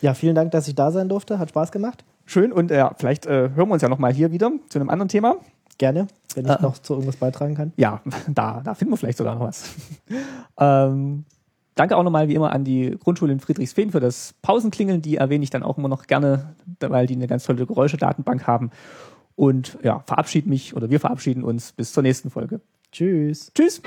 Ja, vielen Dank, dass ich da sein durfte. Hat Spaß gemacht. Schön und äh, ja, vielleicht äh, hören wir uns ja nochmal hier wieder zu einem anderen Thema. Gerne. Wenn ich äh, noch zu irgendwas beitragen kann. Ja, <laughs> da, da finden wir vielleicht sogar noch was. <laughs> ähm, danke auch nochmal wie immer an die Grundschule in Friedrichsfehn für das Pausenklingeln. Die erwähne ich dann auch immer noch gerne, weil die eine ganz tolle Geräuschedatenbank haben. Und ja, verabschiede mich oder wir verabschieden uns bis zur nächsten Folge. Tschüss. Tschüss.